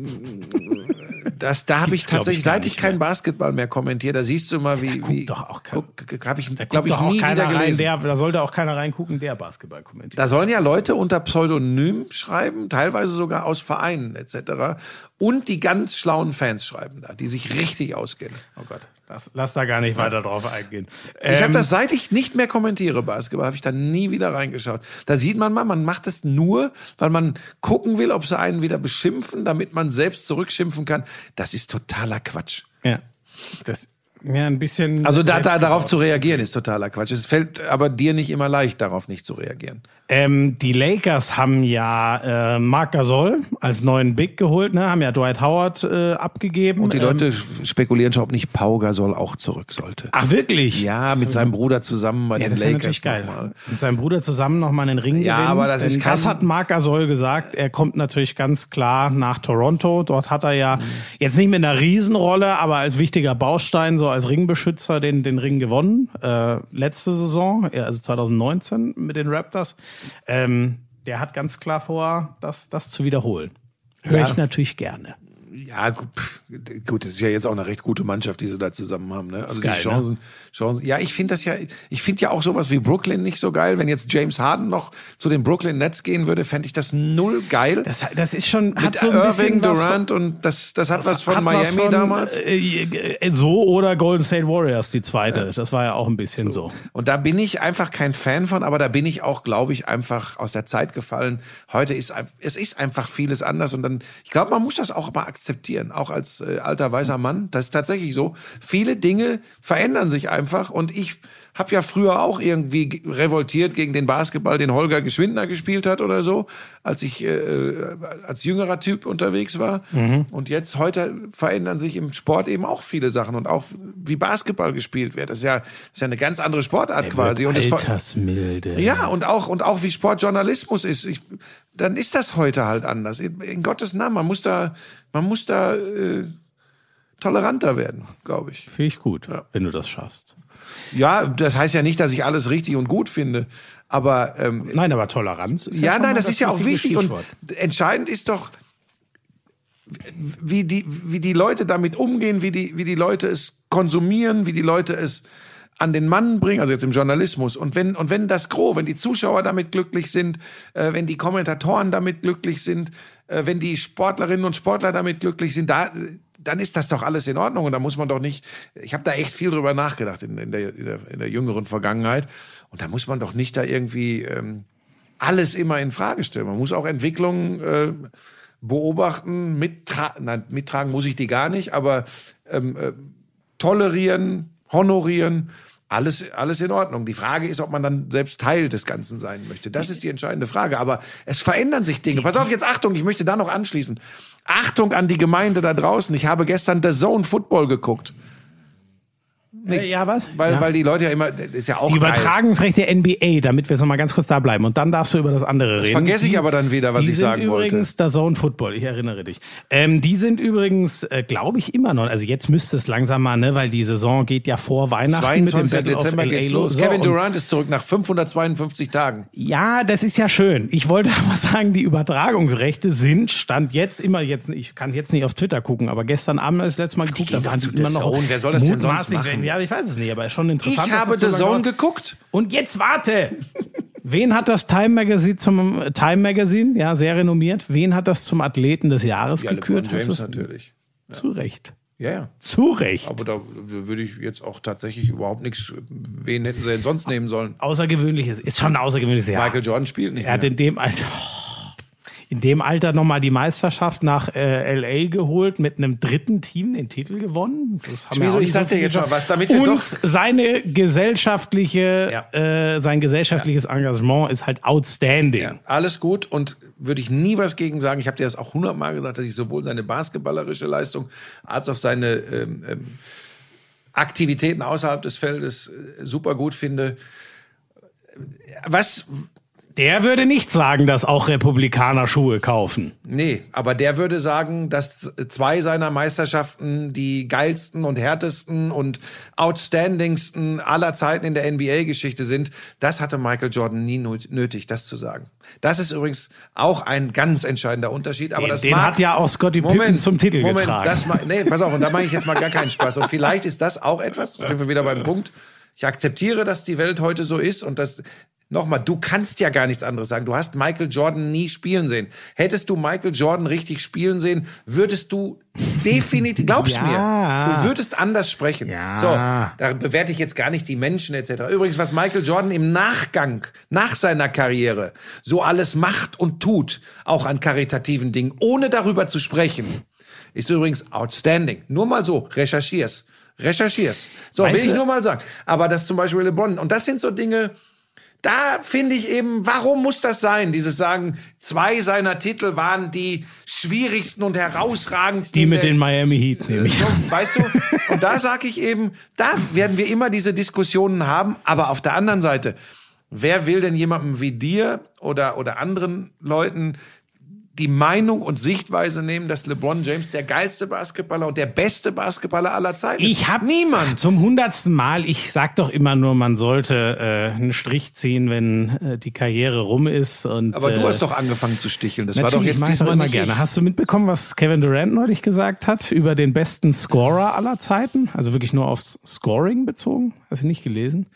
Das, da habe ich tatsächlich, ich, seit ich keinen Basketball mehr kommentiere, da siehst du mal, wie, guckt wie doch auch kein- guck, habe ich, Da glaube ich, nie wieder rein, gelesen. der, da sollte auch keiner reingucken, der Basketball kommentiert. Da sollen ja Leute unter Pseudonym schreiben, teilweise sogar aus Vereinen etc. Und die ganz schlauen Fans schreiben da, die sich richtig auskennen. oh Gott, lass, lass da gar nicht weiter drauf eingehen. ich habe Ähm, das, seit ich nicht mehr kommentiere Basketball, habe ich da nie wieder reingeschaut. Da sieht man mal, man macht es nur, weil man gucken will, ob sie einen wieder beschimpfen, damit man selbst zurückschimpfen kann. Das ist totaler Quatsch. Ja, das, ja, ein bisschen. Also da, da, darauf zu reagieren ist totaler Quatsch. Es fällt aber dir nicht immer leicht, darauf nicht zu reagieren. Ähm, die Lakers haben ja äh, Marc Gasol als neuen Big geholt, ne? haben ja Dwight Howard äh, abgegeben. Und die Ähm, Leute spekulieren schon, ob nicht Pau Gasol auch zurück sollte. Ach, wirklich? Ja, mit seinem Bruder zusammen bei Ja, den das Lakers. natürlich geil. nochmal. Mit seinem Bruder zusammen nochmal einen Ring Ja, gewinnen. aber das ist Denn kein- Das hat Marc Gasol gesagt. Er kommt natürlich ganz klar nach Toronto. Dort hat er ja Mhm. jetzt nicht mit einer Riesenrolle, aber als wichtiger Baustein, so als Ringbeschützer, den, den Ring gewonnen. Äh, letzte Saison, also 2019 mit den Raptors. Ähm, der hat ganz klar vor, das, das zu wiederholen. Höre Ja. ich natürlich gerne. Ja, gut, das ist ja jetzt auch eine recht gute Mannschaft, die sie da zusammen haben. Ne? Also geil, die Chancen, Chancen. Ja, ich finde das ja, ich finde ja auch sowas wie Brooklyn nicht so geil. Wenn jetzt James Harden noch zu den Brooklyn Nets gehen würde, fände ich das null geil. Das, das ist schon, hat Mit so ein bisschen Irving, von- Durant und das, das hat was von Hat Miami was von, damals. Äh, äh, so oder Golden State Warriors, die zweite. Das war ja auch ein bisschen so. Und da bin ich einfach kein Fan von, aber da bin ich auch, glaube ich, einfach aus der Zeit gefallen. Heute ist es ist einfach vieles anders und dann, ich glaube, man muss das auch mal akzeptieren, auch als äh, alter weißer Mann. Das ist tatsächlich so. Viele Dinge verändern sich einfach und ich habe ja früher auch irgendwie ge- revoltiert gegen den Basketball, den Holger Geschwindner gespielt hat oder so, als ich äh, als jüngerer Typ unterwegs war. Und jetzt heute verändern sich im Sport eben auch viele Sachen und auch wie Basketball gespielt wird. Das ist ja, das ist ja eine ganz andere Sportart quasi. Und Altersmilde. ja, und auch, und auch wie Sportjournalismus ist. Ich, dann ist das heute halt anders. In, in Gottes Namen, man muss da, man muss da äh, toleranter werden, glaube ich. Finde ich gut, wenn du das schaffst. Ja, das heißt ja nicht, dass ich alles richtig und gut finde. Aber ähm, Nein, aber Toleranz ist ja, schon nein, mal das ist ja auch wichtig. Und entscheidend ist doch, wie die, wie die Leute damit umgehen, wie die, wie die Leute es konsumieren, wie die Leute es an den Mann bringen, also jetzt im Journalismus. Und wenn, und wenn das Gros, wenn die Zuschauer damit glücklich sind, äh, wenn die Kommentatoren damit glücklich sind, äh, wenn die Sportlerinnen und Sportler damit glücklich sind, da, dann ist das doch alles in Ordnung. Und da muss man doch nicht, ich habe da echt viel drüber nachgedacht in, in, der, in, der, in der jüngeren Vergangenheit. Und da muss man doch nicht da irgendwie ähm, alles immer in Frage stellen. Man muss auch Entwicklungen äh, beobachten, mittra nein, mittragen muss ich die gar nicht, aber ähm, äh, tolerieren, honorieren. Alles, alles in Ordnung. Die Frage ist, ob man dann selbst Teil des Ganzen sein möchte. Das ist die entscheidende Frage. Aber es verändern sich Dinge. Pass auf, jetzt Achtung, ich möchte da noch anschließen. Achtung an die Gemeinde da draußen. Ich habe gestern The Zone Football geguckt. Äh, ja, was? Weil, ja. weil die Leute ja immer, das ist ja auch Die. Übertragungsrechte NBA, damit wir jetzt noch mal ganz kurz da bleiben. Und dann darfst du über das andere reden. vergesse ich aber dann wieder, was die ich sagen übrigens der Zone Football, ich erinnere dich. Ähm, die sind übrigens, äh, glaube ich, immer noch, also jetzt müsste es langsam mal, ne, weil die Saison geht ja vor Weihnachten mit dem 22. Battle Dezember geht's los. So, Kevin Durant ist zurück nach 552 Tagen. Ja, das ist ja schön. Ich wollte aber sagen, die Übertragungsrechte sind, stand jetzt immer jetzt, ich kann jetzt nicht auf Twitter gucken, aber gestern Abend als ich das letzte Mal geguckt, da waren zu immer noch Zone. Wer soll das denn sonst machen? Ja, ich weiß es nicht, aber ist schon interessant. Ich habe so The Zone geguckt. Und jetzt warte! Wen hat das Time Magazine zum Time Magazine, ja, sehr renommiert, wen hat das zum Athleten des Jahres Ja, gekürt? LeBron James natürlich. Zu Recht. Ja, ja. Zu Recht. Aber da würde ich jetzt auch tatsächlich überhaupt nichts. Wen hätten sie denn sonst nehmen sollen? Außergewöhnliches, ist schon ein außergewöhnliches Jahr. Michael Jordan spielt nicht Er hat mehr. in dem Alter, in dem Alter nochmal die Meisterschaft nach äh, LA geholt, mit einem dritten Team den Titel gewonnen. Das haben ja Wieso? auch Ich sag dir jetzt mal geschafft. was, damit wir Und doch- seine gesellschaftliche, äh, sein gesellschaftliches Engagement ist halt outstanding. Ja, alles gut und würde ich nie was gegen sagen. Ich habe dir das auch hundertmal gesagt, dass ich sowohl seine basketballerische Leistung als auch seine ähm, ähm, Aktivitäten außerhalb des Feldes äh, super gut finde. Was Der würde nicht sagen, dass auch Republikaner Schuhe kaufen. Nee, aber der würde sagen, dass zwei seiner Meisterschaften die geilsten und härtesten und outstandingsten aller Zeiten in der NBA-Geschichte sind. Das hatte Michael Jordan nie nötig, das zu sagen. Das ist übrigens auch ein ganz entscheidender Unterschied. Aber Den- das den mag, hat ja auch Scottie Pippen zum Titel Moment, getragen. Das nee, pass auf, und da mache ich jetzt mal gar keinen Spaß. Und vielleicht ist das auch etwas, da sind wir wieder beim Punkt. Ich akzeptiere, dass die Welt heute so ist und das Nochmal, du kannst ja gar nichts anderes sagen. Du hast Michael Jordan nie spielen sehen. Hättest du Michael Jordan richtig spielen sehen, würdest du definitiv, glaubst Ja. mir, du würdest anders sprechen. Ja. So, da bewerte ich jetzt gar nicht die Menschen etc. Übrigens, was Michael Jordan im Nachgang, nach seiner Karriere, so alles macht und tut, auch an karitativen Dingen, ohne darüber zu sprechen, ist übrigens outstanding. Nur mal so, recherchier's. Recherchier's. So, Weißt will ich nur mal sagen. Aber das zum Beispiel LeBron, und das sind so Dinge, da finde ich eben, warum muss das sein? Dieses Sagen, zwei seiner Titel waren die schwierigsten und herausragendsten. Die mit der- den Miami Heat, nehme ich so, weißt du? Und da sage ich eben, da werden wir immer diese Diskussionen haben. Aber auf der anderen Seite, wer will denn jemandem wie dir oder, oder anderen Leuten die Meinung und Sichtweise nehmen, dass LeBron James der geilste Basketballer und der beste Basketballer aller Zeiten ist? Ich habe niemand. Zum hundertsten Mal, ich sag doch immer nur, man sollte äh, einen Strich ziehen, wenn äh, die Karriere rum ist. Und, Aber du äh, hast doch angefangen zu sticheln. Das war doch jetzt ich diesmal immer gerne. ich. Hast du mitbekommen, was Kevin Durant neulich gesagt hat über den besten Scorer aller Zeiten? Also wirklich nur aufs Scoring bezogen? Hast du nicht gelesen?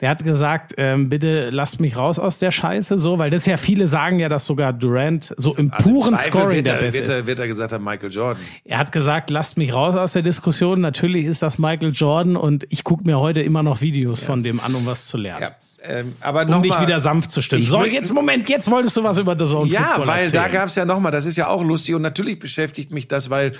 Der hat gesagt, ähm, bitte lasst mich raus aus der Scheiße, so, weil das ja viele sagen ja, dass sogar Durant so im puren Also Zweifel Scoring wird der er, Beste wird, ist. er, wird er gesagt haben, Michael Jordan. Er hat gesagt, lasst mich raus aus der Diskussion. Natürlich ist das Michael Jordan und ich gucke mir heute immer noch Videos von dem an, um was zu lernen. Ja. Ähm, aber Um noch dich mal, wieder sanft zu stimmen. So, jetzt Moment, jetzt wolltest du was über The Zone Ja, weil da erzählen. gab's ja noch mal, das ist ja auch lustig und natürlich beschäftigt mich das, weil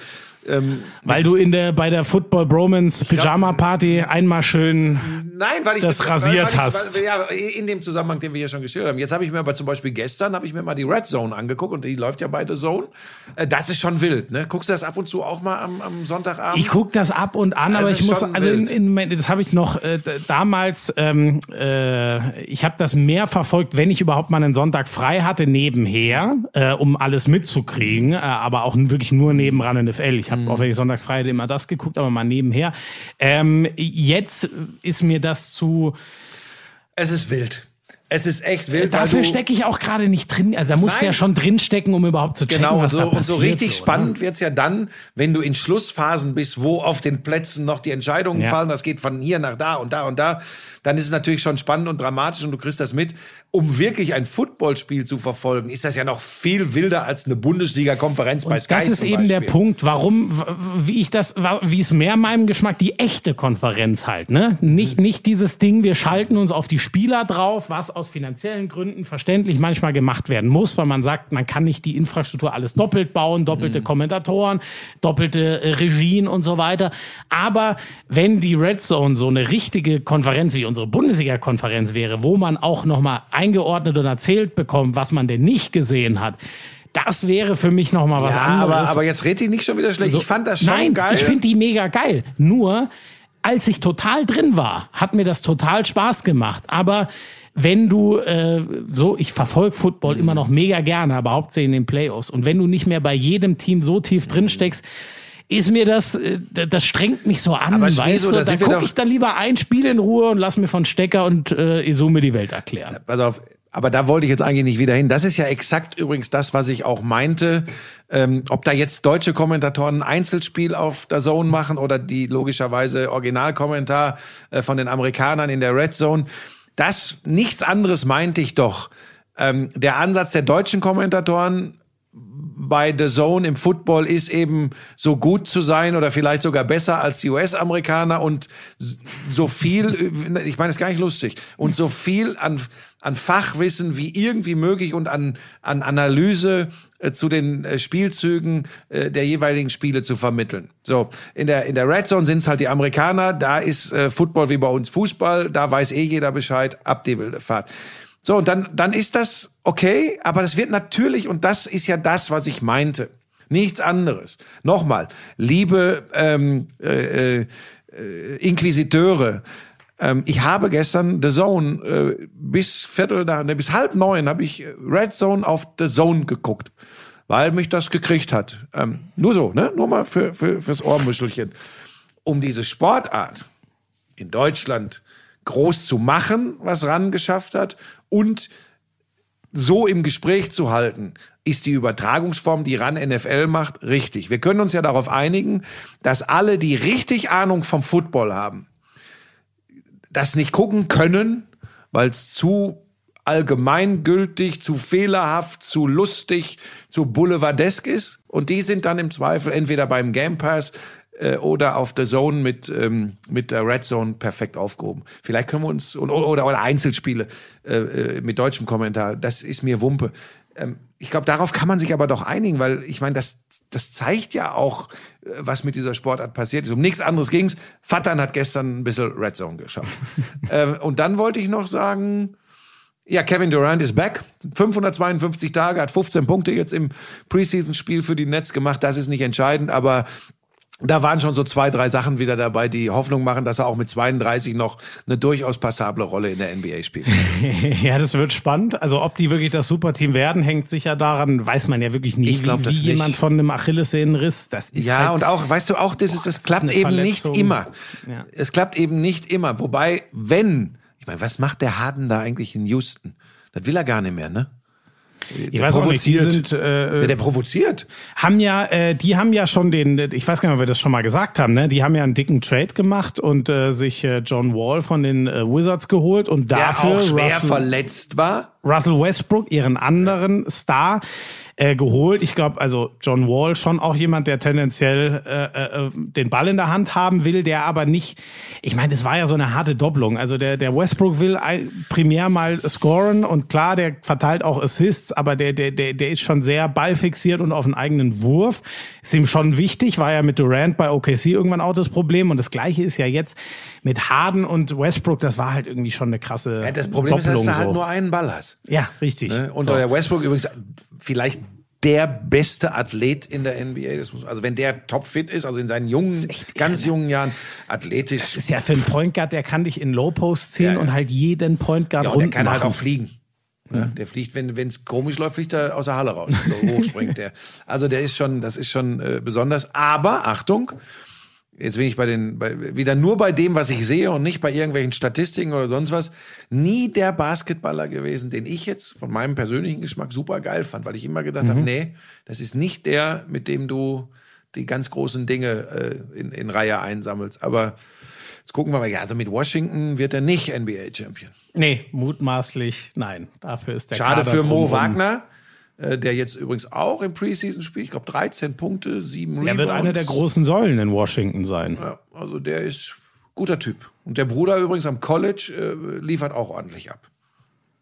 ähm, Weil du in der, bei der Football Bromance Pyjama Party einmal schön Nein, weil ich das rasiert weil ich, hast. Ja, in dem Zusammenhang, den wir hier schon geschildert haben. Jetzt habe ich mir aber zum Beispiel gestern habe ich mir mal die Red Zone angeguckt und die läuft ja bei The Zone. Äh, Das ist schon wild, ne? Guckst du das ab und zu auch mal am, am Sonntagabend? Ich guck das ab und an, Das aber ist ich muss, also in, in, das habe ich noch äh, damals, ähm, äh, ich habe das mehr verfolgt, wenn ich überhaupt mal einen Sonntag frei hatte nebenher, äh, um alles mitzukriegen, äh, aber auch wirklich nur nebendran NFL. Ich Mhm. habe auch wenn ich sonntags frei hatte immer das geguckt, aber mal nebenher. Ähm, jetzt ist mir das zu es ist wild. Es ist echt wild. Dafür du- stecke ich auch gerade nicht drin. Also da musst du Nein. ja schon drinstecken, um überhaupt zu checken, Genau, und was so, da und passiert. so richtig ne? spannend wird's ja dann, wenn du in Schlussphasen bist, wo auf den Plätzen noch die Entscheidungen Ja. fallen. Das geht von hier nach da und da und da. Dann ist es natürlich schon spannend und dramatisch und du kriegst das mit. Um wirklich ein Footballspiel zu verfolgen, ist das ja noch viel wilder als eine Bundesliga-Konferenz bei Sky. Das ist eben der Beispiel. Punkt, warum, wie ich das, wie es mehr meinem Geschmack, die echte Konferenz halt, ne? Nicht, Mhm. nicht dieses Ding, wir schalten uns auf die Spieler drauf, was aus finanziellen Gründen verständlich manchmal gemacht werden muss, weil man sagt, man kann nicht die Infrastruktur alles doppelt bauen, doppelte Mhm. Kommentatoren, doppelte äh, Regien und so weiter. Aber wenn die Red Zone so eine richtige Konferenz wie unsere Bundesliga-Konferenz wäre, wo man auch nochmal eingeordnet und erzählt bekommt, was man denn nicht gesehen hat, das wäre für mich nochmal was Ja, anderes. aber, aber jetzt red die nicht schon wieder schlecht. ich fand das schon Nein, geil. ich finde die mega geil. Nur, als ich total drin war, hat mir das total Spaß gemacht. Aber wenn du äh, so, ich verfolge Football immer noch mega gerne, aber hauptsächlich in den Playoffs. Und wenn du nicht mehr bei jedem Team so tief drin steckst, ist mir das, äh, das strengt mich so an, Aber weißt Schmieso, du? da gucke ich dann lieber ein Spiel in Ruhe und lass mir von Stecker und äh, Isume die Welt erklären. Pass auf, aber da wollte ich jetzt eigentlich nicht wieder hin. Das ist ja exakt übrigens das, was ich auch meinte. Ähm, ob da jetzt deutsche Kommentatoren ein Einzelspiel auf der Zone machen oder die logischerweise Originalkommentar äh, von den Amerikanern in der Red Zone. Das, nichts anderes meinte ich doch. Ähm, der Ansatz der deutschen Kommentatoren bei The Zone im Football ist eben so gut zu sein oder vielleicht sogar besser als die US-Amerikaner und so viel, ich meine, das ist gar nicht lustig, und so viel an, an Fachwissen wie irgendwie möglich und an, an Analyse äh, zu den äh, Spielzügen äh, der jeweiligen Spiele zu vermitteln. So, in der, in der Red Zone sind es halt die Amerikaner, da ist äh, Football wie bei uns Fußball, da weiß eh jeder Bescheid, ab die wilde Fahrt. So, und dann, dann ist das okay, aber das wird natürlich, und das ist ja das, was ich meinte. Nichts anderes. Nochmal, liebe ähm, äh, äh, Inquisiteure, ähm, ich habe gestern The Zone äh, bis Viertel nach, ne, bis halb neun habe ich Red Zone auf The Zone geguckt, weil mich das gekriegt hat. Ähm, nur so, ne? Nur mal für, für, fürs Ohrmuschelchen. Um diese Sportart in Deutschland groß zu machen, was RAN geschafft hat und so im Gespräch zu halten, ist die Übertragungsform, die RAN NFL macht, richtig. Wir können uns ja darauf einigen, dass alle, die richtig Ahnung vom Football haben, das nicht gucken können, weil es zu allgemeingültig, zu fehlerhaft, zu lustig, zu boulevardesk ist. Und die sind dann im Zweifel entweder beim Game Pass äh, oder auf der Zone mit, ähm, mit der Red Zone perfekt aufgehoben. Vielleicht können wir uns, oder, oder Einzelspiele äh, äh, mit deutschem Kommentar, das ist mir Wumpe. Ähm, ich glaube, darauf kann man sich aber doch einigen, weil ich meine, das, das zeigt ja auch, äh, was mit dieser Sportart passiert ist. Um nichts anderes ging's. Fatan hat gestern ein bisschen Red Zone geschaut. ähm, und dann wollte ich noch sagen, ja, Kevin Durant ist back. 552 Tage, hat 15 Punkte jetzt im Preseason-Spiel für die Nets gemacht. Das ist nicht entscheidend, aber da waren schon so zwei, drei Sachen wieder dabei, die Hoffnung machen, dass er auch mit 32 noch eine durchaus passable Rolle in der NBA spielt. Ja, das wird spannend. Also ob die wirklich das Superteam werden, hängt sicher daran, weiß man ja wirklich nie, Ich glaub wie, das wie nicht. jemand von einem Achillessehnenriss. Das ist Ja, halt, und auch, weißt du, auch das ist, es klappt eben nicht Verletzung. immer. Ja. Es klappt eben nicht immer. Wobei, wenn, ich meine, was macht der Harden da eigentlich in Houston? Das will er gar nicht mehr, ne? Ich weiß auch nicht, die sind, äh, Ja, der provoziert. haben ja, äh, die haben ja schon den, ich weiß gar nicht, ob wir das schon mal gesagt haben, ne? Die haben ja einen dicken Trade gemacht und äh, sich äh, John Wall von den äh, Wizards geholt und Der dafür auch schwer Russell, verletzt war. Russell Westbrook, ihren anderen Star, äh, geholt. Ich glaube, also John Wall schon auch jemand, der tendenziell äh, äh, den Ball in der Hand haben will, der aber nicht. Ich meine, es war ja so eine harte Doppelung. Also der der Westbrook will primär mal scoren und klar, der verteilt auch Assists, aber der der der der ist schon sehr ballfixiert und auf einen eigenen Wurf. Ist ihm schon wichtig. War ja mit Durant bei OKC irgendwann auch das Problem und das Gleiche ist ja jetzt mit Harden und Westbrook. Das war halt irgendwie schon eine krasse Ja, das Problem Doppelung ist, dass du halt so. nur einen Ball hast. Ja, richtig. Ne? Und So. der Westbrook übrigens vielleicht der beste Athlet in der NBA. Muss, also wenn der topfit ist, also in seinen jungen, ganz jungen Jahren, athletisch. Das ist ja für einen Point Guard, der kann dich in Low Post ziehen Ja, ja. und halt jeden Point Guard ja, und der kann machen. halt auch fliegen. Ne? Der fliegt, wenn es komisch läuft, fliegt er aus der Halle raus. So hoch springt der. Also der ist schon, das ist schon äh, besonders. Aber Achtung, jetzt bin ich bei den, bei, wieder nur bei dem, was ich sehe und nicht bei irgendwelchen Statistiken oder sonst was, nie der Basketballer gewesen, den ich jetzt von meinem persönlichen Geschmack super geil fand, weil ich immer gedacht habe, nee, das ist nicht der, mit dem du die ganz großen Dinge äh, in, in Reihe einsammelst. Aber Jetzt gucken wir mal, ja, also mit Washington wird er nicht NBA-Champion. Nee, mutmaßlich nein. Dafür ist der Schade Kader für Mo drumrum. Wagner, der jetzt übrigens auch im Preseason spielt. Ich glaube 13 Punkte, 7 Rebounds. Er wird einer der großen Säulen in Washington sein. Ja, also der ist guter Typ. Und der Bruder übrigens am College äh, liefert auch ordentlich ab.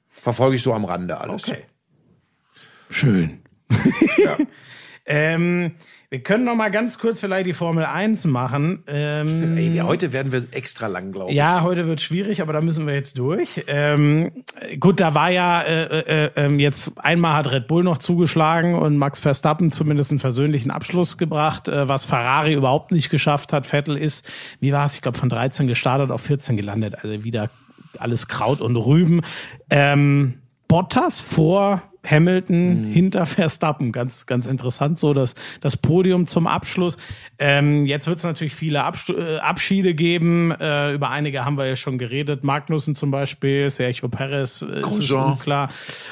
Verfolge ich so am Rande alles. Okay. Schön. ähm, wir können noch mal ganz kurz vielleicht die Formel 1 machen. Ähm, Ey, wir, heute werden wir extra lang, glaube ich. ja, heute wird schwierig, aber da müssen wir jetzt durch. Ähm, gut, da war ja äh, äh, äh, jetzt einmal hat Red Bull noch zugeschlagen und Max Verstappen zumindest einen versöhnlichen Abschluss gebracht, äh, was Ferrari überhaupt nicht geschafft hat. Vettel ist, wie war es? Ich glaube von 13 gestartet auf 14 gelandet, also wieder alles Kraut und Rüben. Ähm, Bottas vor Hamilton hinter Verstappen. Ganz, ganz interessant, so das, das Podium zum Abschluss. Ähm, jetzt wird es natürlich viele Abstu äh, Abschiede geben. Äh, über einige haben wir ja schon geredet. Magnussen zum Beispiel, Sergio Perez, äh, ist Grosjean. unklar.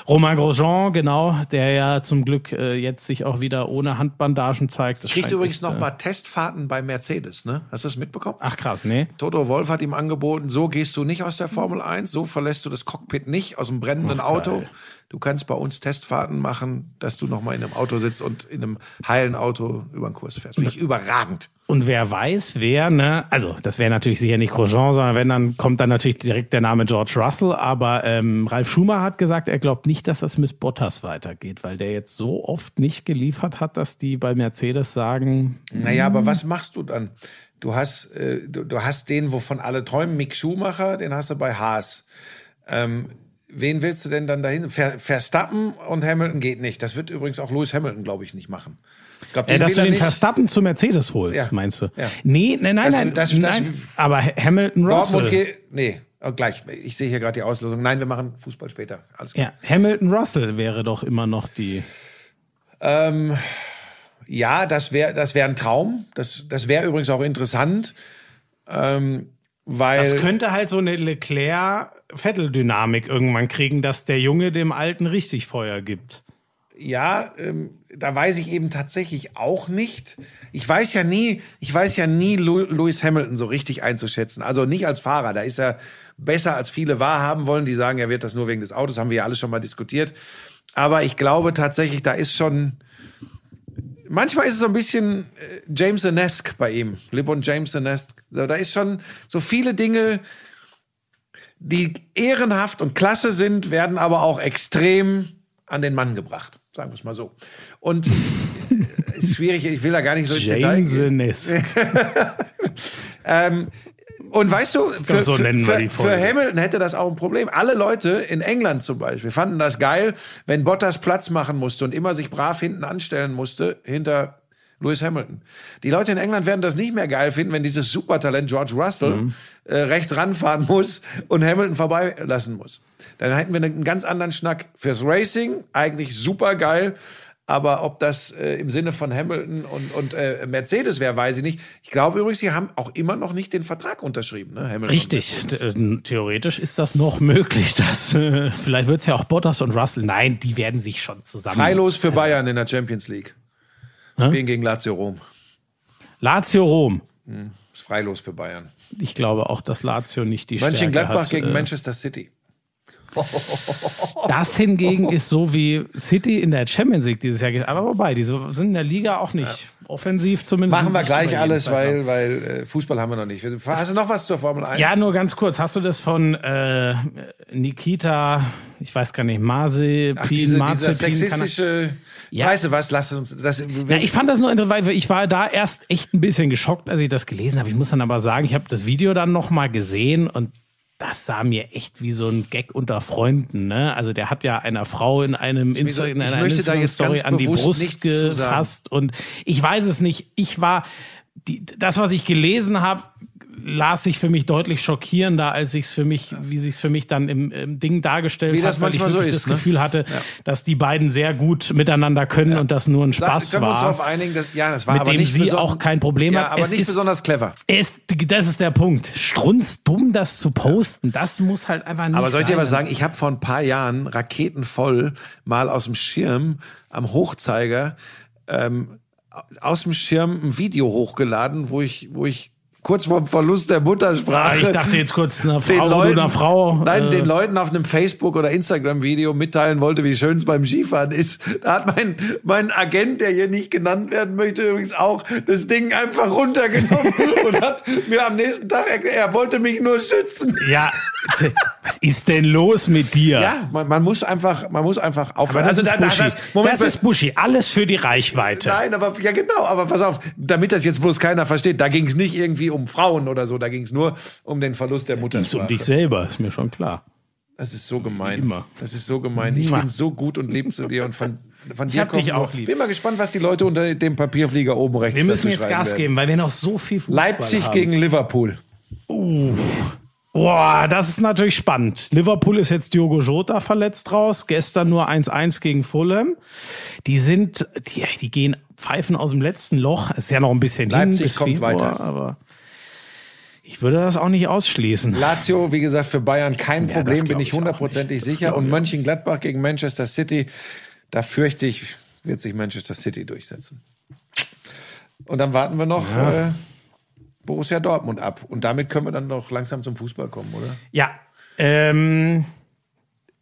Romain Grosjean, genau, der ja zum Glück äh, jetzt sich auch wieder ohne Handbandagen zeigt. Das Kriegt übrigens echt, noch äh, mal Testfahrten bei Mercedes, ne? Hast du das mitbekommen? Ach krass, nee. Toto Wolf hat ihm angeboten, so gehst du nicht aus der Formel 1, so verlässt du das Cockpit nicht aus dem brennenden Ach, Auto. geil. Du kannst bei uns Testfahrten machen, dass du noch mal in einem Auto sitzt und in einem heilen Auto über den Kurs fährst. Finde ich überragend. Und wer weiß, wer, ne, also das wäre natürlich sicher nicht Grosjean, sondern wenn, dann kommt dann natürlich direkt der Name George Russell. Aber ähm, Ralf Schumacher hat gesagt, er glaubt nicht, dass das mit Bottas weitergeht, weil der jetzt so oft nicht geliefert hat, dass die bei Mercedes sagen, Naja, aber was machst du dann? Du hast, äh, du, du hast den, wovon alle träumen, Mick Schumacher, den hast du bei Haas. Ähm, wen willst du denn dann dahin? Ver, Verstappen und Hamilton geht nicht. Das wird übrigens auch Lewis Hamilton, glaube ich, nicht machen. Ich glaub, äh, dass du den nicht. Verstappen zu Mercedes holst, Ja. meinst du? Ja. Nee, nein, nein, Das- nein, das- das- nein. aber Hamilton Russell. Geht, nee, oh, gleich. Ich sehe hier gerade die Auslosung. Nein, wir machen Fußball später. Alles klar. Ja, Hamilton Russell wäre doch immer noch die. Ähm, ja, das wäre das wäre ein Traum. Das, das wäre übrigens auch interessant. Ähm, weil Das könnte halt so eine Leclerc-Vettel-Dynamik irgendwann kriegen, dass der Junge dem Alten richtig Feuer gibt. Ja, ähm, da weiß ich eben tatsächlich auch nicht. Ich weiß ja nie, ich weiß ja nie Lewis Hamilton so richtig einzuschätzen. Also nicht als Fahrer, da ist er besser als viele wahrhaben wollen. Die sagen, er wird das nur wegen des Autos, haben wir ja alles schon mal diskutiert. Aber ich glaube tatsächlich, da ist schon, manchmal ist es so ein bisschen äh, Jameson-esque bei ihm. LeBron Jameson-esque. So, da ist schon so viele Dinge, die ehrenhaft und klasse sind, werden aber auch extrem an den Mann gebracht. Sagen wir es mal so. Und äh, ist schwierig, ich will da gar nicht so ins Detail gehen. Ähm, und weißt du, für, so für, nennen wir für, die für. Hamilton hätte das auch ein Problem. Alle Leute in England zum Beispiel fanden das geil, wenn Bottas Platz machen musste und immer sich brav hinten anstellen musste hinter Lewis Hamilton. Die Leute in England werden das nicht mehr geil finden, wenn dieses Supertalent George Russell Mhm. äh, rechts ranfahren muss und Hamilton vorbeilassen muss. Dann hätten wir einen ganz anderen Schnack. Fürs Racing eigentlich super geil. Aber ob das äh, im Sinne von Hamilton und, und äh, Mercedes wäre, weiß ich nicht. Ich glaube übrigens, sie haben auch immer noch nicht den Vertrag unterschrieben. Ne? Hamilton Richtig, und Mercedes. T- äh, theoretisch ist das noch möglich, dass äh, vielleicht wird es ja auch Bottas und Russell. Nein, die werden sich schon zusammen. Freilos für Bayern in der Champions League. Spielen gegen Lazio Rom. Lazio Rom. Ist freilos für Bayern. Ich glaube auch, dass Lazio nicht die Stärke Mönchengladbach hat. gegen äh, Manchester City. Das hingegen ist so wie City in der Champions League dieses Jahr geht. Aber wobei, die sind in der Liga auch nicht offensiv zumindest. Machen wir gleich alles, weil, weil äh, Fußball haben wir noch nicht. Hast du noch was zur Formel 1? Ja, nur ganz kurz. Hast du das von äh, Nikita, ich weiß gar nicht, Mazepin, Ach, diese, dieser Mazepin, kann er- sexistische. Ja. Weißt du was? Lass uns. Das, Ja, ich fand das nur interessant, weil ich war da erst echt ein bisschen geschockt, als ich das gelesen habe. Ich muss dann aber sagen, ich habe das Video dann noch mal gesehen und das sah mir echt wie so ein Gag unter Freunden. Ne? Also der hat ja einer Frau in einem Insta in einer Instagram-Story an die Brust gefasst und ich weiß es nicht. Ich war die, das, was ich gelesen habe, las sich für mich deutlich schockierender, als ich es für mich, wie sich es für mich dann im, im Ding dargestellt Wie hat, das weil ich so ist, das ne? Gefühl hatte, dass die beiden sehr gut miteinander können und das nur ein Da Spaß können wir uns war darauf einigen, dass, ja, das war mit aber dem nicht sie auch kein Problem ja, hat. aber Es nicht ist- besonders clever. Es, das ist der Punkt. Strunzdumm, das zu posten, das muss halt einfach nicht Aber soll ich dir was sagen? Ich habe vor ein paar Jahren raketenvoll mal aus dem Schirm am Hochzeiger ähm, aus dem Schirm ein Video hochgeladen, wo ich, wo ich kurz vorm Verlust der Muttersprache. ich dachte jetzt kurz einer den Frau Leuten, oder einer Frau. Nein, äh, den Leuten auf einem Facebook- oder Instagram-Video mitteilen wollte, wie schön es beim Skifahren ist. Da hat mein, mein Agent, der hier nicht genannt werden möchte, übrigens auch das Ding einfach runtergenommen und hat mir am nächsten Tag erklärt, er wollte mich nur schützen. Ja, was ist denn los mit dir? Ja, man, man muss einfach, man muss einfach aufhören. das, ist da- das- Moment, das ist Buschi. Alles für die Reichweite. Nein, aber ja genau, aber pass auf, damit das jetzt bloß keiner versteht, da ging es nicht irgendwie um Frauen oder so, da ging es nur um den Verlust der Ist um Muttersprache. dich selber, ist mir schon klar. Das ist so gemein. Immer. Das ist so gemein. Ich bin so gut und lieb zu dir und von, von dir hab dich kommt nur- auch lieb. Bin mal gespannt, was die Leute unter dem Papierflieger oben rechts Wir müssen jetzt Gas werden. geben, weil wir noch so viel Fußball Leipzig haben. gegen Liverpool. Boah, das ist natürlich spannend. Liverpool ist jetzt Diogo Jota verletzt raus. Gestern nur 1-1 gegen Fulham. Die sind, die, die gehen pfeifen aus dem letzten Loch. Ist ja noch ein bisschen Leipzig hin kommt Februar, weiter. aber ich würde das auch nicht ausschließen. Lazio, wie gesagt, für Bayern kein Ja, Problem, bin ich hundertprozentig sicher. Und Mönchengladbach gegen Manchester City, da fürchte ich, wird sich Manchester City durchsetzen. Und dann warten wir noch äh, Borussia Dortmund ab. Und damit können wir dann doch langsam zum Fußball kommen, oder? Ja, ähm,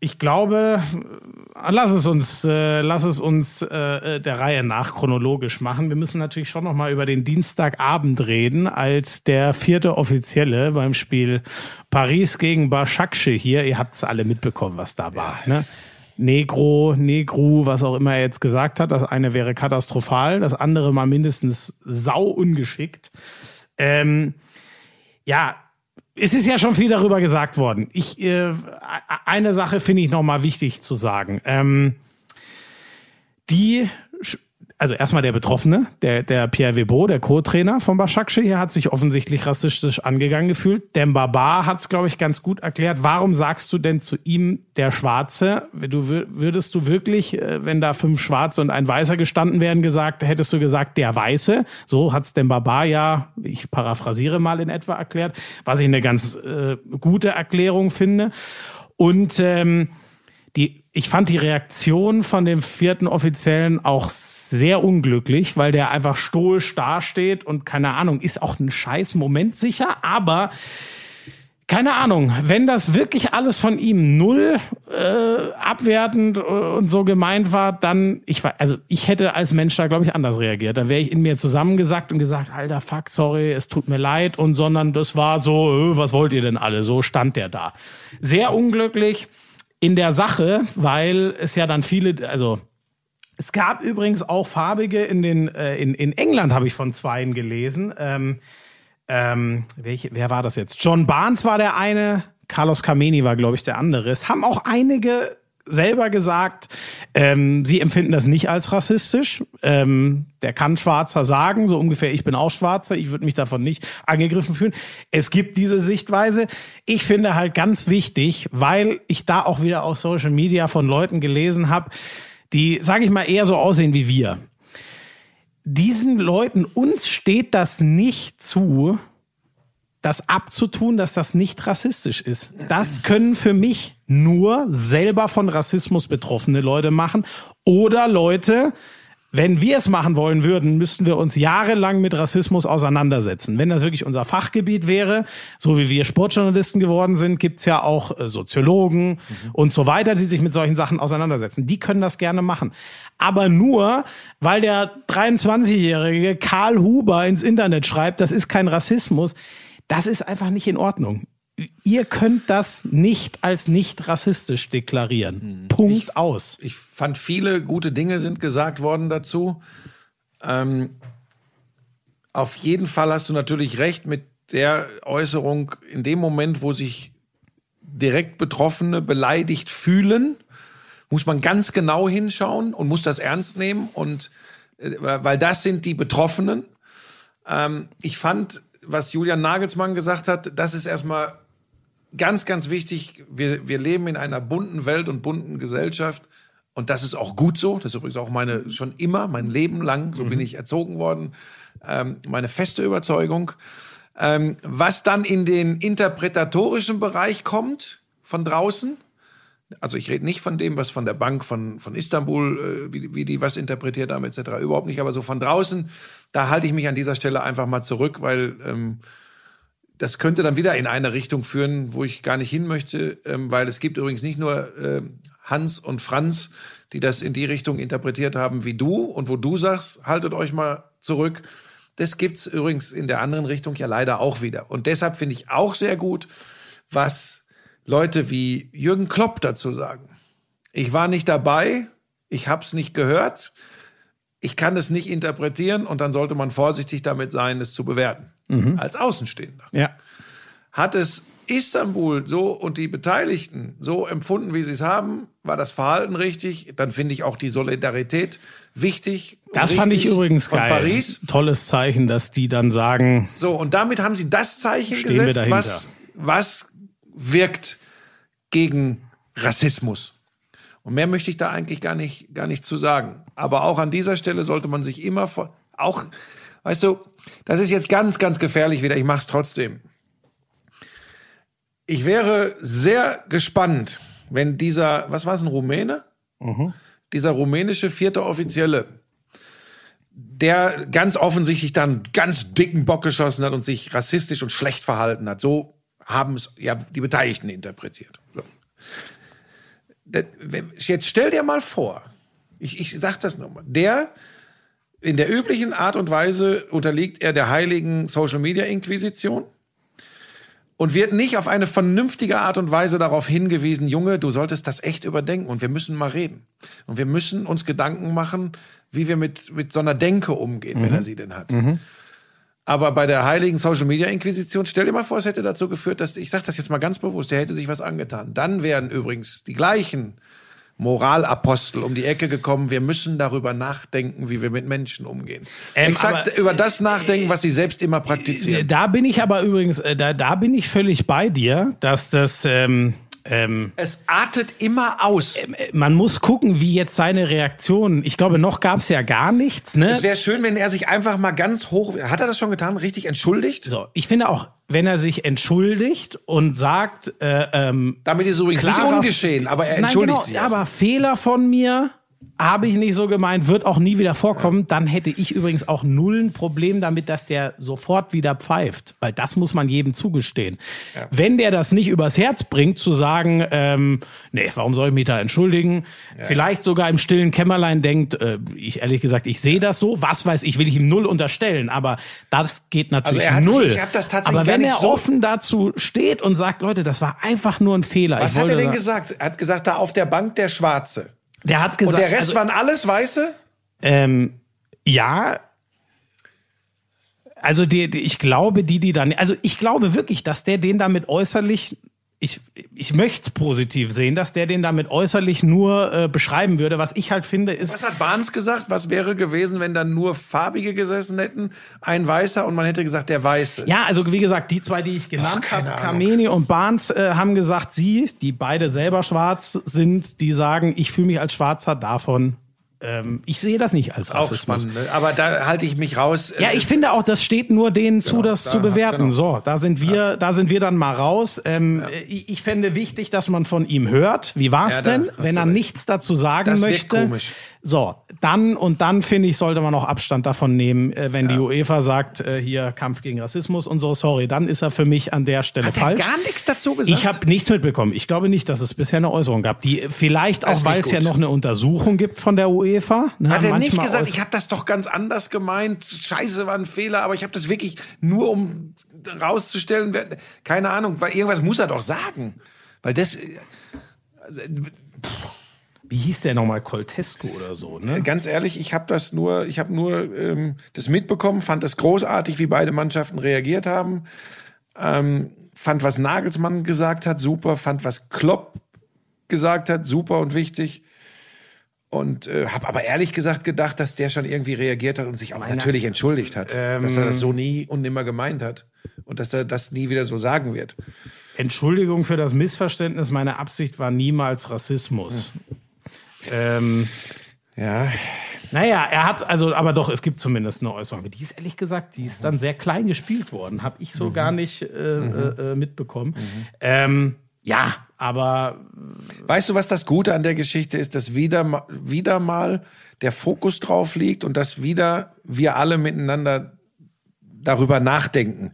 ich glaube, äh, lass es uns, äh, lass es uns äh, der Reihe nach chronologisch machen. Wir müssen natürlich schon noch mal über den Dienstagabend reden, als der vierte Offizielle beim Spiel Paris gegen Başakşehir hier. Ihr habt es alle mitbekommen, was da war. Ne? Negro, Negru, was auch immer er jetzt gesagt hat. Das eine wäre katastrophal, das andere mal mindestens sau ungeschickt. Ähm, ja, es ist ja schon viel darüber gesagt worden. Ich, äh, eine Sache finde ich noch mal wichtig zu sagen. Ähm, die, also erstmal der Betroffene, der, der Pierre Webo, der Co-Trainer von Başakşehir, hier hat sich offensichtlich rassistisch angegangen gefühlt. Demba Ba hat es, glaube ich, ganz gut erklärt. Warum sagst du denn zu ihm der Schwarze? Du wür- würdest du wirklich, äh, wenn da fünf Schwarze und ein Weißer gestanden wären, gesagt, hättest du gesagt, der Weiße? So hat's Demba Ba ja, ich paraphrasiere mal in etwa erklärt, was ich eine ganz äh, gute Erklärung finde. Und ähm, die, ich fand die Reaktion von dem vierten Offiziellen auch sehr unglücklich, weil der einfach stoisch dasteht und keine Ahnung, ist auch ein scheiß Moment sicher, aber keine Ahnung, wenn das wirklich alles von ihm null äh, abwertend äh, und so gemeint war, dann ich war also ich hätte als Mensch da glaube ich anders reagiert. Da wäre ich in mir zusammengesackt und gesagt, alter Fuck, sorry, es tut mir leid und sondern das war so, äh, was wollt ihr denn alle? So stand der da. Sehr unglücklich in der Sache, weil es ja dann viele, also es gab übrigens auch farbige in den äh, in, in England habe ich von zweien gelesen. Ähm, ähm, welche, wer war das jetzt? John Barnes war der eine, Carlos Kameni war, glaube ich, der andere. Es haben auch einige selber gesagt, ähm, sie empfinden das nicht als rassistisch. Ähm, der kann Schwarzer sagen, so ungefähr, ich bin auch Schwarzer, ich würde mich davon nicht angegriffen fühlen. Es gibt diese Sichtweise. Ich finde halt ganz wichtig, weil ich da auch wieder auf Social Media von Leuten gelesen habe, die, sage ich mal, eher so aussehen wie wir diesen Leuten, uns steht das nicht zu, das abzutun, dass das nicht rassistisch ist. Das können für mich nur selber von Rassismus betroffene Leute machen oder Leute, wenn wir es machen wollen würden, müssten wir uns jahrelang mit Rassismus auseinandersetzen. Wenn das wirklich unser Fachgebiet wäre, so wie wir Sportjournalisten geworden sind, gibt's ja auch äh, Soziologen und so weiter, die sich mit solchen Sachen auseinandersetzen. Die können das gerne machen. Aber nur, weil der 23-jährige Karl Huber ins Internet schreibt, das ist kein Rassismus, das ist einfach nicht in Ordnung. Ihr könnt das nicht als nicht rassistisch deklarieren. Punkt aus. Ich fand viele gute Dinge sind gesagt worden dazu. Ähm, auf jeden Fall hast du natürlich recht mit der Äußerung, in dem Moment, wo sich direkt Betroffene beleidigt fühlen, muss man ganz genau hinschauen und muss das ernst nehmen und äh, weil das sind die Betroffenen. Ähm, ich fand, was Julian Nagelsmann gesagt hat, das ist erstmal ganz, ganz wichtig. Wir, wir leben in einer bunten Welt und bunten Gesellschaft. Und das ist auch gut so. Das ist übrigens auch meine, schon immer, mein Leben lang, so bin ich erzogen worden, ähm, meine feste Überzeugung. Ähm, was dann in den interpretatorischen Bereich kommt von draußen, also ich rede nicht von dem, was von der Bank von, von Istanbul, äh, wie, wie die was interpretiert haben, etc., überhaupt nicht, aber so von draußen, da halte ich mich an dieser Stelle einfach mal zurück, weil ähm, das könnte dann wieder in eine Richtung führen, wo ich gar nicht hin möchte, ähm, weil es gibt übrigens nicht nur ähm, Hans und Franz, die das in die Richtung interpretiert haben wie du und wo du sagst, haltet euch mal zurück. Das gibt's übrigens in der anderen Richtung ja leider auch wieder. Und deshalb finde ich auch sehr gut, was Leute wie Jürgen Klopp dazu sagen. Ich war nicht dabei, ich habe es nicht gehört, ich kann es nicht interpretieren und dann sollte man vorsichtig damit sein, es zu bewerten. Als Außenstehender. Ja. Hat es Istanbul so und die Beteiligten so empfunden, wie sie es haben, war das Verhalten richtig, dann finde ich auch die Solidarität wichtig. Das fand ich übrigens geil. Paris. Tolles Zeichen, dass die dann sagen, So, und damit haben sie das Zeichen gesetzt, was, was wirkt gegen Rassismus. Und mehr möchte ich da eigentlich gar nicht, gar nicht zu sagen. Aber auch an dieser Stelle sollte man sich immer vor, auch, weißt du, das ist jetzt ganz, ganz gefährlich wieder. Ich mache es trotzdem. Ich wäre sehr gespannt, wenn dieser, was war es, ein Rumäne? Dieser rumänische vierte Offizielle, der ganz offensichtlich dann ganz dicken Bock geschossen hat und sich rassistisch und schlecht verhalten hat. So haben es ja die Beteiligten interpretiert. So. Jetzt stell dir mal vor, ich, ich sag das nochmal, der in der üblichen Art und Weise unterliegt er der heiligen Social Media Inquisition und wird nicht auf eine vernünftige Art und Weise darauf hingewiesen, Junge, du solltest das echt überdenken und wir müssen mal reden. Und wir müssen uns Gedanken machen, wie wir mit, mit so einer Denke umgehen, wenn er sie denn hat. Aber bei der heiligen Social Media Inquisition, stell dir mal vor, es hätte dazu geführt, dass, ich sage das jetzt mal ganz bewusst, der hätte sich was angetan. Dann wären übrigens die gleichen Moralapostel um die Ecke gekommen. Wir müssen darüber nachdenken, wie wir mit Menschen umgehen. Ähm, Exakt aber- über das nachdenken, was sie selbst immer praktizieren. da bin ich aber übrigens, äh, da, da bin ich völlig bei dir, dass das, ähm, ähm, Es artet immer aus. äh, man muss gucken, wie jetzt seine Reaktion, ich glaube, noch gab es ja gar nichts, ne? Es wäre schön, wenn er sich einfach mal ganz hoch, hat er das schon getan, richtig entschuldigt? So, ich finde auch, wenn er sich entschuldigt und sagt, äh, ähm, Damit ist übrigens nicht klarer- ungeschehen, aber er entschuldigt Nein, sich. genau, erstmal. aber Fehler von mir habe ich nicht so gemeint, wird auch nie wieder vorkommen. Dann hätte ich übrigens auch null ein Problem damit, dass der sofort wieder pfeift, weil das muss man jedem zugestehen. Wenn der das nicht übers Herz bringt, zu sagen, ähm, nee, warum soll ich mich da entschuldigen? Vielleicht sogar im stillen Kämmerlein denkt, äh, ich ehrlich gesagt, ich sehe das so, was weiß ich, will ich ihm null unterstellen, aber das geht natürlich Also er hat- null. ich hab das tatsächlich aber wenn er so- offen dazu steht und sagt, Leute, das war einfach nur ein Fehler. Was hat er denn gesagt? Er hat gesagt, da auf der Bank der Schwarze. Der hat Und gesagt, der Rest also, waren alles Weiße? ähm, ja. Also die, die, ich glaube, die, die dann, also ich glaube wirklich, dass der den damit äußerlich, ich, ich möchte es positiv sehen, dass der den damit äußerlich nur äh, beschreiben würde. Was ich halt finde, ist, Was hat Barnes gesagt? Was wäre gewesen, wenn dann nur Farbige gesessen hätten? Ein Weißer und man hätte gesagt, der Weiße. ja, also wie gesagt, die zwei, die ich genannt habe. Kameni und Barnes, äh, haben gesagt, sie, die beide selber schwarz sind, die sagen, ich fühle mich als Schwarzer davon. Ähm, ich sehe das nicht als Auch Rassismus. spannend. Ne? Aber da halte ich mich raus. Ja, ich finde auch, das steht nur denen zu, das da- zu bewerten. genau. So, da sind wir, da sind wir dann mal raus. Ähm, ich, ich fände wichtig, dass man von ihm hört. Wie war's Ja, da denn, wenn er recht. nichts dazu sagen Das möchte? komisch. So, dann und dann finde ich, sollte man auch Abstand davon nehmen, äh, wenn die UEFA sagt, äh, hier Kampf gegen Rassismus und so. Sorry, dann ist er für mich an der Stelle Hat er falsch. gar nichts dazu gesagt? Ich habe nichts mitbekommen. Ich glaube nicht, dass es bisher eine Äußerung gab. Die vielleicht auch, weil es ja noch eine Untersuchung gibt von der UEFA. Ne, Hat er nicht gesagt, ich habe das doch ganz anders gemeint. Scheiße, war ein Fehler, aber ich habe das wirklich nur um rauszustellen. wer- Keine Ahnung, weil irgendwas muss er doch sagen. Weil das, äh, Wie hieß der nochmal? Coltesco oder so, ne? ganz ehrlich, ich habe das nur, ich habe nur ähm, das mitbekommen, fand es großartig, wie beide Mannschaften reagiert haben. Ähm, fand, was Nagelsmann gesagt hat, super. Fand, was Klopp gesagt hat, super und wichtig. Und äh, habe aber ehrlich gesagt gedacht, dass der schon irgendwie reagiert hat und sich auch natürlich entschuldigt hat. dass er das so nie und nimmer gemeint hat. Und dass er das nie wieder so sagen wird. Entschuldigung für das Missverständnis. Meine Absicht war niemals Rassismus. Ähm, Ja, naja, er hat, also, aber doch, es gibt zumindest eine Äußerung. Die ist ehrlich gesagt, die ist dann sehr klein gespielt worden. Habe ich so gar nicht äh, äh, äh, mitbekommen. Ähm, ja, aber Weißt du, was das Gute an der Geschichte ist, dass wieder, wieder mal der Fokus drauf liegt und dass wieder wir alle miteinander darüber nachdenken,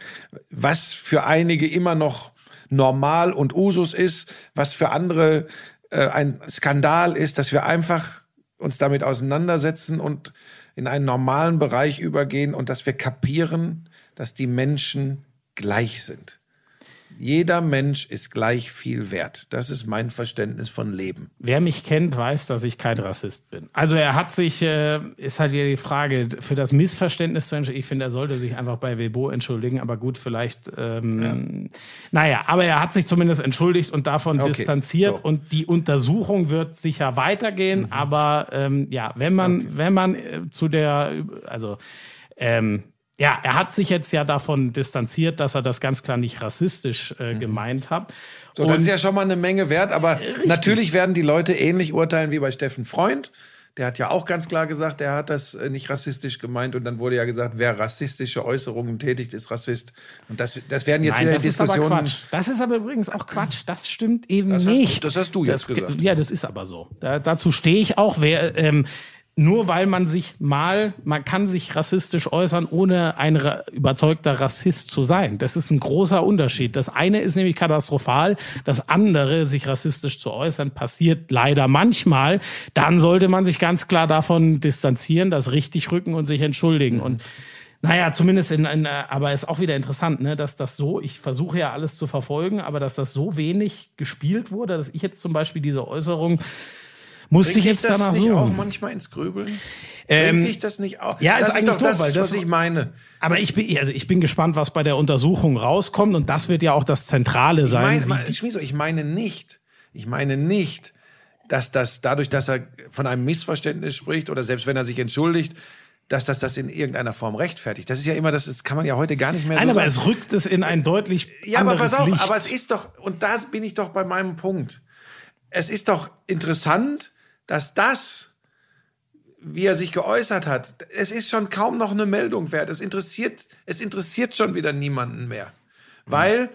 was für einige immer noch normal und Usus ist, was für andere äh, ein Skandal ist, dass wir einfach uns damit auseinandersetzen und in einen normalen Bereich übergehen und dass wir kapieren, dass die Menschen gleich sind. Jeder Mensch ist gleich viel wert. Das ist mein Verständnis von Leben. Wer mich kennt, weiß, dass ich kein Rassist bin. Also er hat sich, äh, ist halt wieder die Frage, für das Missverständnis zu entschuldigen. Ich finde, er sollte sich einfach bei Webo entschuldigen, aber gut, vielleicht, ähm, naja, aber er hat sich zumindest entschuldigt und davon Okay, distanziert so. Mhm. und die Untersuchung wird sicher weitergehen, aber ähm, ja, wenn man, wenn man äh, zu der, also ähm, ja, er hat sich jetzt ja davon distanziert, dass er das ganz klar nicht rassistisch äh, gemeint hat. Mhm. So, das ist ja schon mal eine Menge wert, aber natürlich werden die Leute ähnlich urteilen wie bei Steffen Freund. Der hat ja auch ganz klar gesagt, er hat das äh, nicht rassistisch gemeint und dann wurde ja gesagt, wer rassistische Äußerungen tätigt, ist Rassist. Und das, das werden jetzt Nein, wieder das ist aber Diskussionen. Quatsch. Das ist aber übrigens auch Quatsch. Das stimmt eben Das hast du- nicht. das hast du jetzt gesagt. Ja, das ist aber so. Da, dazu stehe ich auch. Wer, ähm, nur weil man sich mal, man kann sich rassistisch äußern, ohne ein überzeugter Rassist zu sein. Das ist ein großer Unterschied. Das eine ist nämlich katastrophal, das andere, sich rassistisch zu äußern, passiert leider manchmal. Dann sollte man sich ganz klar davon distanzieren, das richtig rücken und sich entschuldigen. Und naja, zumindest in, in äh, aber ist auch wieder interessant, ne, dass das so, ich versuche ja alles zu verfolgen, aber dass das so wenig gespielt wurde, dass ich jetzt zum Beispiel diese Äußerung musste ich jetzt das danach nicht auch suchen. manchmal ins Grübeln? Ähm, dich das nicht auch? ja, ist das eigentlich doch doof, das, weil das- was ich meine. Aber ich bin, also ich bin gespannt, was bei der Untersuchung rauskommt und das wird ja auch das Zentrale Ich sein. meine, Schmieso, ich meine nicht, ich meine nicht, dass das dadurch, dass er von einem Missverständnis spricht oder selbst wenn er sich entschuldigt, dass das das in irgendeiner Form rechtfertigt. Das ist ja immer, das, das kann man ja heute gar nicht mehr Nein, so aber sagen. es rückt es in ein deutlich Ja, aber pass auf, Licht. aber es ist doch, und da bin ich doch bei meinem Punkt. Es ist doch interessant, dass das, wie er sich geäußert hat, es ist schon kaum noch eine Meldung wert. Es interessiert, es interessiert schon wieder niemanden mehr. Weil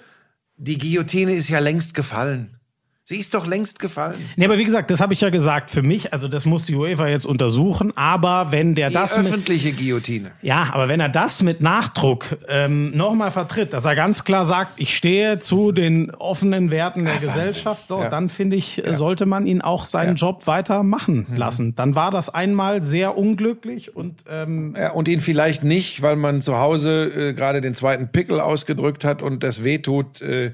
die Guillotine ist ja längst gefallen. Sie ist doch längst gefallen. Nee, aber wie gesagt, das habe ich ja gesagt für mich. Also das muss die UEFA jetzt untersuchen. Aber wenn der Die das mit, öffentliche Guillotine. ja, aber wenn er das mit Nachdruck ähm, nochmal vertritt, dass er ganz klar sagt, ich stehe zu den offenen Werten der Gesellschaft, so, Ja. dann finde ich, äh, sollte man ihn auch seinen Job weiter machen Mhm. lassen. Dann war das einmal sehr unglücklich und ähm, Ja, und ihn vielleicht nicht, weil man zu Hause äh, gerade den zweiten Pickel ausgedrückt hat und das wehtut, äh,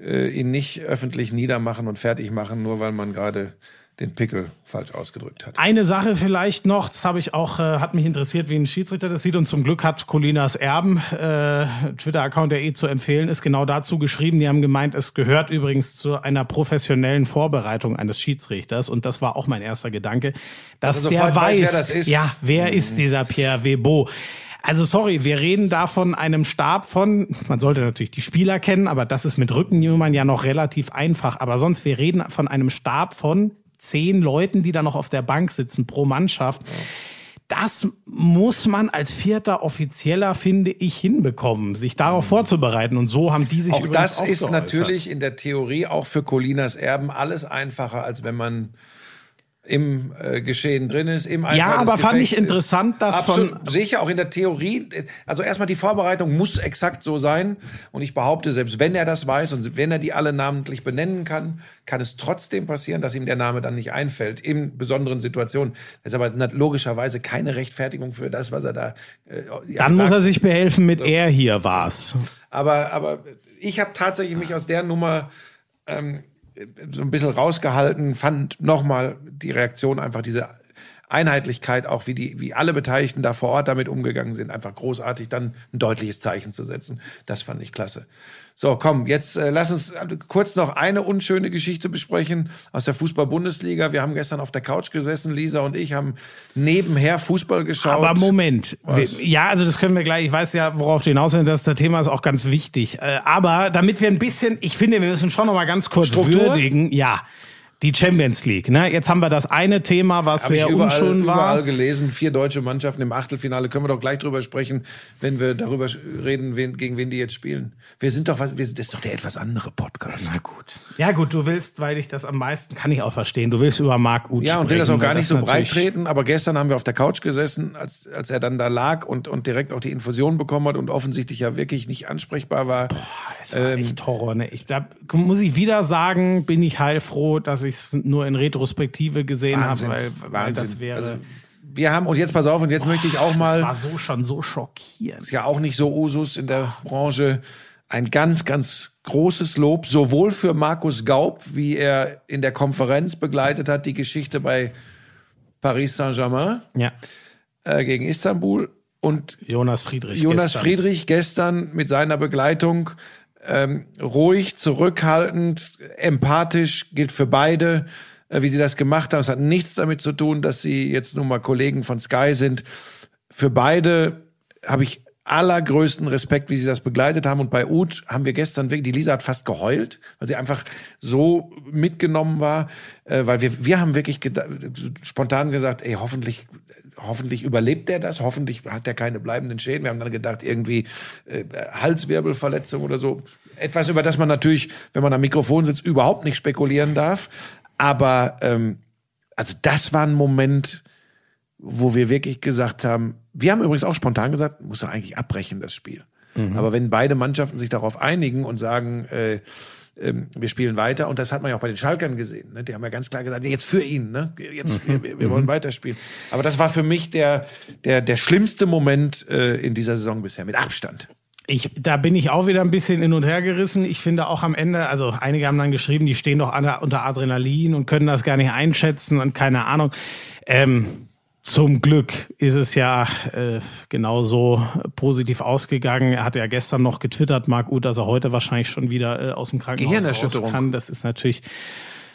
äh, ihn nicht öffentlich niedermachen und fertig machen, nur weil man gerade den Pickel falsch ausgedrückt hat. Eine Sache vielleicht noch, das habe ich auch, äh, hat mich interessiert, wie ein Schiedsrichter das sieht. Und zum Glück hat Colinas Erben, äh, Twitter-Account, der eh zu empfehlen ist, genau dazu geschrieben. Die haben gemeint, es gehört übrigens zu einer professionellen Vorbereitung eines Schiedsrichters. Und das war auch mein erster Gedanke, dass er der weiß, weiß, wer. Mhm. ja, wer ist dieser Pierre Webo? Also sorry, wir reden da von einem Stab von, man sollte natürlich die Spieler kennen, aber das ist mit Rückennummern ja noch relativ einfach. Aber sonst, wir reden von einem Stab von zehn Leuten, die da noch auf der Bank sitzen pro Mannschaft. Das muss man als vierter Offizieller, finde ich, hinbekommen, sich darauf vorzubereiten. Und so haben die sich Auch das auch ist geäußert. natürlich in der Theorie auch für Colinas Erben alles einfacher, als wenn man im äh, Geschehen drin ist, im Eifer Ja, aber fand ich interessant, dass Absolut, von- sicher auch in der Theorie, also erstmal die Vorbereitung muss exakt so sein und ich behaupte, selbst wenn er das weiß und wenn er die alle namentlich benennen kann, kann es trotzdem passieren, dass ihm der Name dann nicht einfällt, in besonderen Situationen. Das ist aber logischerweise keine Rechtfertigung für das, was er da äh, ja, Dann muss sagt. er sich behelfen mit er hier war's. Aber, aber ich habe tatsächlich mich aus der Nummer ähm, so ein bisschen rausgehalten, fand nochmal die Reaktion einfach diese Einheitlichkeit, auch wie die, wie alle Beteiligten da vor Ort damit umgegangen sind, einfach großartig, dann ein deutliches Zeichen zu setzen. Das fand ich klasse. So, komm, jetzt äh, lass uns kurz noch eine unschöne Geschichte besprechen aus der Fußball-Bundesliga. Wir haben gestern auf der Couch gesessen, Lisa und ich haben nebenher Fußball geschaut. Aber Moment. Wir, ja, also das können wir gleich. Ich weiß ja, worauf du hinaus willst. Das das Thema ist auch ganz wichtig. Äh, aber damit wir ein bisschen, ich finde, wir müssen schon noch mal ganz kurz Struktur? würdigen. Ja. Die Champions League, ne? Jetzt haben wir das eine Thema, was ich sehr überall, unschön war. überall gelesen. Vier deutsche Mannschaften im Achtelfinale. Können wir doch gleich drüber sprechen, wenn wir darüber reden, wen, gegen wen die jetzt spielen. Wir sind doch was, wir, das ist doch der etwas andere Podcast. Na gut. Ja gut, du willst, weil ich das am meisten, kann ich auch verstehen, du willst über Marc Uth Ja, und will das auch gar nicht so breit treten, aber gestern haben wir auf der Couch gesessen, als, als er dann da lag und, und direkt auch die Infusion bekommen hat und offensichtlich ja wirklich nicht ansprechbar war. Es war echt Horror, ne? Ich, da muss ich wieder sagen, bin ich heilfroh, dass ich es nur in Retrospektive gesehen habe, weil, weil das wäre. Also, wir haben, und jetzt pass auf, und jetzt möchte ich auch das mal, war so schon so schockierend. ist ja auch nicht so Usus in der Branche, ein ganz, ganz großes Lob, sowohl für Markus Gaub, wie er in der Konferenz begleitet hat, die Geschichte bei Paris Saint-Germain Ja. äh, gegen Istanbul und Jonas Friedrich. Jonas gestern. Friedrich gestern mit seiner Begleitung ähm, ruhig, zurückhaltend, empathisch, gilt für beide, äh, wie sie das gemacht haben. Es hat nichts damit zu tun, dass sie jetzt nun mal Kollegen von Sky sind. Für beide habe ich allergrößten Respekt, wie sie das begleitet haben. Und bei Uth haben wir gestern wirklich, die Lisa hat fast geheult, weil sie einfach so mitgenommen war, äh, weil wir, wir haben wirklich spontan gesagt, ey, hoffentlich, hoffentlich überlebt er das, hoffentlich hat er keine bleibenden Schäden. Wir haben dann gedacht, irgendwie äh, Halswirbelverletzung oder so. Etwas, über das man natürlich, wenn man am Mikrofon sitzt, überhaupt nicht spekulieren darf. Aber ähm, also das war ein Moment, wo wir wirklich gesagt haben, wir haben übrigens auch spontan gesagt, muss doch eigentlich abbrechen, das Spiel. Aber wenn beide Mannschaften sich darauf einigen und sagen, äh, ähm, wir spielen weiter, und das hat man ja auch bei den Schalkern gesehen, ne? die haben ja ganz klar gesagt, jetzt für ihn, ne? jetzt wir, wir, wir wollen weiterspielen. Aber das war für mich der, der, der schlimmste Moment äh, in dieser Saison bisher, mit Abstand. Ich, da bin ich auch wieder ein bisschen hin und her gerissen. Ich finde auch am Ende, also einige haben dann geschrieben, die stehen doch unter Adrenalin und können das gar nicht einschätzen und keine Ahnung. Ähm, zum Glück ist es ja äh, genauso positiv ausgegangen. Er hat ja gestern noch getwittert, Marc Uth, dass er heute wahrscheinlich schon wieder äh, aus dem Krankenhaus Gehirnerschütterung. raus kann. Das ist natürlich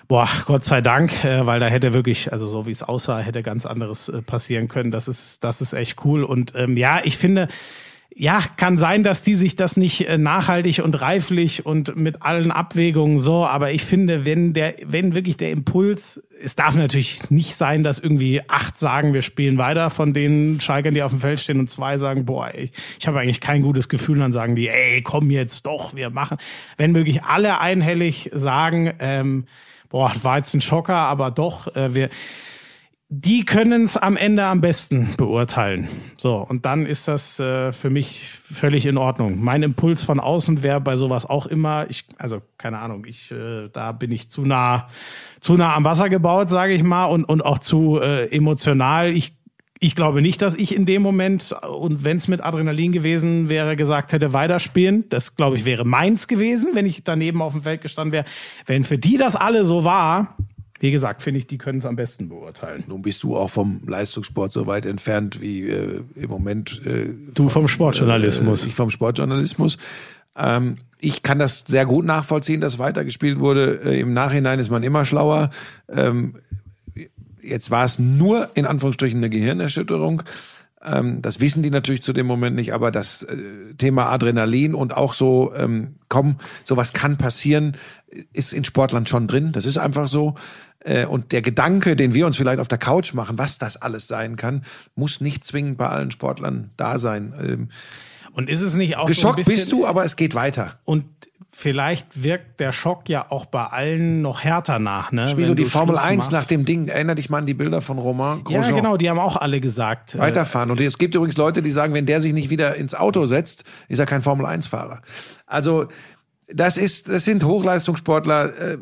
Boah, Gott sei Dank, äh, weil da hätte wirklich, also so wie es aussah, hätte ganz anderes äh, passieren können. Das ist, das ist echt cool. Und ähm, ja, ich finde, ja, kann sein, dass die sich das nicht äh, nachhaltig und reiflich und mit allen Abwägungen so, aber ich finde, wenn der, wenn wirklich der Impuls, es darf natürlich nicht sein, dass irgendwie acht sagen, wir spielen weiter von den Schalkern, die auf dem Feld stehen und zwei sagen, boah, ich, ich habe eigentlich kein gutes Gefühl, dann sagen die, ey, komm jetzt doch, wir machen. Wenn wirklich alle einhellig sagen, ähm, boah, war jetzt ein Schocker, aber doch, äh, wir, die können es am Ende am besten beurteilen. So, und dann ist das äh, für mich völlig in Ordnung. Mein Impuls von außen wäre bei sowas auch immer, ich, also keine Ahnung, ich, äh, da bin ich zu nah, zu nah am Wasser gebaut, sage ich mal, und, und auch zu äh, emotional. Ich ich glaube nicht, dass ich in dem Moment, und wenn es mit Adrenalin gewesen wäre, gesagt hätte, weiterspielen. Das, glaube ich, wäre meins gewesen, wenn ich daneben auf dem Feld gestanden wäre. Wenn für die das alle so war, wie gesagt, finde ich, die können es am besten beurteilen. Nun bist du auch vom Leistungssport so weit entfernt wie äh, im Moment äh, Du vom Sportjournalismus. Äh, ich vom Sportjournalismus. Ähm, ich kann das sehr gut nachvollziehen, dass weitergespielt wurde. Äh, Im Nachhinein ist man immer schlauer. Ähm, jetzt war es nur in Anführungsstrichen eine Gehirnerschütterung. Ähm, das wissen die natürlich zu dem Moment nicht, aber das äh, Thema Adrenalin und auch so, ähm, komm, sowas kann passieren, ist in Sportlern schon drin. Das ist einfach so. Äh, und der Gedanke, den wir uns vielleicht auf der Couch machen, was das alles sein kann, muss nicht zwingend bei allen Sportlern da sein. Ähm, Und ist es nicht auch so ein geschockt bisschen, bist du, aber es geht weiter. Und vielleicht wirkt der Schock ja auch bei allen noch härter nach, ne? Wie so die Formel Schluss 1 machst. nach dem Ding. Erinner dich mal an die Bilder von Romain Ja, Grosjean. genau, die haben auch alle gesagt. äh, weiterfahren. Und es gibt übrigens Leute, die sagen, wenn der sich nicht wieder ins Auto setzt, ist er kein Formel-1-Fahrer. Also das ist, das sind Hochleistungssportler, äh,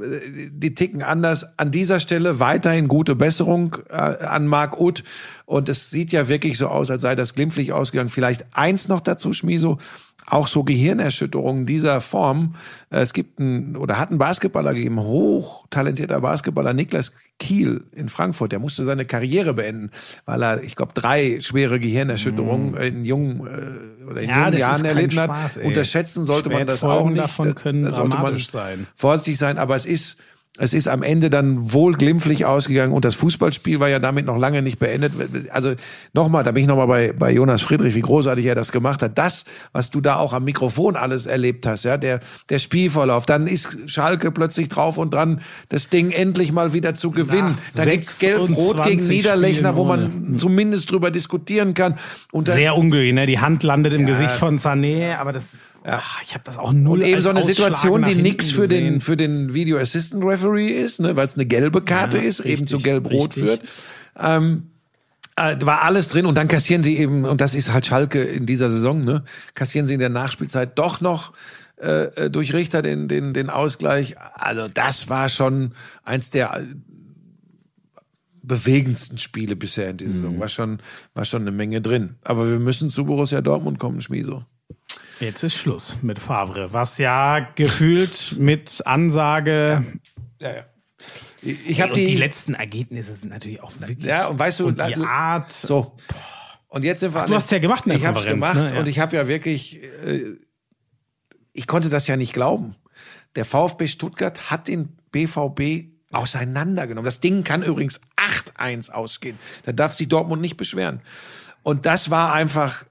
die ticken anders. An dieser Stelle weiterhin gute Besserung äh, an Marc Uth. Und es sieht ja wirklich so aus, als sei das glimpflich ausgegangen. Vielleicht eins noch dazu, Schmiso. Auch so Gehirnerschütterungen dieser Form. Äh, Es gibt einen, oder hat einen Basketballer gegeben, hochtalentierter Basketballer, Niklas Kiel in Frankfurt. Der musste seine Karriere beenden, weil er, ich glaube, drei schwere Gehirnerschütterungen in jungen äh, oder in. Ja, jungen Jahren erlitten hat. Spaß. Unterschätzen sollte man das auch nicht. davon können da sollte man sein. vorsichtig sein, aber es ist Es ist am Ende dann wohl glimpflich ausgegangen und das Fußballspiel war ja damit noch lange nicht beendet. Also nochmal, da bin ich nochmal bei, bei Jonas Friedrich, wie großartig er das gemacht hat. Das, was du da auch am Mikrofon alles erlebt hast, ja, der, der Spielverlauf, dann ist Schalke plötzlich drauf und dran, das Ding endlich mal wieder zu gewinnen. Nach da gibt's Gelb-Rot gegen 26 Niederlechner, wo man zumindest drüber diskutieren kann. Und Sehr unglücklich, ne? Die Hand landet im Gesicht von Sané, aber das, ah, ich habe das auch null Und eben so eine Situation, die nix für den, für den Video Assistant Referee ist, ne, weil es eine gelbe Karte Ja, ist, eben zu richtig, gelb-rot richtig. führt. Ähm, äh, da war alles drin und dann kassieren sie eben, und das ist halt Schalke in dieser Saison, ne, kassieren sie in der Nachspielzeit doch noch äh, äh, durch Richter den, den, den Ausgleich. Also das war schon eins der äh, bewegendsten Spiele bisher in dieser Mhm. Saison. War schon, war schon eine Menge drin. Aber wir müssen zu Borussia Dortmund kommen, Schmieso. Jetzt ist Schluss mit Favre, was ja gefühlt mit Ansage Ja, ja. Ich, ich habe und die, die, letzten Ergebnisse sind natürlich auch wirklich Ja, und weißt du, und die Art So. Und jetzt sind wir. an du hast ja gemacht Ich habe es gemacht ne? Ja. und ich habe ja wirklich. Äh, ich konnte das ja nicht glauben. Der VfB Stuttgart hat den BVB auseinandergenommen. Das Ding kann übrigens 8-1 ausgehen. Da darf sich Dortmund nicht beschweren. Und das war einfach.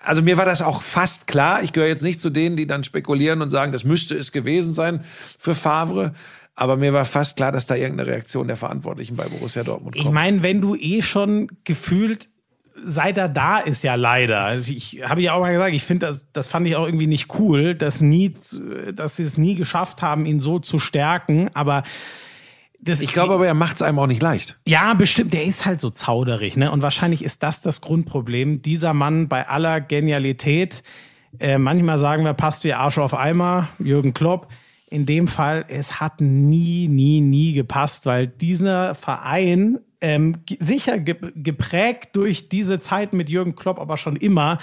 Also mir war das auch fast klar. Ich gehöre jetzt nicht zu denen, die dann spekulieren und sagen, das müsste es gewesen sein für Favre. Aber mir war fast klar, dass da irgendeine Reaktion der Verantwortlichen bei Borussia Dortmund kommt. Ich meine, wenn du eh schon gefühlt seit er da ist ja leider. Also Ich habe ja auch mal gesagt, ich finde das, das fand ich auch irgendwie nicht cool, dass nie, dass sie es nie geschafft haben, ihn so zu stärken. Aber das, Ich glaube aber, er macht es einem auch nicht leicht. ja, bestimmt, der ist halt so zauderig, ne? Und wahrscheinlich ist das das Grundproblem. Dieser Mann bei aller Genialität, äh, manchmal sagen wir, passt wie Arsch auf Eimer, Jürgen Klopp. In dem Fall, es hat nie, nie, nie gepasst, weil dieser Verein ähm, sicher ge geprägt durch diese Zeit mit Jürgen Klopp, aber schon immer,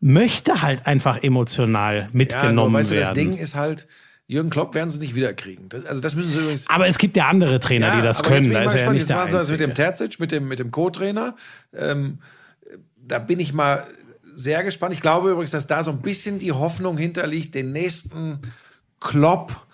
möchte halt einfach emotional mitgenommen weißt du, werden. das Ding ist halt, Jürgen Klopp werden sie nicht wiederkriegen. Das, also das müssen sie übrigens. aber es gibt ja andere Trainer, die das können. Da ist er ja nicht Jetzt der machen sie das mit dem. Terzic, mit dem, mit dem Co-Trainer. Ähm, da bin ich mal sehr gespannt. Ich glaube übrigens, dass da so ein bisschen die Hoffnung hinterliegt, den nächsten Klopp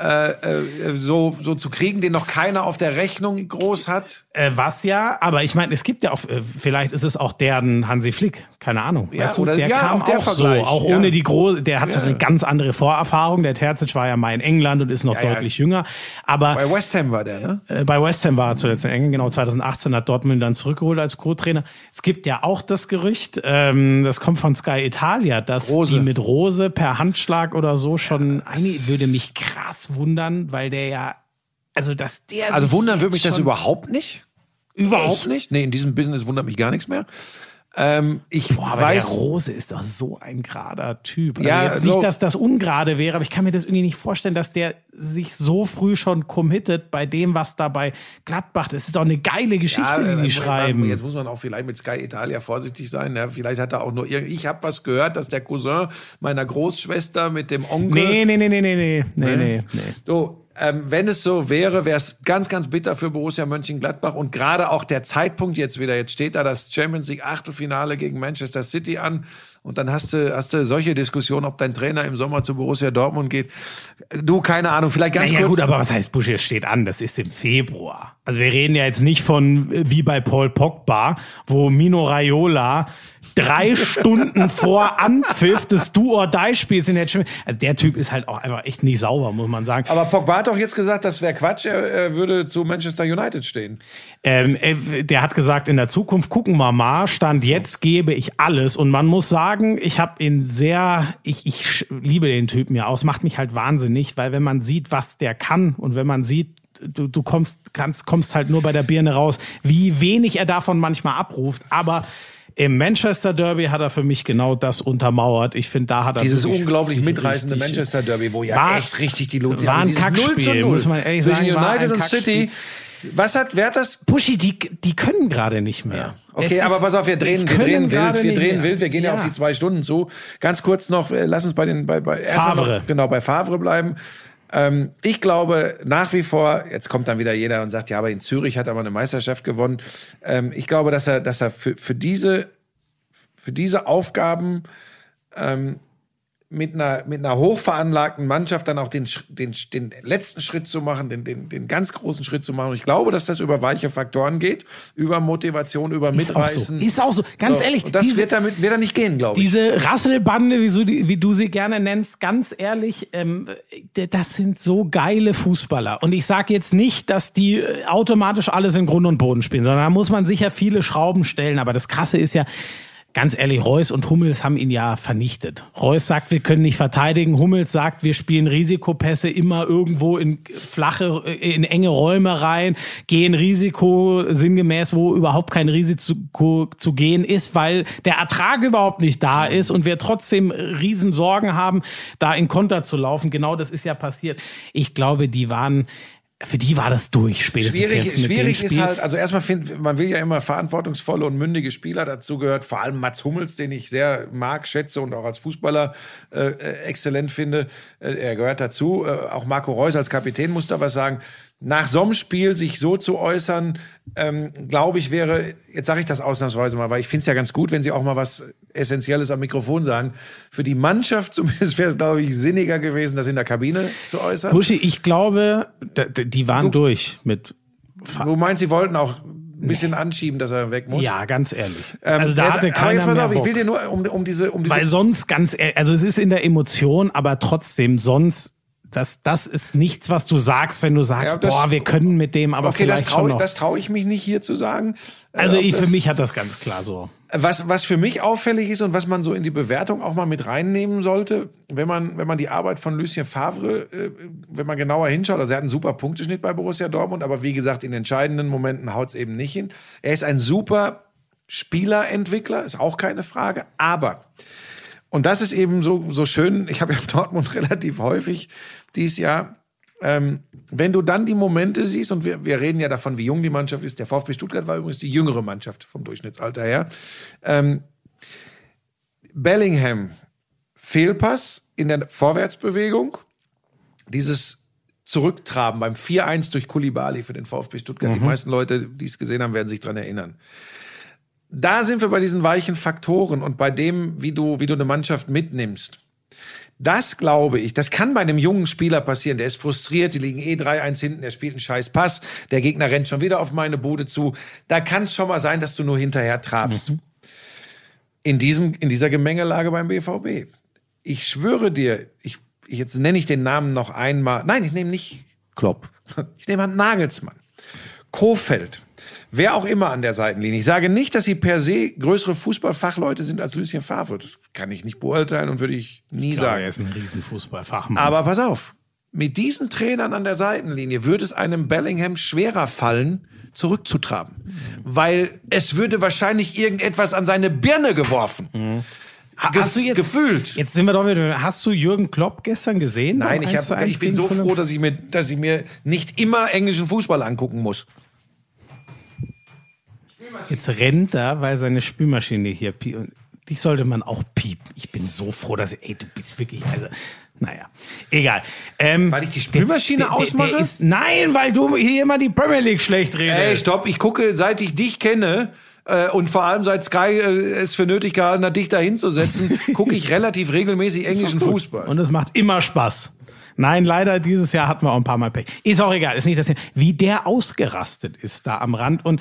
äh, äh, so, so zu kriegen, den noch keiner auf der Rechnung groß hat. Äh, was ja, aber ich meine, es gibt ja auch, äh, vielleicht ist es auch deren Hansi Flick, keine Ahnung. Ja, weißt du, oder- der ja, kam auch der auch so, auch ja. ohne die große, der hat so Ja. eine ganz andere Vorerfahrung. Der Terzic war ja mal in England und ist noch Ja, ja. deutlich jünger. Aber Bei West Ham war der, ne? äh, bei West Ham war er zuletzt in England, genau 2018 hat Dortmund dann zurückgeholt als Co-Trainer. Es gibt ja auch das Gerücht, ähm, das kommt von Sky Italia, dass Rose. die mit Rose per Handschlag oder so schon, eine würde mich krass wundern, weil der ja, also dass der Also wundern würde mich das überhaupt nicht. Überhaupt Echt? nicht. Nee, in diesem Business wundert mich gar nichts mehr. Ähm, ich Boah, aber weiß, der Rose ist doch so ein gerader Typ. Also ja, jetzt so, nicht, dass das ungerade wäre, aber ich kann mir das irgendwie nicht vorstellen, dass der sich so früh schon committet bei dem, was da bei Gladbach. Das ist doch eine geile Geschichte, ja, die äh, die schreiben. Man, jetzt muss man auch vielleicht mit Sky Italia vorsichtig sein. Ja, vielleicht hat er auch nur irgendwie. Ich habe was gehört, dass der Cousin meiner Großschwester mit dem Onkel. Nee, nee, nee, nee, nee, nee, nee, ne? nee. nee. So, ähm, wenn es so wäre, wäre es ganz, ganz bitter für Borussia Mönchengladbach und gerade auch der Zeitpunkt jetzt wieder. Jetzt steht da das Champions League Achtelfinale gegen Manchester City an und dann hast du, hast du solche Diskussionen, ob dein Trainer im Sommer zu Borussia Dortmund geht. Du, keine Ahnung, vielleicht ganz Ja, kurz. gut, aber was heißt Busch, steht an? Das ist im Februar. Also wir reden ja jetzt nicht von äh, wie bei Paul Pogba, wo Mino Raiola drei Stunden vor Anpfiff des Do-or-Die-Spiels in der Champions Also der Typ ist halt auch einfach echt nicht sauber, muss man sagen. aber Pogba hat doch jetzt gesagt, das wäre Quatsch, er, er würde zu Manchester United stehen. Ähm, äh, der hat gesagt, in der Zukunft gucken wir mal. Stand jetzt gebe ich alles. Und man muss sagen, ich habe ihn sehr, ich, ich liebe den Typen ja auch. Es macht mich halt wahnsinnig, weil wenn man sieht, was der kann und wenn man sieht, du, du kommst, kannst, kommst halt nur bei der Birne raus, wie wenig er davon manchmal abruft. Aber im Manchester Derby hat er für mich genau das untermauert. Ich finde, da hat er Dieses unglaublich mitreißende Manchester Derby, wo ja War- echt richtig die Luzi war ein Dieses 0 Kackspiel, zu 0 muss man ehrlich zwischen sagen, United und Kackspiel. City. Was hat, wer hat das Buschi, die, die können gerade nicht mehr. Okay, Es aber pass auf, wir drehen, wir drehen wild, wir drehen wild, wir gehen ja. Ja. auf die zwei Stunden zu. Ganz kurz noch, äh, lass uns bei den, bei, bei Favre. Noch, genau, bei Favre bleiben. Ähm, ich glaube nach wie vor, jetzt kommt dann wieder jeder und sagt, ja, aber in Zürich hat er mal eine Meisterschaft gewonnen. Ähm, ich glaube, dass er, dass er für, für diese, für diese Aufgaben ähm, mit einer, mit einer hochveranlagten Mannschaft dann auch den, den, den letzten Schritt zu machen, den, den, den ganz großen Schritt zu machen. Und ich glaube, dass das über weiche Faktoren geht, über Motivation, über Ist auch so. Mitreißen. Ist auch so. Ganz So. ehrlich, Und das diese- wird damit wird da nicht gehen, glaube ich. Diese Rasselbande, wie, so wie du sie gerne nennst, ganz ehrlich, ähm, das sind so geile Fußballer. Und ich sage jetzt nicht, dass die äh, automatisch alles in Grund und Boden spielen, sondern da muss man sicher viele Schrauben stellen. Aber das Krasse ist ja, ganz ehrlich, Reus und Hummels haben ihn ja vernichtet. Reus sagt, wir können nicht verteidigen. Hummels sagt, wir spielen Risikopässe immer irgendwo in flache, in enge Räume rein, gehen Risiko sinngemäß, wo überhaupt kein Risiko zu gehen ist, weil der Ertrag überhaupt nicht da ist und wir trotzdem riesen Sorgen haben, da in Konter zu laufen. Genau das ist ja passiert. Ich glaube, die waren, für die war das durch spätestens Schwierig, jetzt mit schwierig dem ist Spiel. halt, also erstmal findet, man will ja immer verantwortungsvolle und mündige Spieler. Dazu gehört vor allem Mats Hummels, den ich sehr mag, schätze und auch als Fußballer äh, äh, exzellent finde. Äh, er gehört dazu. Äh, auch Marco Reus als Kapitän muss da was sagen. Nach so einem Spiel sich so zu äußern, ähm, glaube ich, wäre, jetzt sage ich das ausnahmsweise mal, weil ich finde es ja ganz gut, wenn sie auch mal was Essentielles am Mikrofon sagen. Für die Mannschaft zumindest wäre es, glaube ich, sinniger gewesen, das in der Kabine zu äußern. Buschi, ich glaube, die waren durch mit Du meinst, sie wollten auch ein bisschen anschieben, dass er weg muss? Ja, ganz ehrlich. Ähm, also da jetzt- hatte aber keiner jetzt pass auf, ich will dir nur um, um diese, um diese Weil sonst ganz ehrlich, also es ist in der Emotion, aber trotzdem sonst, das, das ist nichts, was du sagst, wenn du sagst, Ja, das- boah, wir können mit dem, aber okay, das vielleicht schon traue noch. das trau ich mich nicht hier zu sagen. Äh, also ob ich, für das- mich hat das ganz klar so. Was, was für mich auffällig ist und was man so in die Bewertung auch mal mit reinnehmen sollte, wenn man, wenn man die Arbeit von Lucien Favre, äh, wenn man genauer hinschaut, also er hat einen super Punkteschnitt bei Borussia Dortmund, aber wie gesagt, in entscheidenden Momenten haut es eben nicht hin. Er ist ein super Spielerentwickler, ist auch keine Frage, aber und das ist eben so, so schön, ich habe ja Dortmund relativ häufig dieses Jahr, ähm, wenn du dann die Momente siehst, und wir, wir reden ja davon, wie jung die Mannschaft ist, der VfB Stuttgart war übrigens die jüngere Mannschaft vom Durchschnittsalter her. Ähm, Bellingham, Fehlpass in der Vorwärtsbewegung, dieses Zurücktraben beim 4-1 durch Kulibali für den VfB Stuttgart. Die meisten Leute, die es gesehen haben, werden sich dran erinnern. Da sind wir bei diesen weichen Faktoren und bei dem, wie du, wie du eine Mannschaft mitnimmst. Das glaube ich, das kann bei einem jungen Spieler passieren. Der ist frustriert, die liegen eh 3-1 hinten, der spielt einen scheiß Pass, der Gegner rennt schon wieder auf meine Bude zu. Da kann es schon mal sein, dass du nur hinterher trabst. In, diesem, in dieser Gemengelage beim BVB. Ich schwöre dir, ich, jetzt nenne ich den Namen noch einmal. Nein, ich nehme nicht Klopp. Ich nehme an Nagelsmann. Kofeld. Wer auch immer an der Seitenlinie. Ich sage nicht, dass sie per se größere Fußballfachleute sind als Lucien Favre. Das kann ich nicht beurteilen und würde ich nie Ich glaube, sagen. er ist ein Riesenfußballfachmann. Aber pass auf, mit diesen Trainern an der Seitenlinie würde es einem Bellingham schwerer fallen, zurückzutraben. Weil es würde wahrscheinlich irgendetwas an seine Birne geworfen. Ge Hast du jetzt- gefühlt. Jetzt sind wir doch wieder. Hast du Jürgen Klopp gestern gesehen? Nein, ich, 1 zu hab, 1 ich bin so froh, dass ich, mir, dass ich mir nicht immer englischen Fußball angucken muss. Jetzt rennt er, weil seine Spülmaschine hier piept. Und dich sollte man auch piepen. Ich bin so froh, dass ey, du bist wirklich, also, naja, egal. Ähm, Weil ich die Spülmaschine der, ausmache? Der ist, nein, weil du hier immer die Premier League schlecht redest. Ey, stopp, ich gucke, seit ich dich kenne, äh, und vor allem seit Sky äh, es für nötig gehalten hat, dich da hinzusetzen, gucke ich relativ regelmäßig englischen. Fußball. Und es macht immer Spaß. Nein, leider dieses Jahr hatten wir auch ein paar Mal Pech. Ist auch egal, ist nicht das Thema. Wie der ausgerastet ist da am Rand. Und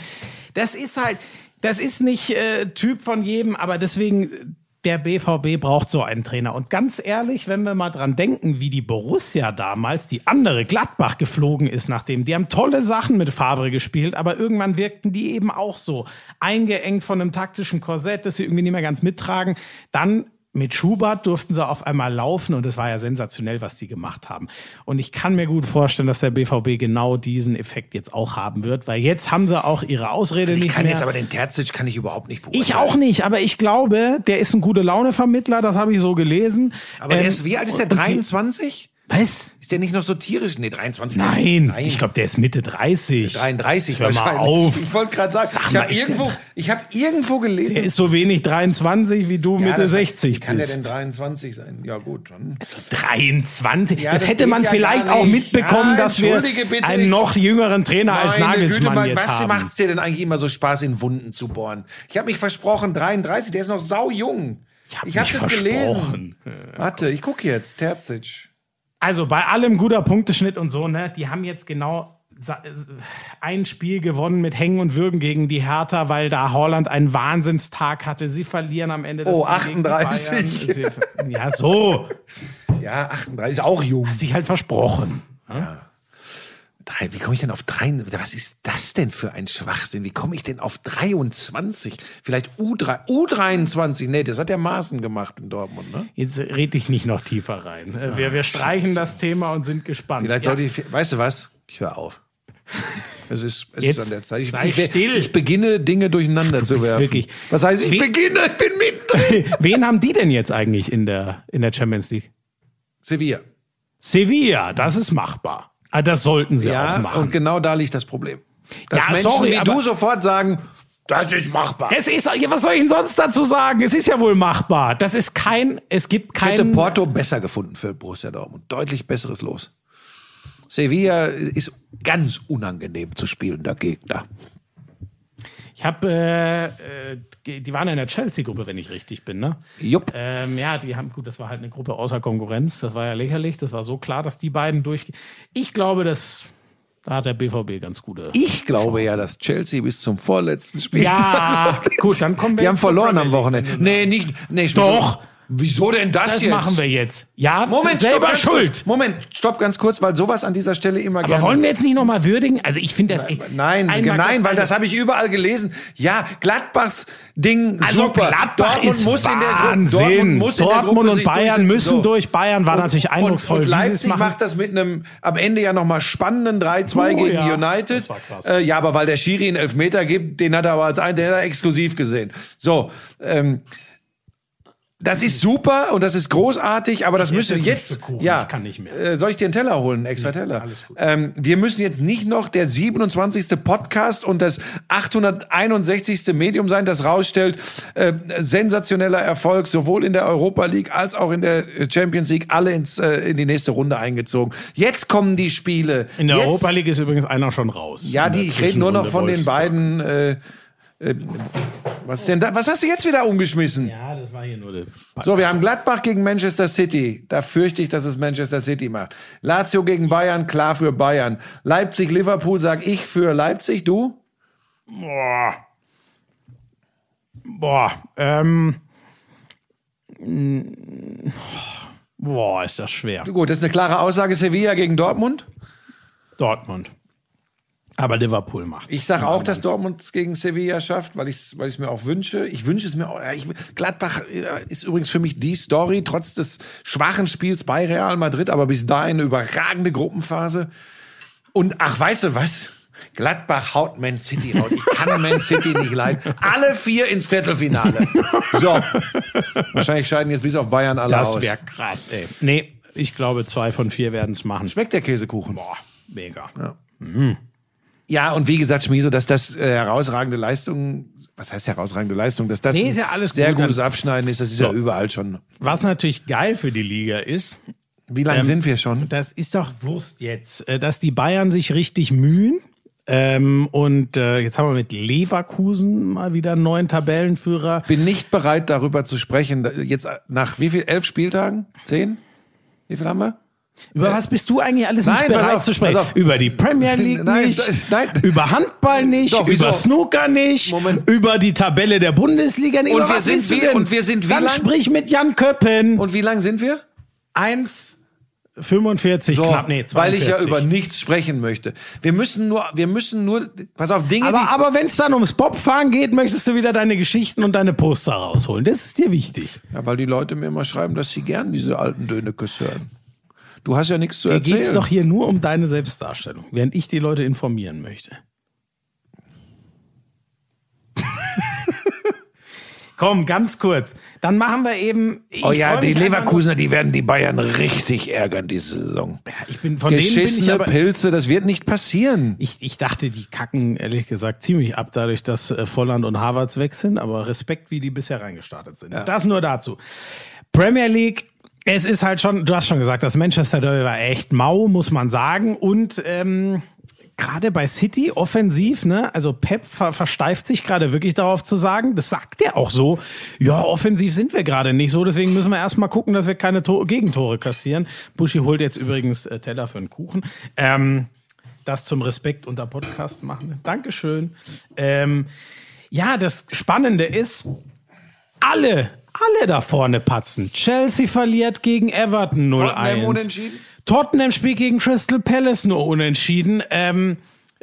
das ist halt, das ist nicht äh, Typ von jedem, aber deswegen, der BVB braucht so einen Trainer. Und ganz ehrlich, wenn wir mal dran denken, wie die Borussia damals, die andere Gladbach geflogen ist nachdem, die haben tolle Sachen mit Favre gespielt, aber irgendwann wirkten die eben auch so eingeengt von einem taktischen Korsett, das sie irgendwie nicht mehr ganz mittragen. Dann mit Schubert durften sie auf einmal laufen und es war ja sensationell, was die gemacht haben. Und ich kann mir gut vorstellen, dass der BVB genau diesen Effekt jetzt auch haben wird, weil jetzt haben sie auch ihre Ausrede ich nicht kann mehr. jetzt aber den Terzic kann ich überhaupt nicht beurteilen. ich auch nicht, aber ich glaube, der ist ein gute Laune-Vermittler, das habe ich so gelesen. Aber der Ähm, ist, wie alt ist der? und die- 23? Was? Ist der nicht noch so tierisch? Nee, 23. Nein, Nein. ich glaube, der ist Mitte 30. 33 Hör mal auf. Ich wollte gerade sagen, Sag ich habe der- irgendwo, ich habe irgendwo gelesen. Der ist so wenig 23 wie du Ja, Mitte das- 60 Wie kann der denn bist. 23 sein? Ja gut, dann. 23. Ja, das, das hätte man ja vielleicht auch mitbekommen, dass wir bitte, einen ich- noch jüngeren Trainer als Nagelsmann Güte, jetzt was haben. macht es dir denn eigentlich immer so Spaß, in Wunden zu bohren? Ich habe mich versprochen, 33, der ist noch sau jung. hab Ich habe mich das gelesen. Warte, ich gucke jetzt. Terzic. Also bei allem guter Punkteschnitt und so, ne? Die haben jetzt genau ein Spiel gewonnen mit Hängen und Würgen gegen die Hertha, weil da Holland einen Wahnsinnstag hatte. Sie verlieren am Ende des Oh, Spiels gegen die 38. Bayern. Sie- Ja, so. Ja, 38 ist auch jung. Hast dich halt versprochen. Drei, wie komme ich denn auf drei? Was ist das denn für ein Schwachsinn? Wie komme ich denn auf 23? Vielleicht U3, U23? Nee, das hat der Maaßen gemacht in Dortmund, ne? Jetzt red ich nicht noch tiefer rein. Äh, Wir, wir streichen das Thema und sind gespannt. Vielleicht Ja. sollte ich, weißt du was? Ich höre auf. Es ist, es Jetzt ist an der Zeit. Ich, ich, still. ich beginne Dinge durcheinander zu bist werfen. wirklich- Was heißt, ich Wie- beginne? Ich bin mittendrin. Wen haben die denn jetzt eigentlich in der, in der Champions League? Sevilla. Sevilla, das ist machbar. Ah, Das sollten sie auch Ja, machen. und genau da liegt das Problem. Dass Ja, Menschen sorry, wie du sofort sagen, das ist machbar. Es ist, was soll ich denn sonst dazu sagen? Es ist ja wohl machbar. Das ist kein, es gibt Ich hätte kein. Porto besser gefunden für Borussia Dortmund. Deutlich besseres Los. Sevilla ist ganz unangenehm zu spielender Gegner. Ich habe, äh, äh, die waren in der Chelsea-Gruppe, wenn ich richtig bin, ne? Jupp. Ähm, ja, die haben, gut, das war halt eine Gruppe außer Konkurrenz. Das war ja lächerlich. Das war so klar, dass die beiden durchgehen. Ich glaube, dass da hat der BVB ganz gute. Ich glaube ja, dass Chelsea bis zum vorletzten Spiel. Ja, gut, dann kommen wir. Die haben verloren am. Wochenende. Nee, nicht. Nee, Doch. Wieso denn das, Das jetzt? machen wir jetzt. Ja, Moment, selber stopp, schuld. Kurz. Moment, stopp ganz kurz, weil sowas an dieser Stelle immer Aber gerne. wollen wir jetzt nicht nochmal würdigen? Also ich finde das echt. Nein, einmal- nein, weil also- das habe ich überall gelesen. Ja, Gladbachs Ding Also super. Gladbach Dortmund ist muss in der Gruppe, Wahnsinn. Dortmund muss in der Dortmund und Bayern müssen So. durch. Bayern war natürlich eindrucksvoll, Und, und Leipzig macht das mit einem am Ende ja nochmal spannenden 3-2 Oh, gegen ja. United. Das. Äh, ja, aber weil der Schiri einen Elfmeter gibt, den hat er aber als einen, der hat er exklusiv gesehen. So, ähm, das ist super und das ist großartig, aber das müssen jetzt jetzt, Kuchen, ja, ich kann nicht mehr. Äh, soll ich dir einen Teller holen, extra Teller? alles gut. Ähm, wir müssen jetzt nicht noch der 27. Podcast und das 861. Medium sein, das rausstellt, äh, sensationeller Erfolg, sowohl in der Europa League als auch in der Champions League, alle ins, äh, in die nächste Runde eingezogen. Jetzt kommen die Spiele. In der jetzt, Europa League ist übrigens einer schon raus. Ja, die, ich rede nur noch von den beiden. Äh, äh, was ist denn da? Was hast du jetzt wieder umgeschmissen? Ja, das war hier nur der. So, wir haben Gladbach gegen Manchester City. Da fürchte ich, dass es Manchester City macht. Lazio gegen Bayern, klar für Bayern. Leipzig, Liverpool, sag ich für Leipzig. Du? Boah. Boah. Ähm. Boah, ist das schwer. Gut, das ist eine klare Aussage. Sevilla gegen Dortmund. Dortmund. Aber Liverpool macht. Ich sage auch, dass Dortmund es gegen Sevilla schafft, weil ich es weil ich's mir auch wünsche. Ich wünsche es mir auch. Ich, Gladbach äh, ist übrigens für mich die Story, trotz des schwachen Spiels bei Real Madrid, aber bis dahin eine überragende Gruppenphase. Und ach, weißt du was? Gladbach haut Man City raus. Ich kann Man City nicht leiden. Alle vier ins Viertelfinale. So. Wahrscheinlich scheiden jetzt bis auf Bayern alle Das aus. wäre krass, ey. Nee, ich glaube, zwei von vier werden es machen. Schmeckt der Käsekuchen? Boah, mega. Ja, und wie gesagt, Schmieso, dass das äh, herausragende Leistung, was heißt herausragende Leistung, dass das Nee, ist ja alles sehr gut. gutes Abschneiden ist, das ist So. ja überall schon. Was natürlich geil für die Liga ist, Wie lange Ähm, sind wir schon? das ist doch Wurst jetzt, äh, dass die Bayern sich richtig mühen. Ähm, und äh, jetzt haben wir mit Leverkusen mal wieder einen neuen Tabellenführer. Bin nicht bereit, darüber zu sprechen. Jetzt nach wie viel? Elf Spieltagen? Zehn? Wie viel haben wir? Über was bist du eigentlich alles Nein, nicht bereit auf, zu sprechen? Über die Premier League Nein, nicht, nein. über Handball nicht, Doch, über Snooker nicht, Moment. über die Tabelle der Bundesliga nicht. Und wir sind wie- und wir sind wie Dann lang? sprich mit Jan Köppen. Und wie lang sind wir? 1,45 knapp, nee, 42. weil ich ja über nichts sprechen möchte. Wir müssen nur, wir müssen nur, pass auf, Dinge, Aber, aber wenn es dann ums Bobfahren geht, möchtest du wieder deine Geschichten und deine Poster rausholen. Das ist dir wichtig. ja, weil die Leute mir immer schreiben, dass sie gern diese alten Dönekes hören. Du hast ja nichts zu Dir erzählen. geht's doch hier nur um deine Selbstdarstellung, während ich die Leute informieren möchte. Komm, ganz kurz. Dann machen wir eben. ich Oh ja, die Leverkusener, die werden die Bayern richtig ärgern diese Saison. Ich bin von denen bin ich Geschissene aber. Pilze, das wird nicht passieren. Ich, ich dachte, die kacken ehrlich gesagt ziemlich ab, dadurch, dass äh, Volland und Havertz weg sind. Aber Respekt, wie die bisher reingestartet sind. Das nur dazu. Premier League. Es ist halt schon, du hast schon gesagt, das Manchester Derby war echt mau, muss man sagen. Und ähm, gerade bei City offensiv, ne, also Pep ver versteift sich gerade wirklich darauf zu sagen, das sagt er auch so, ja, offensiv sind wir gerade nicht so, deswegen müssen wir erstmal gucken, dass wir keine Tor Gegentore kassieren. Buschi holt jetzt übrigens äh, Teller für einen Kuchen. Ähm, das zum Respekt unter Podcast machen. Dankeschön. Ähm, ja, das Spannende ist, alle, alle da vorne patzen. Chelsea verliert gegen Everton 0-1. Tottenham unentschieden? Tottenham spielt gegen Crystal Palace nur unentschieden. Ähm,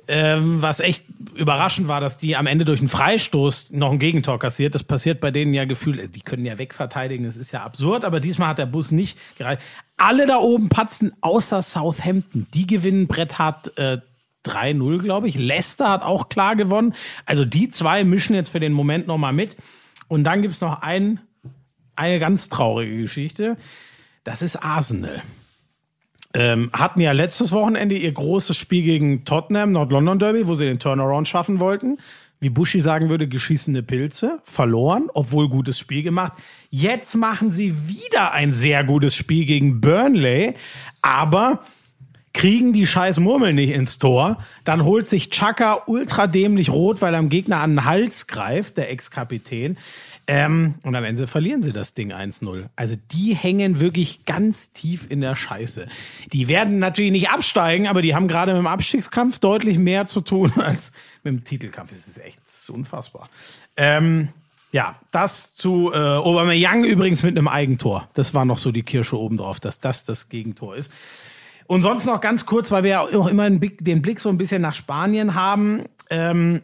ähm, was echt überraschend war, dass die am Ende durch einen Freistoß noch ein Gegentor kassiert. Das passiert bei denen ja gefühlt, die können ja wegverteidigen, das ist ja absurd, aber diesmal hat der Bus nicht gereicht. Alle da oben patzen, außer Southampton. Die gewinnen Brett hart äh, 3-0, glaube ich. Leicester hat auch klar gewonnen. Also die zwei mischen jetzt für den Moment nochmal mit. Und dann gibt's noch ein, eine ganz traurige Geschichte. Das ist Arsenal. Ähm, hatten ja letztes Wochenende ihr großes Spiel gegen Tottenham, Nord-London Derby, wo sie den Turnaround schaffen wollten. Wie Buschi sagen würde, geschissene Pilze, verloren, obwohl gutes Spiel gemacht. Jetzt machen sie wieder ein sehr gutes Spiel gegen Burnley, aber kriegen die scheiß Murmel nicht ins Tor. Dann holt sich Chaka ultra dämlich rot, weil er am Gegner an den Hals greift, der Ex-Kapitän. Ähm, und am Ende verlieren sie das Ding 1-0. Also die hängen wirklich ganz tief in der Scheiße. Die werden natürlich nicht absteigen, aber die haben gerade mit dem Abstiegskampf deutlich mehr zu tun als mit dem Titelkampf. Es ist echt ist unfassbar. Ähm, ja, das zu äh, Aubameyang übrigens mit einem Eigentor. Das war noch so die Kirsche obendrauf, dass das das Gegentor ist. Und sonst noch ganz kurz, weil wir ja auch immer den Blick, den Blick so ein bisschen nach Spanien haben. Ähm,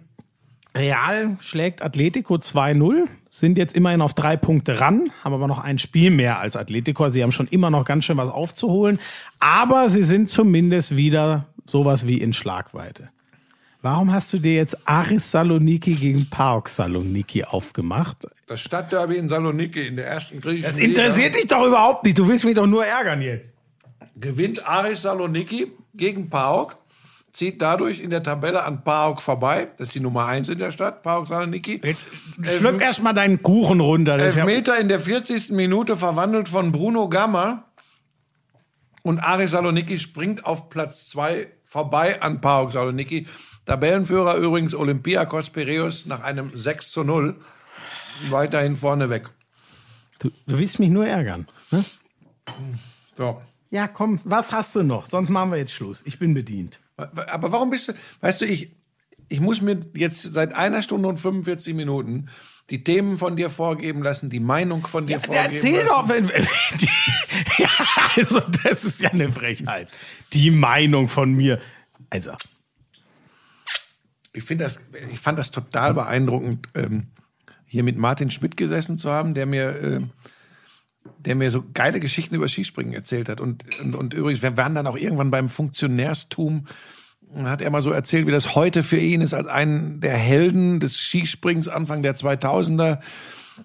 Real schlägt Atletico 2-0, sind jetzt immerhin auf drei Punkte ran, haben aber noch ein Spiel mehr als Atletico. Sie haben schon immer noch ganz schön was aufzuholen, aber sie sind zumindest wieder sowas wie in Schlagweite. Warum hast du dir jetzt Aris Saloniki gegen PAOK Saloniki aufgemacht? Das Stadtderby in Saloniki in der ersten griechischen Das interessiert dich doch überhaupt nicht. Du willst mich doch nur ärgern jetzt. Liga. Gewinnt Aris Saloniki gegen PAOK, zieht dadurch in der Tabelle an PAOK vorbei. Das ist die Nummer eins in der Stadt, PAOK Saloniki. Jetzt schluck erst mal deinen Kuchen runter. Das Elfmeter in der 40. Minute verwandelt von Bruno Gamma. Und Aris Saloniki springt auf Platz zwei vorbei an PAOK Saloniki. Tabellenführer übrigens Olympiakos Piraeus nach einem 6 zu 0. Weiterhin vorne weg. du, du willst mich nur ärgern. Ne? So. Ja, komm, was hast du noch? Sonst machen wir jetzt Schluss. Ich bin bedient. Aber warum bist du, weißt du, ich, ich muss mir jetzt seit einer Stunde und 45 Minuten die Themen von dir vorgeben lassen, die Meinung von dir vorgeben Erzähl lassen. doch, wenn, die, ja, also das ist ja eine Frechheit. Die Meinung von mir. Also, Ich finde das, ich fand das total beeindruckend, ähm, hier mit Martin Schmidt gesessen zu haben, der mir, äh, der mir so geile Geschichten über Skispringen erzählt hat. Und, und, und übrigens, wir waren dann auch irgendwann beim Funktionärstum. Hat er mal so erzählt, wie das heute für ihn ist, als einen der Helden des Skisprings Anfang der 2000er.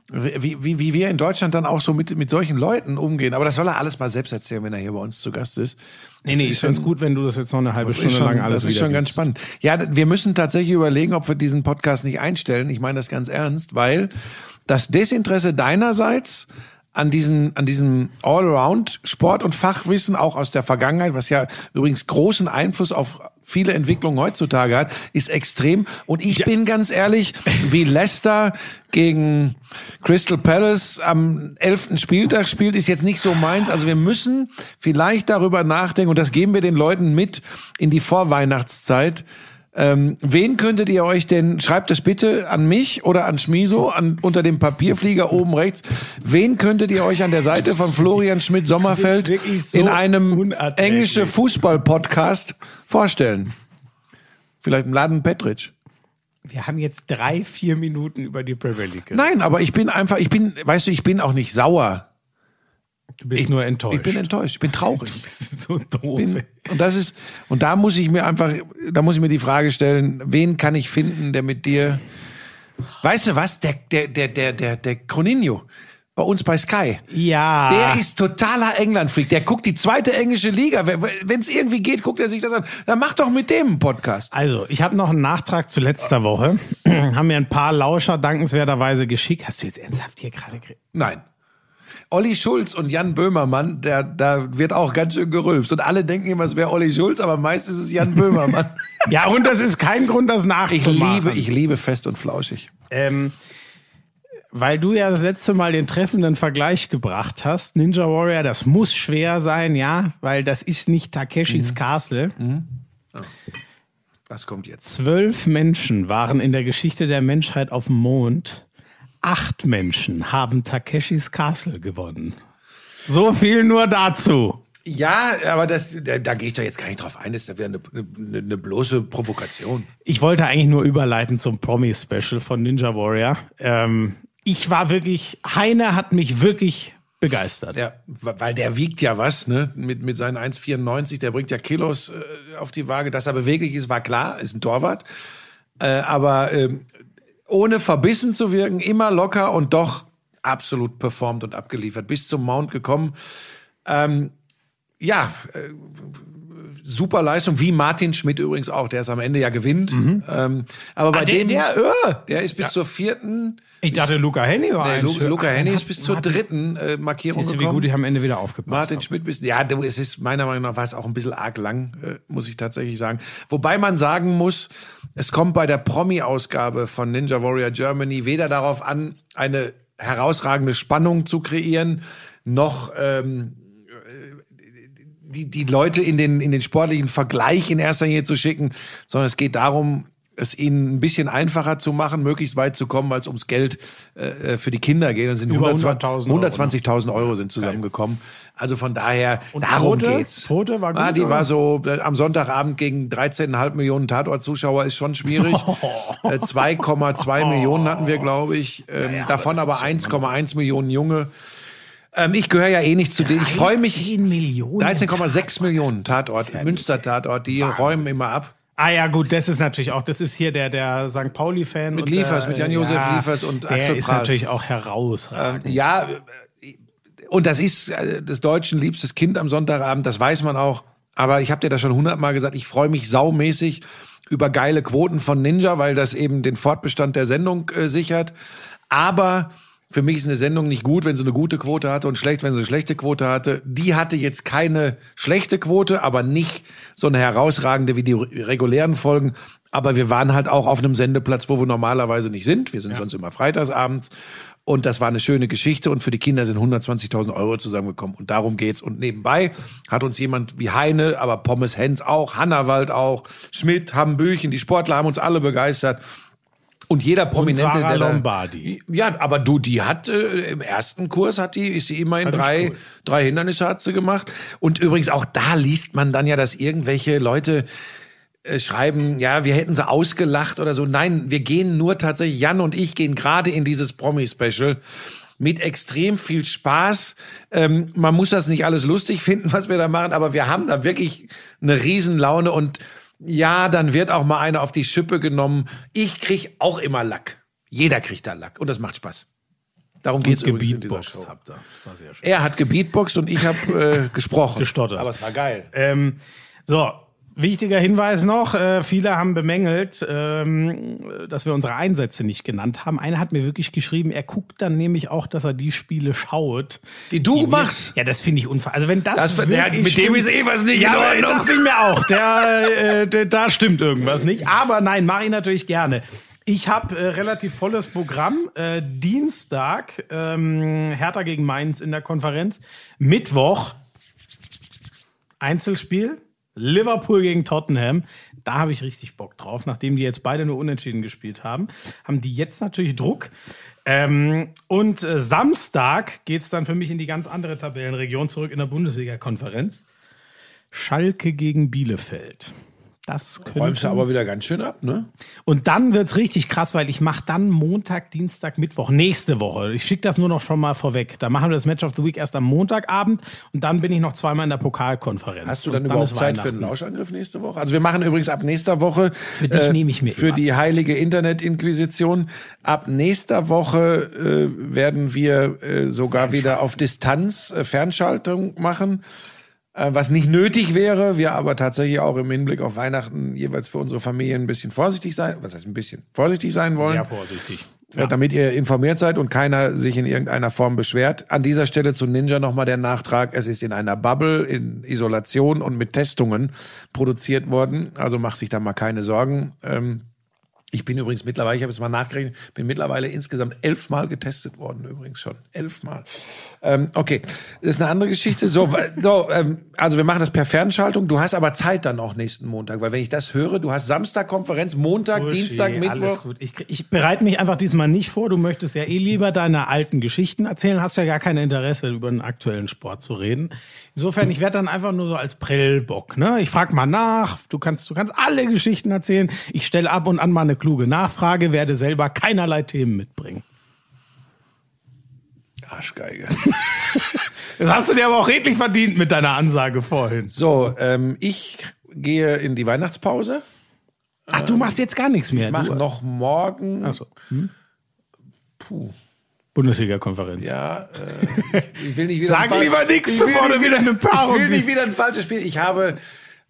Wie, wie, wie wir in Deutschland dann auch so mit, mit solchen Leuten umgehen. Aber das soll er alles mal selbst erzählen, wenn er hier bei uns zu Gast ist. nee, nee, ich finde es gut, wenn du das jetzt noch eine halbe Stunde schon, lang alles das ist schon ganz spannend. Ja, wir müssen tatsächlich überlegen, ob wir diesen Podcast nicht einstellen. Ich meine das ganz ernst, weil das Desinteresse deinerseits an diesen, an diesem Allround Sport und Fachwissen auch aus der Vergangenheit, was ja übrigens großen Einfluss auf viele Entwicklungen heutzutage hat, ist extrem. Und ich bin ganz ehrlich, wie Leicester gegen Crystal Palace am elften Spieltag spielt, ist jetzt nicht so meins. Also wir müssen vielleicht darüber nachdenken, und das geben wir den Leuten mit in die Vorweihnachtszeit. Ähm, wen könntet ihr euch denn, schreibt es bitte an mich oder an Schmiso, an, unter dem Papierflieger oben rechts, wen könntet ihr euch an der Seite von Florian Schmidt-Sommerfeld so in einem englische Fußball-Podcast vorstellen? Vielleicht im Laden Petritsch. Wir haben jetzt drei, vier Minuten über die Premier League. Nein, aber ich bin einfach, ich bin, weißt du, ich bin auch nicht sauer. Du bist nur enttäuscht. Ich bin enttäuscht, ich bin traurig. Du bist so doof. bin, und das ist und da muss ich mir einfach da muss ich mir die Frage stellen wen kann ich finden der mit dir weißt du was der der der der der der Croninho bei uns bei Sky ja. der ist totaler England-Freak. Der guckt die zweite englische Liga. Wenn es irgendwie geht, guckt er sich das an. Dann mach doch mit dem einen Podcast. Also, ich habe noch einen Nachtrag zu letzter Woche. haben mir ein paar Lauscher dankenswerterweise geschickt. Hast du jetzt ernsthaft hier gerade... Nein. Olli Schulz und Jan Böhmermann, der, da wird auch ganz schön gerülpst. Und alle denken immer, es wäre Olli Schulz, aber meist ist es Jan Böhmermann. Ja, und das ist kein Grund, das ich nachzumachen. liebe, ich liebe fest und flauschig. Ähm, weil du ja das letzte Mal den treffenden Vergleich gebracht hast, Ninja Warrior, das muss schwer sein, ja, weil das ist nicht Takeshis Castle. Was kommt jetzt? Zwölf Menschen waren in der Geschichte der Menschheit auf dem Mond. Acht Menschen haben Takeshis Castle gewonnen. So viel nur dazu. Ja, aber das, da, da gehe ich doch jetzt gar nicht drauf ein. Das ist ja wieder eine, eine, eine bloße Provokation. Ich wollte eigentlich nur überleiten zum Promi-Special von Ninja Warrior. Ähm, ich war wirklich, Heine hat mich wirklich begeistert. Ja, weil der wiegt ja was, ne? Mit, mit seinen 1,94, der bringt ja Kilos äh, auf die Waage. Dass er beweglich ist, war klar, ist ein Torwart. Äh, aber ähm, ohne verbissen zu wirken, immer locker und doch absolut performt und abgeliefert. Bis zum Mount gekommen. Ähm, ja, äh, super Leistung, wie Martin Schmidt übrigens auch, der es am Ende ja gewinnt. Ähm, aber bei Ah, der- dem, der, äh, der ist bis zur vierten, Ich dachte, Luca Henny war nee, Lu, Luca Henny ist bis zur Martin- dritten äh, Markierung du, wie gekommen. gut ich am Ende wieder aufgepasst Martin habe. Schmidt ja, du, es ist meiner Meinung nach war es auch ein bisschen arg lang, äh, muss ich tatsächlich sagen. Wobei man sagen muss, es kommt bei der Promi-Ausgabe von Ninja Warrior Germany weder darauf an, eine herausragende Spannung zu kreieren, noch ähm, die, die Leute in den, in den sportlichen Vergleich in erster Linie zu schicken, sondern es geht darum, es ihnen ein bisschen einfacher zu machen, möglichst weit zu kommen, weil es ums Geld äh, für die Kinder geht. Und sind Über 120 100.000 Euro, 120.000 Euro sind zusammengekommen. Also von daher, darum Quote? geht's. Quote war gut, ah, die oder? war so äh, am Sonntagabend gegen 13,5 Millionen Tatort-Zuschauer ist schon schwierig. Äh, 2,2 Millionen hatten wir, glaube ich. Ähm, davon aber 1,1 Millionen Junge. Ähm, ich gehöre ja eh nicht zu denen. Ich freue mich. 10 Millionen. 13,6 Millionen Tatort, Münster-Tatort, die räumen immer ab. Ah ja, gut, das ist natürlich auch, das ist hier der, der St. Pauli-Fan. Mit Liefers, der, mit Jan-Josef ja, Liefers und der Axel ist Prahl. natürlich auch herausragend. Ja, äh, und das ist äh, des Deutschen liebstes Kind am Sonntagabend, das weiß man auch. Aber ich habe dir das schon hundertmal gesagt, ich freue mich saumäßig über geile Quoten von Ninja, weil das eben den Fortbestand der Sendung äh, sichert. Aber für mich ist eine Sendung nicht gut, wenn sie eine gute Quote hatte und schlecht, wenn sie eine schlechte Quote hatte. Die hatte jetzt keine schlechte Quote, aber nicht so eine herausragende wie die re- regulären Folgen. Aber wir waren halt auch auf einem Sendeplatz, wo wir normalerweise nicht sind. Wir sind sonst immer freitagsabends. Und das war eine schöne Geschichte und für die Kinder sind 120.000 Euro zusammengekommen und darum geht's. Und nebenbei hat uns jemand wie Heine, aber Pommes Hens auch, Hannawald auch, Schmidt, Hambüchen, die Sportler haben uns alle begeistert. Und jeder Prominente, Sarah der da- Lombardi. ja, aber du, die hat äh, im ersten Kurs hat die, ist sie immerhin ich drei, cool. drei Hindernisse hat sie gemacht. Und übrigens auch da liest man dann ja, dass irgendwelche Leute äh, schreiben, ja, wir hätten sie ausgelacht oder so. Nein, wir gehen nur tatsächlich, Jan und ich gehen gerade in dieses Promi-Special mit extrem viel Spaß. Ähm, man muss das nicht alles lustig finden, was wir da machen, aber wir haben da wirklich eine Riesenlaune und ja, dann wird auch mal einer auf die Schippe genommen. Ich krieg auch immer Lack. Jeder kriegt da Lack und das macht Spaß. Darum geht's übrigens in dieser Show. habt ihr. Das war sehr schön. Er hat gebeatboxt und ich habe äh, gesprochen. Gestottert. Aber es war geil. Ähm, so, wichtiger Hinweis noch. Äh, viele haben bemängelt, ähm, dass wir unsere Einsätze nicht genannt haben. Einer hat mir wirklich geschrieben, er guckt dann nämlich auch, dass er die Spiele schaut. Die du wir- machst. Ja, das finde ich unfair. Also wenn das, Das- der- mit dem stimmt- ist eh was nicht ja, in Ordnung. dachte ich mir auch. Der, äh, der, da stimmt irgendwas nicht. Aber nein, mache ich natürlich gerne. Ich habe äh, relativ volles Programm. Äh, Dienstag ähm, Hertha gegen Mainz in der Konferenz. Mittwoch Einzelspiel. Liverpool gegen Tottenham. Da habe ich richtig Bock drauf. Nachdem die jetzt beide nur unentschieden gespielt haben, haben die jetzt natürlich Druck. Ähm, und äh, Samstag geht's dann für mich in die ganz andere Tabellenregion zurück in der Bundesliga-Konferenz. Schalke gegen Bielefeld. Das Räumst könnte du aber wieder ganz schön ab, ne? und dann wird's richtig krass, weil ich mache dann Montag, Dienstag, Mittwoch, nächste Woche. Ich schicke das nur noch schon mal vorweg. Da machen wir das Match of the Week erst am Montagabend und dann bin ich noch zweimal in der Pokalkonferenz. Hast du dann und überhaupt Zeit für einen. Lauschangriff nächste Woche? Also wir machen übrigens ab nächster Woche Für dich nehme ich mir für die Zeit. heilige Internet-Inquisition. Ab nächster Woche äh, werden wir äh, sogar wieder auf Distanz äh, Fernschaltung machen. Äh, was nicht nötig wäre, wir aber tatsächlich auch im Hinblick auf Weihnachten jeweils für unsere Familien ein bisschen vorsichtig sein, was heißt ein bisschen vorsichtig sein wollen. Sehr vorsichtig. äh, damit ihr informiert seid und keiner sich in irgendeiner Form beschwert. An dieser Stelle zu Ninja nochmal der Nachtrag. Es ist in einer Bubble, in Isolation und mit Testungen produziert worden. Also macht sich da mal keine Sorgen. Ähm, ich bin übrigens mittlerweile, ich habe jetzt mal nachgerechnet, bin mittlerweile insgesamt elfmal getestet worden, übrigens schon. Elfmal. Ähm, okay, das ist eine andere Geschichte. So, so ähm, also wir machen das per Fernschaltung. Du hast aber Zeit dann auch nächsten Montag, weil wenn ich das höre, du hast Samstag Konferenz, Montag, Buschi, Dienstag, Alles Mittwoch. gut. Ich, ich bereite mich einfach diesmal nicht vor. Du möchtest ja eh lieber deine alten Geschichten erzählen, hast ja gar kein Interesse, über den aktuellen Sport zu reden. Insofern, ich werde dann einfach nur so als Prellbock. Ne? Ich frage mal nach, du kannst, du kannst alle Geschichten erzählen. Ich stelle ab und an mal eine kluge Nachfrage, werde selber keinerlei Themen mitbringen. Arschgeige. Das hast du dir aber auch redlich verdient mit deiner Ansage vorhin. So, ähm, ich gehe in die Weihnachtspause. Ach, du machst jetzt gar nichts mehr. Ich mache noch morgen. Achso. Hm? Bundesliga-Konferenz. Ja, äh, ich- will nicht wieder. Sag lieber will bevor du wieder eine Paarung Ich will nicht wieder ein falsches Spiel. Ich habe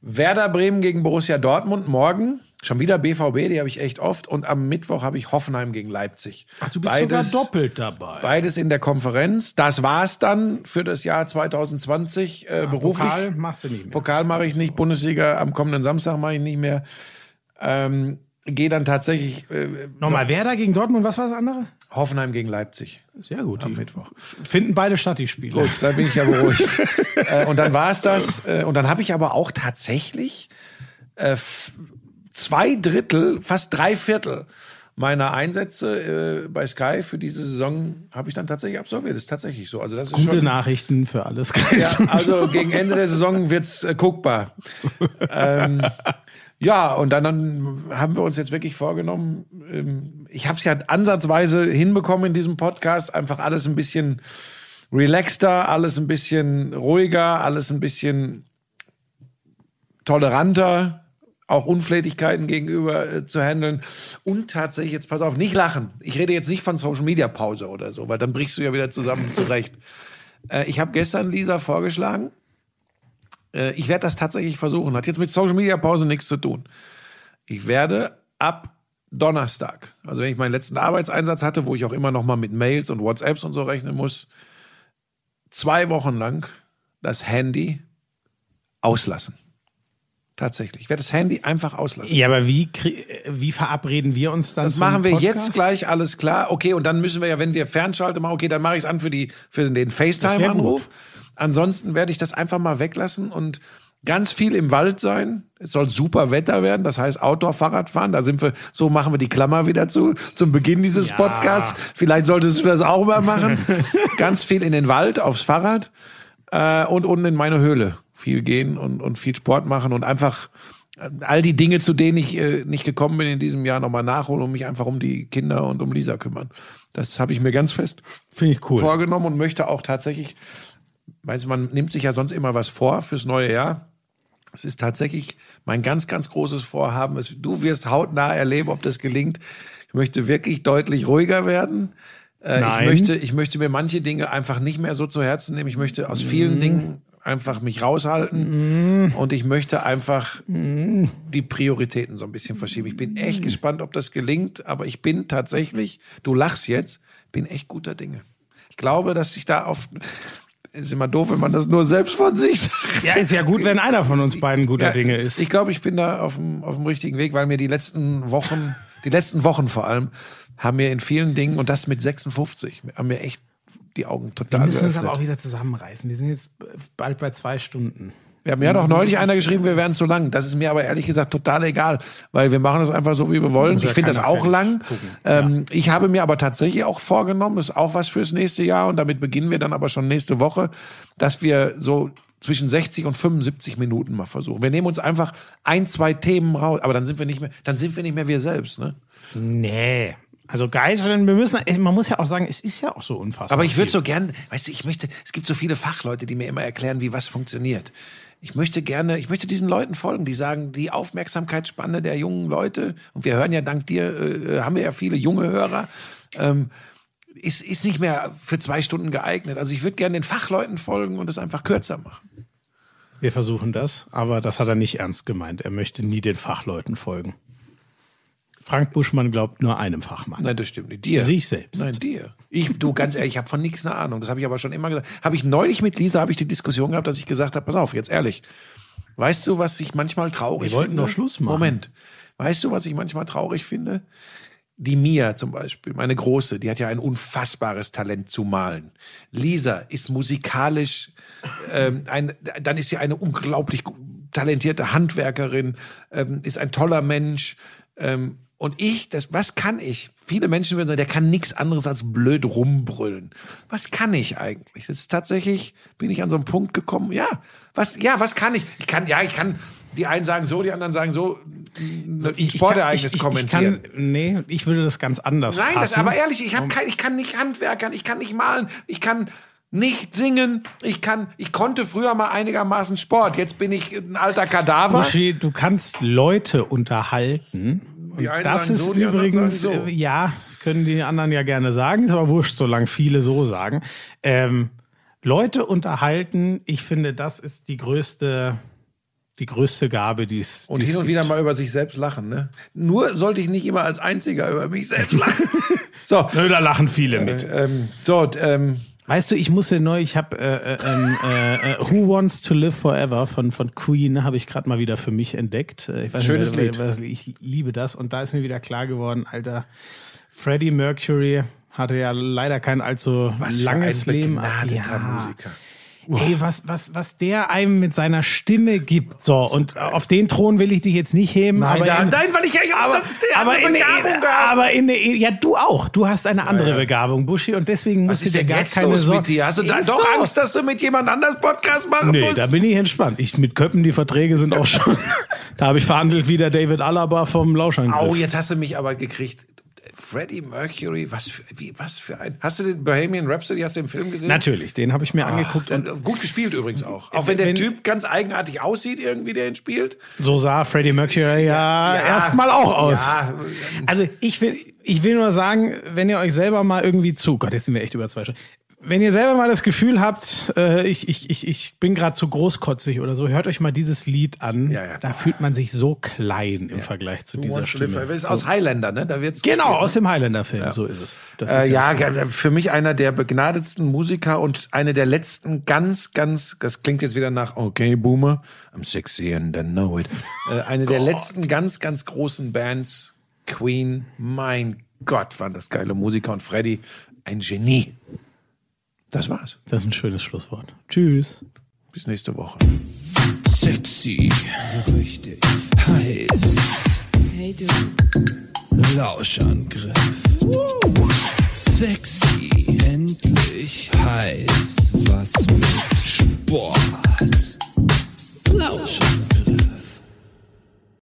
Werder Bremen gegen Borussia Dortmund morgen. Schon wieder BVB, die habe ich echt oft. Und am Mittwoch habe ich Hoffenheim gegen Leipzig. Ach, du bist sogar doppelt dabei. Beides in der Konferenz. Das war's dann für das Jahr 2020 äh, beruflich. Pokal machst du nicht mehr. Pokal mache ich nicht, Bundesliga am kommenden Samstag mache ich nicht mehr. Ähm, Gehe dann tatsächlich äh, Nochmal, Werder gegen Dortmund, was war das andere? Hoffenheim gegen Leipzig. Sehr gut. Am Mittwoch. Finden beide statt, die Spiele. Gut, da bin ich ja beruhigt. äh, und dann war es das. Äh, und dann habe ich aber auch tatsächlich äh, zwei Drittel, fast drei Viertel meiner Einsätze äh, bei Sky für diese Saison habe ich dann tatsächlich absolviert. Das ist tatsächlich so. Also das ist Gute schon. Nachrichten für alles. Ja, also gegen Ende der Saison wird's äh, guckbar. ähm, ja, und dann, dann haben wir uns jetzt wirklich vorgenommen, ähm, ich habe es ja ansatzweise hinbekommen in diesem Podcast, einfach alles ein bisschen relaxter, alles ein bisschen ruhiger, alles ein bisschen toleranter, auch Unflätigkeiten gegenüber äh, zu handeln und tatsächlich jetzt pass auf, nicht lachen. Ich rede jetzt nicht von Social Media Pause oder so, weil dann brichst du ja wieder zusammen zurecht. Äh, ich habe gestern Lisa vorgeschlagen, äh, ich werde das tatsächlich versuchen. Hat jetzt mit Social Media Pause nichts zu tun. Ich werde ab Donnerstag, also wenn ich meinen letzten Arbeitseinsatz hatte, wo ich auch immer noch mal mit Mails und WhatsApps und so rechnen muss, zwei Wochen lang das Handy auslassen. Tatsächlich. Ich werde das Handy einfach auslassen. Ja, aber wie, krie- wie verabreden wir uns dann Das machen wir Podcast? jetzt gleich alles klar. Okay, und dann müssen wir ja, wenn wir Fernschalten machen, okay, dann mache ich es an für die für den FaceTime-Anruf. Ansonsten werde ich das einfach mal weglassen und ganz viel im Wald sein. Es soll super Wetter werden, das heißt Outdoor-Fahrrad fahren. Da sind wir, so machen wir die Klammer wieder zu zum Beginn dieses Ja. Podcasts. Vielleicht solltest du das auch mal machen. ganz viel in den Wald aufs Fahrrad äh, und unten in meine Höhle viel gehen und, und viel Sport machen und einfach äh, all die Dinge, zu denen ich äh, nicht gekommen bin in diesem Jahr, nochmal nachholen und mich einfach um die Kinder und um Lisa kümmern. Das habe ich mir ganz fest Finde ich cool. vorgenommen und möchte auch tatsächlich, weißt du, man nimmt sich ja sonst immer was vor fürs neue Jahr. Es ist tatsächlich mein ganz, ganz großes Vorhaben. Es, du wirst hautnah erleben, ob das gelingt. Ich möchte wirklich deutlich ruhiger werden. Äh, ich möchte, ich möchte mir manche Dinge einfach nicht mehr so zu Herzen nehmen. Ich möchte aus vielen Dingen einfach mich raushalten und ich möchte einfach die Prioritäten so ein bisschen verschieben. Ich bin echt gespannt, ob das gelingt, aber ich bin tatsächlich, du lachst jetzt, bin echt guter Dinge. Ich glaube, dass ich da auf, ist immer doof, wenn man das nur selbst von sich sagt. Ja, ist ja gut, wenn einer von uns beiden guter Ja, Dinge ist. Ich glaube, ich bin da auf dem, auf dem richtigen Weg, weil mir die letzten Wochen, die letzten Wochen vor allem, haben mir in vielen Dingen, und das mit 56, haben mir echt die Augen wir total müssen uns geöffnet. aber auch wieder zusammenreißen. Wir sind jetzt bald bei zwei Stunden. Ja, mir hat auch neulich einer geschrieben, wir wären zu lang. Das ist mir aber ehrlich gesagt total egal, weil wir machen das einfach so, wie wir wollen. Ja Ich finde das auch lang. Ähm, Ich habe mir aber tatsächlich auch vorgenommen, das ist auch was fürs nächste Jahr und damit beginnen wir dann aber schon nächste Woche, dass wir so zwischen 60 und 75 Minuten mal versuchen. Wir nehmen uns einfach ein, zwei Themen raus, aber dann sind wir nicht mehr, dann sind wir nicht mehr wir selbst, ne? Nee. Also Geiseln, wir müssen, man muss ja auch sagen, es ist ja auch so unfassbar. Aber ich würde so gern, weißt du, ich möchte, es gibt so viele Fachleute, die mir immer erklären, wie was funktioniert. Ich möchte gerne, ich möchte diesen Leuten folgen, die sagen, die Aufmerksamkeitsspanne der jungen Leute, und wir hören ja dank dir, äh, haben wir ja viele junge Hörer, ähm, ist, ist nicht mehr für zwei Stunden geeignet. Also ich würde gerne den Fachleuten folgen und es einfach kürzer machen. Wir versuchen das, aber das hat er nicht ernst gemeint. Er möchte nie den Fachleuten folgen. Frank Buschmann glaubt nur einem Fachmann. Nein, das stimmt nicht. Dir. Sich selbst. Nein, dir. Ich, du, ganz ehrlich, ich habe von nichts eine Ahnung. Das habe ich aber schon immer gesagt. Habe ich neulich mit Lisa, habe ich die Diskussion gehabt, dass ich gesagt habe, pass auf, jetzt ehrlich. Weißt du, was ich manchmal traurig Wir wollten finde? doch Schluss machen. Moment. Weißt du, was ich manchmal traurig finde? Die Mia zum Beispiel, meine Große, die hat ja ein unfassbares Talent zu malen. Lisa ist musikalisch, ähm, ein, dann ist sie eine unglaublich talentierte Handwerkerin, ähm, ist ein toller Mensch. Ähm, und ich, das, was kann ich? Viele Menschen würden sagen, der kann nichts anderes als blöd rumbrüllen. Was kann ich eigentlich? Das ist tatsächlich, bin ich an so einen Punkt gekommen, ja, was, ja, was kann ich? Ich kann, ja, ich kann, die einen sagen so, die anderen sagen so, Sportereignis ich, ich, kommentieren. Ich kann, nee, ich würde das ganz anders Nein, das, fassen. aber ehrlich, ich, hab kein, ich kann nicht handwerkern, ich kann nicht malen, ich kann nicht singen, ich kann, ich konnte früher mal einigermaßen Sport, jetzt bin ich ein alter Kadaver. Uschi, du kannst Leute unterhalten. Die einen das sagen ist so, die übrigens, sagen so. äh, ja, können die anderen ja gerne sagen, ist aber wurscht, solange viele so sagen. Ähm, Leute unterhalten, ich finde, das ist die größte, die größte Gabe, die es Und hin und gibt. wieder mal über sich selbst lachen, ne? Nur sollte ich nicht immer als Einziger über mich selbst lachen. so, Nö, da lachen viele mit. ähm, so, ähm, Weißt du, ich musste neu, ich habe äh, äh, ähm, äh, äh, Who Wants to Live Forever von, von Queen habe ich gerade mal wieder für mich entdeckt. Äh, Ich weiß Schönes nicht, Lied. ich liebe das und da ist mir wieder klar geworden, Alter, Freddie Mercury hatte ja leider kein allzu was langes Leben. begnadeter Ja. Musiker. Ey, was, was, was der einem mit seiner Stimme gibt. So, und auf den Thron will ich dich jetzt nicht heben. Nein, aber da, in, nein, weil ich ja aber, aber, eine Begabung gehabt. aber in der, ja, du auch. Du hast eine andere ja. Begabung, Buschi, und deswegen Was musst du dir gar jetzt keine Sorgen. mit dir? Hast du da Ist doch so. Angst, dass du mit jemand anders Podcast machen Nee, musst? da bin ich entspannt. Ich mit Köppen, die Verträge sind auch schon. da habe ich verhandelt wie der David Alaba vom Lauschangriff. Au, jetzt hast du mich aber gekriegt. Freddie Mercury, was für, wie, was für ein. Hast du den Bohemian Rhapsody, hast du den Film gesehen? Natürlich, den habe ich mir angeguckt und gut gespielt übrigens auch. Auch wenn der Wenn- Typ ganz eigenartig aussieht, irgendwie, der ihn spielt. so sah Freddie Mercury ja, Ja. erstmal auch aus. Ja, Also ich will, ich will nur sagen, wenn ihr euch selber mal irgendwie zu, Gott, jetzt sind wir echt über zwei Stunden. Wenn ihr selber mal das Gefühl habt, äh, ich, ich, ich, ich bin gerade zu großkotzig oder so, hört euch mal dieses Lied an. Ja, ja. Da fühlt man sich so klein im Vergleich zu dieser Stimme. Forever. ist aus Highlander, ne? Da wird's Genau, gespielt, aus dem Highlander-Film, so ist es. Das Äh, ist ja, ge- für mich einer der begnadetsten Musiker und eine der letzten ganz, ganz, das klingt jetzt wieder nach, okay, Boomer, I'm sexy and I know it. Äh, eine der letzten ganz, ganz großen Bands, Queen, mein Gott, waren das geile Musiker und Freddy, ein Genie. Das war's. Das ist ein schönes Schlusswort. Tschüss. Bis nächste Woche. Sexy, so richtig heiß. Hey du, Lauschangriff. Sexy, endlich heiß. Was mit Sport. Lauschangriff.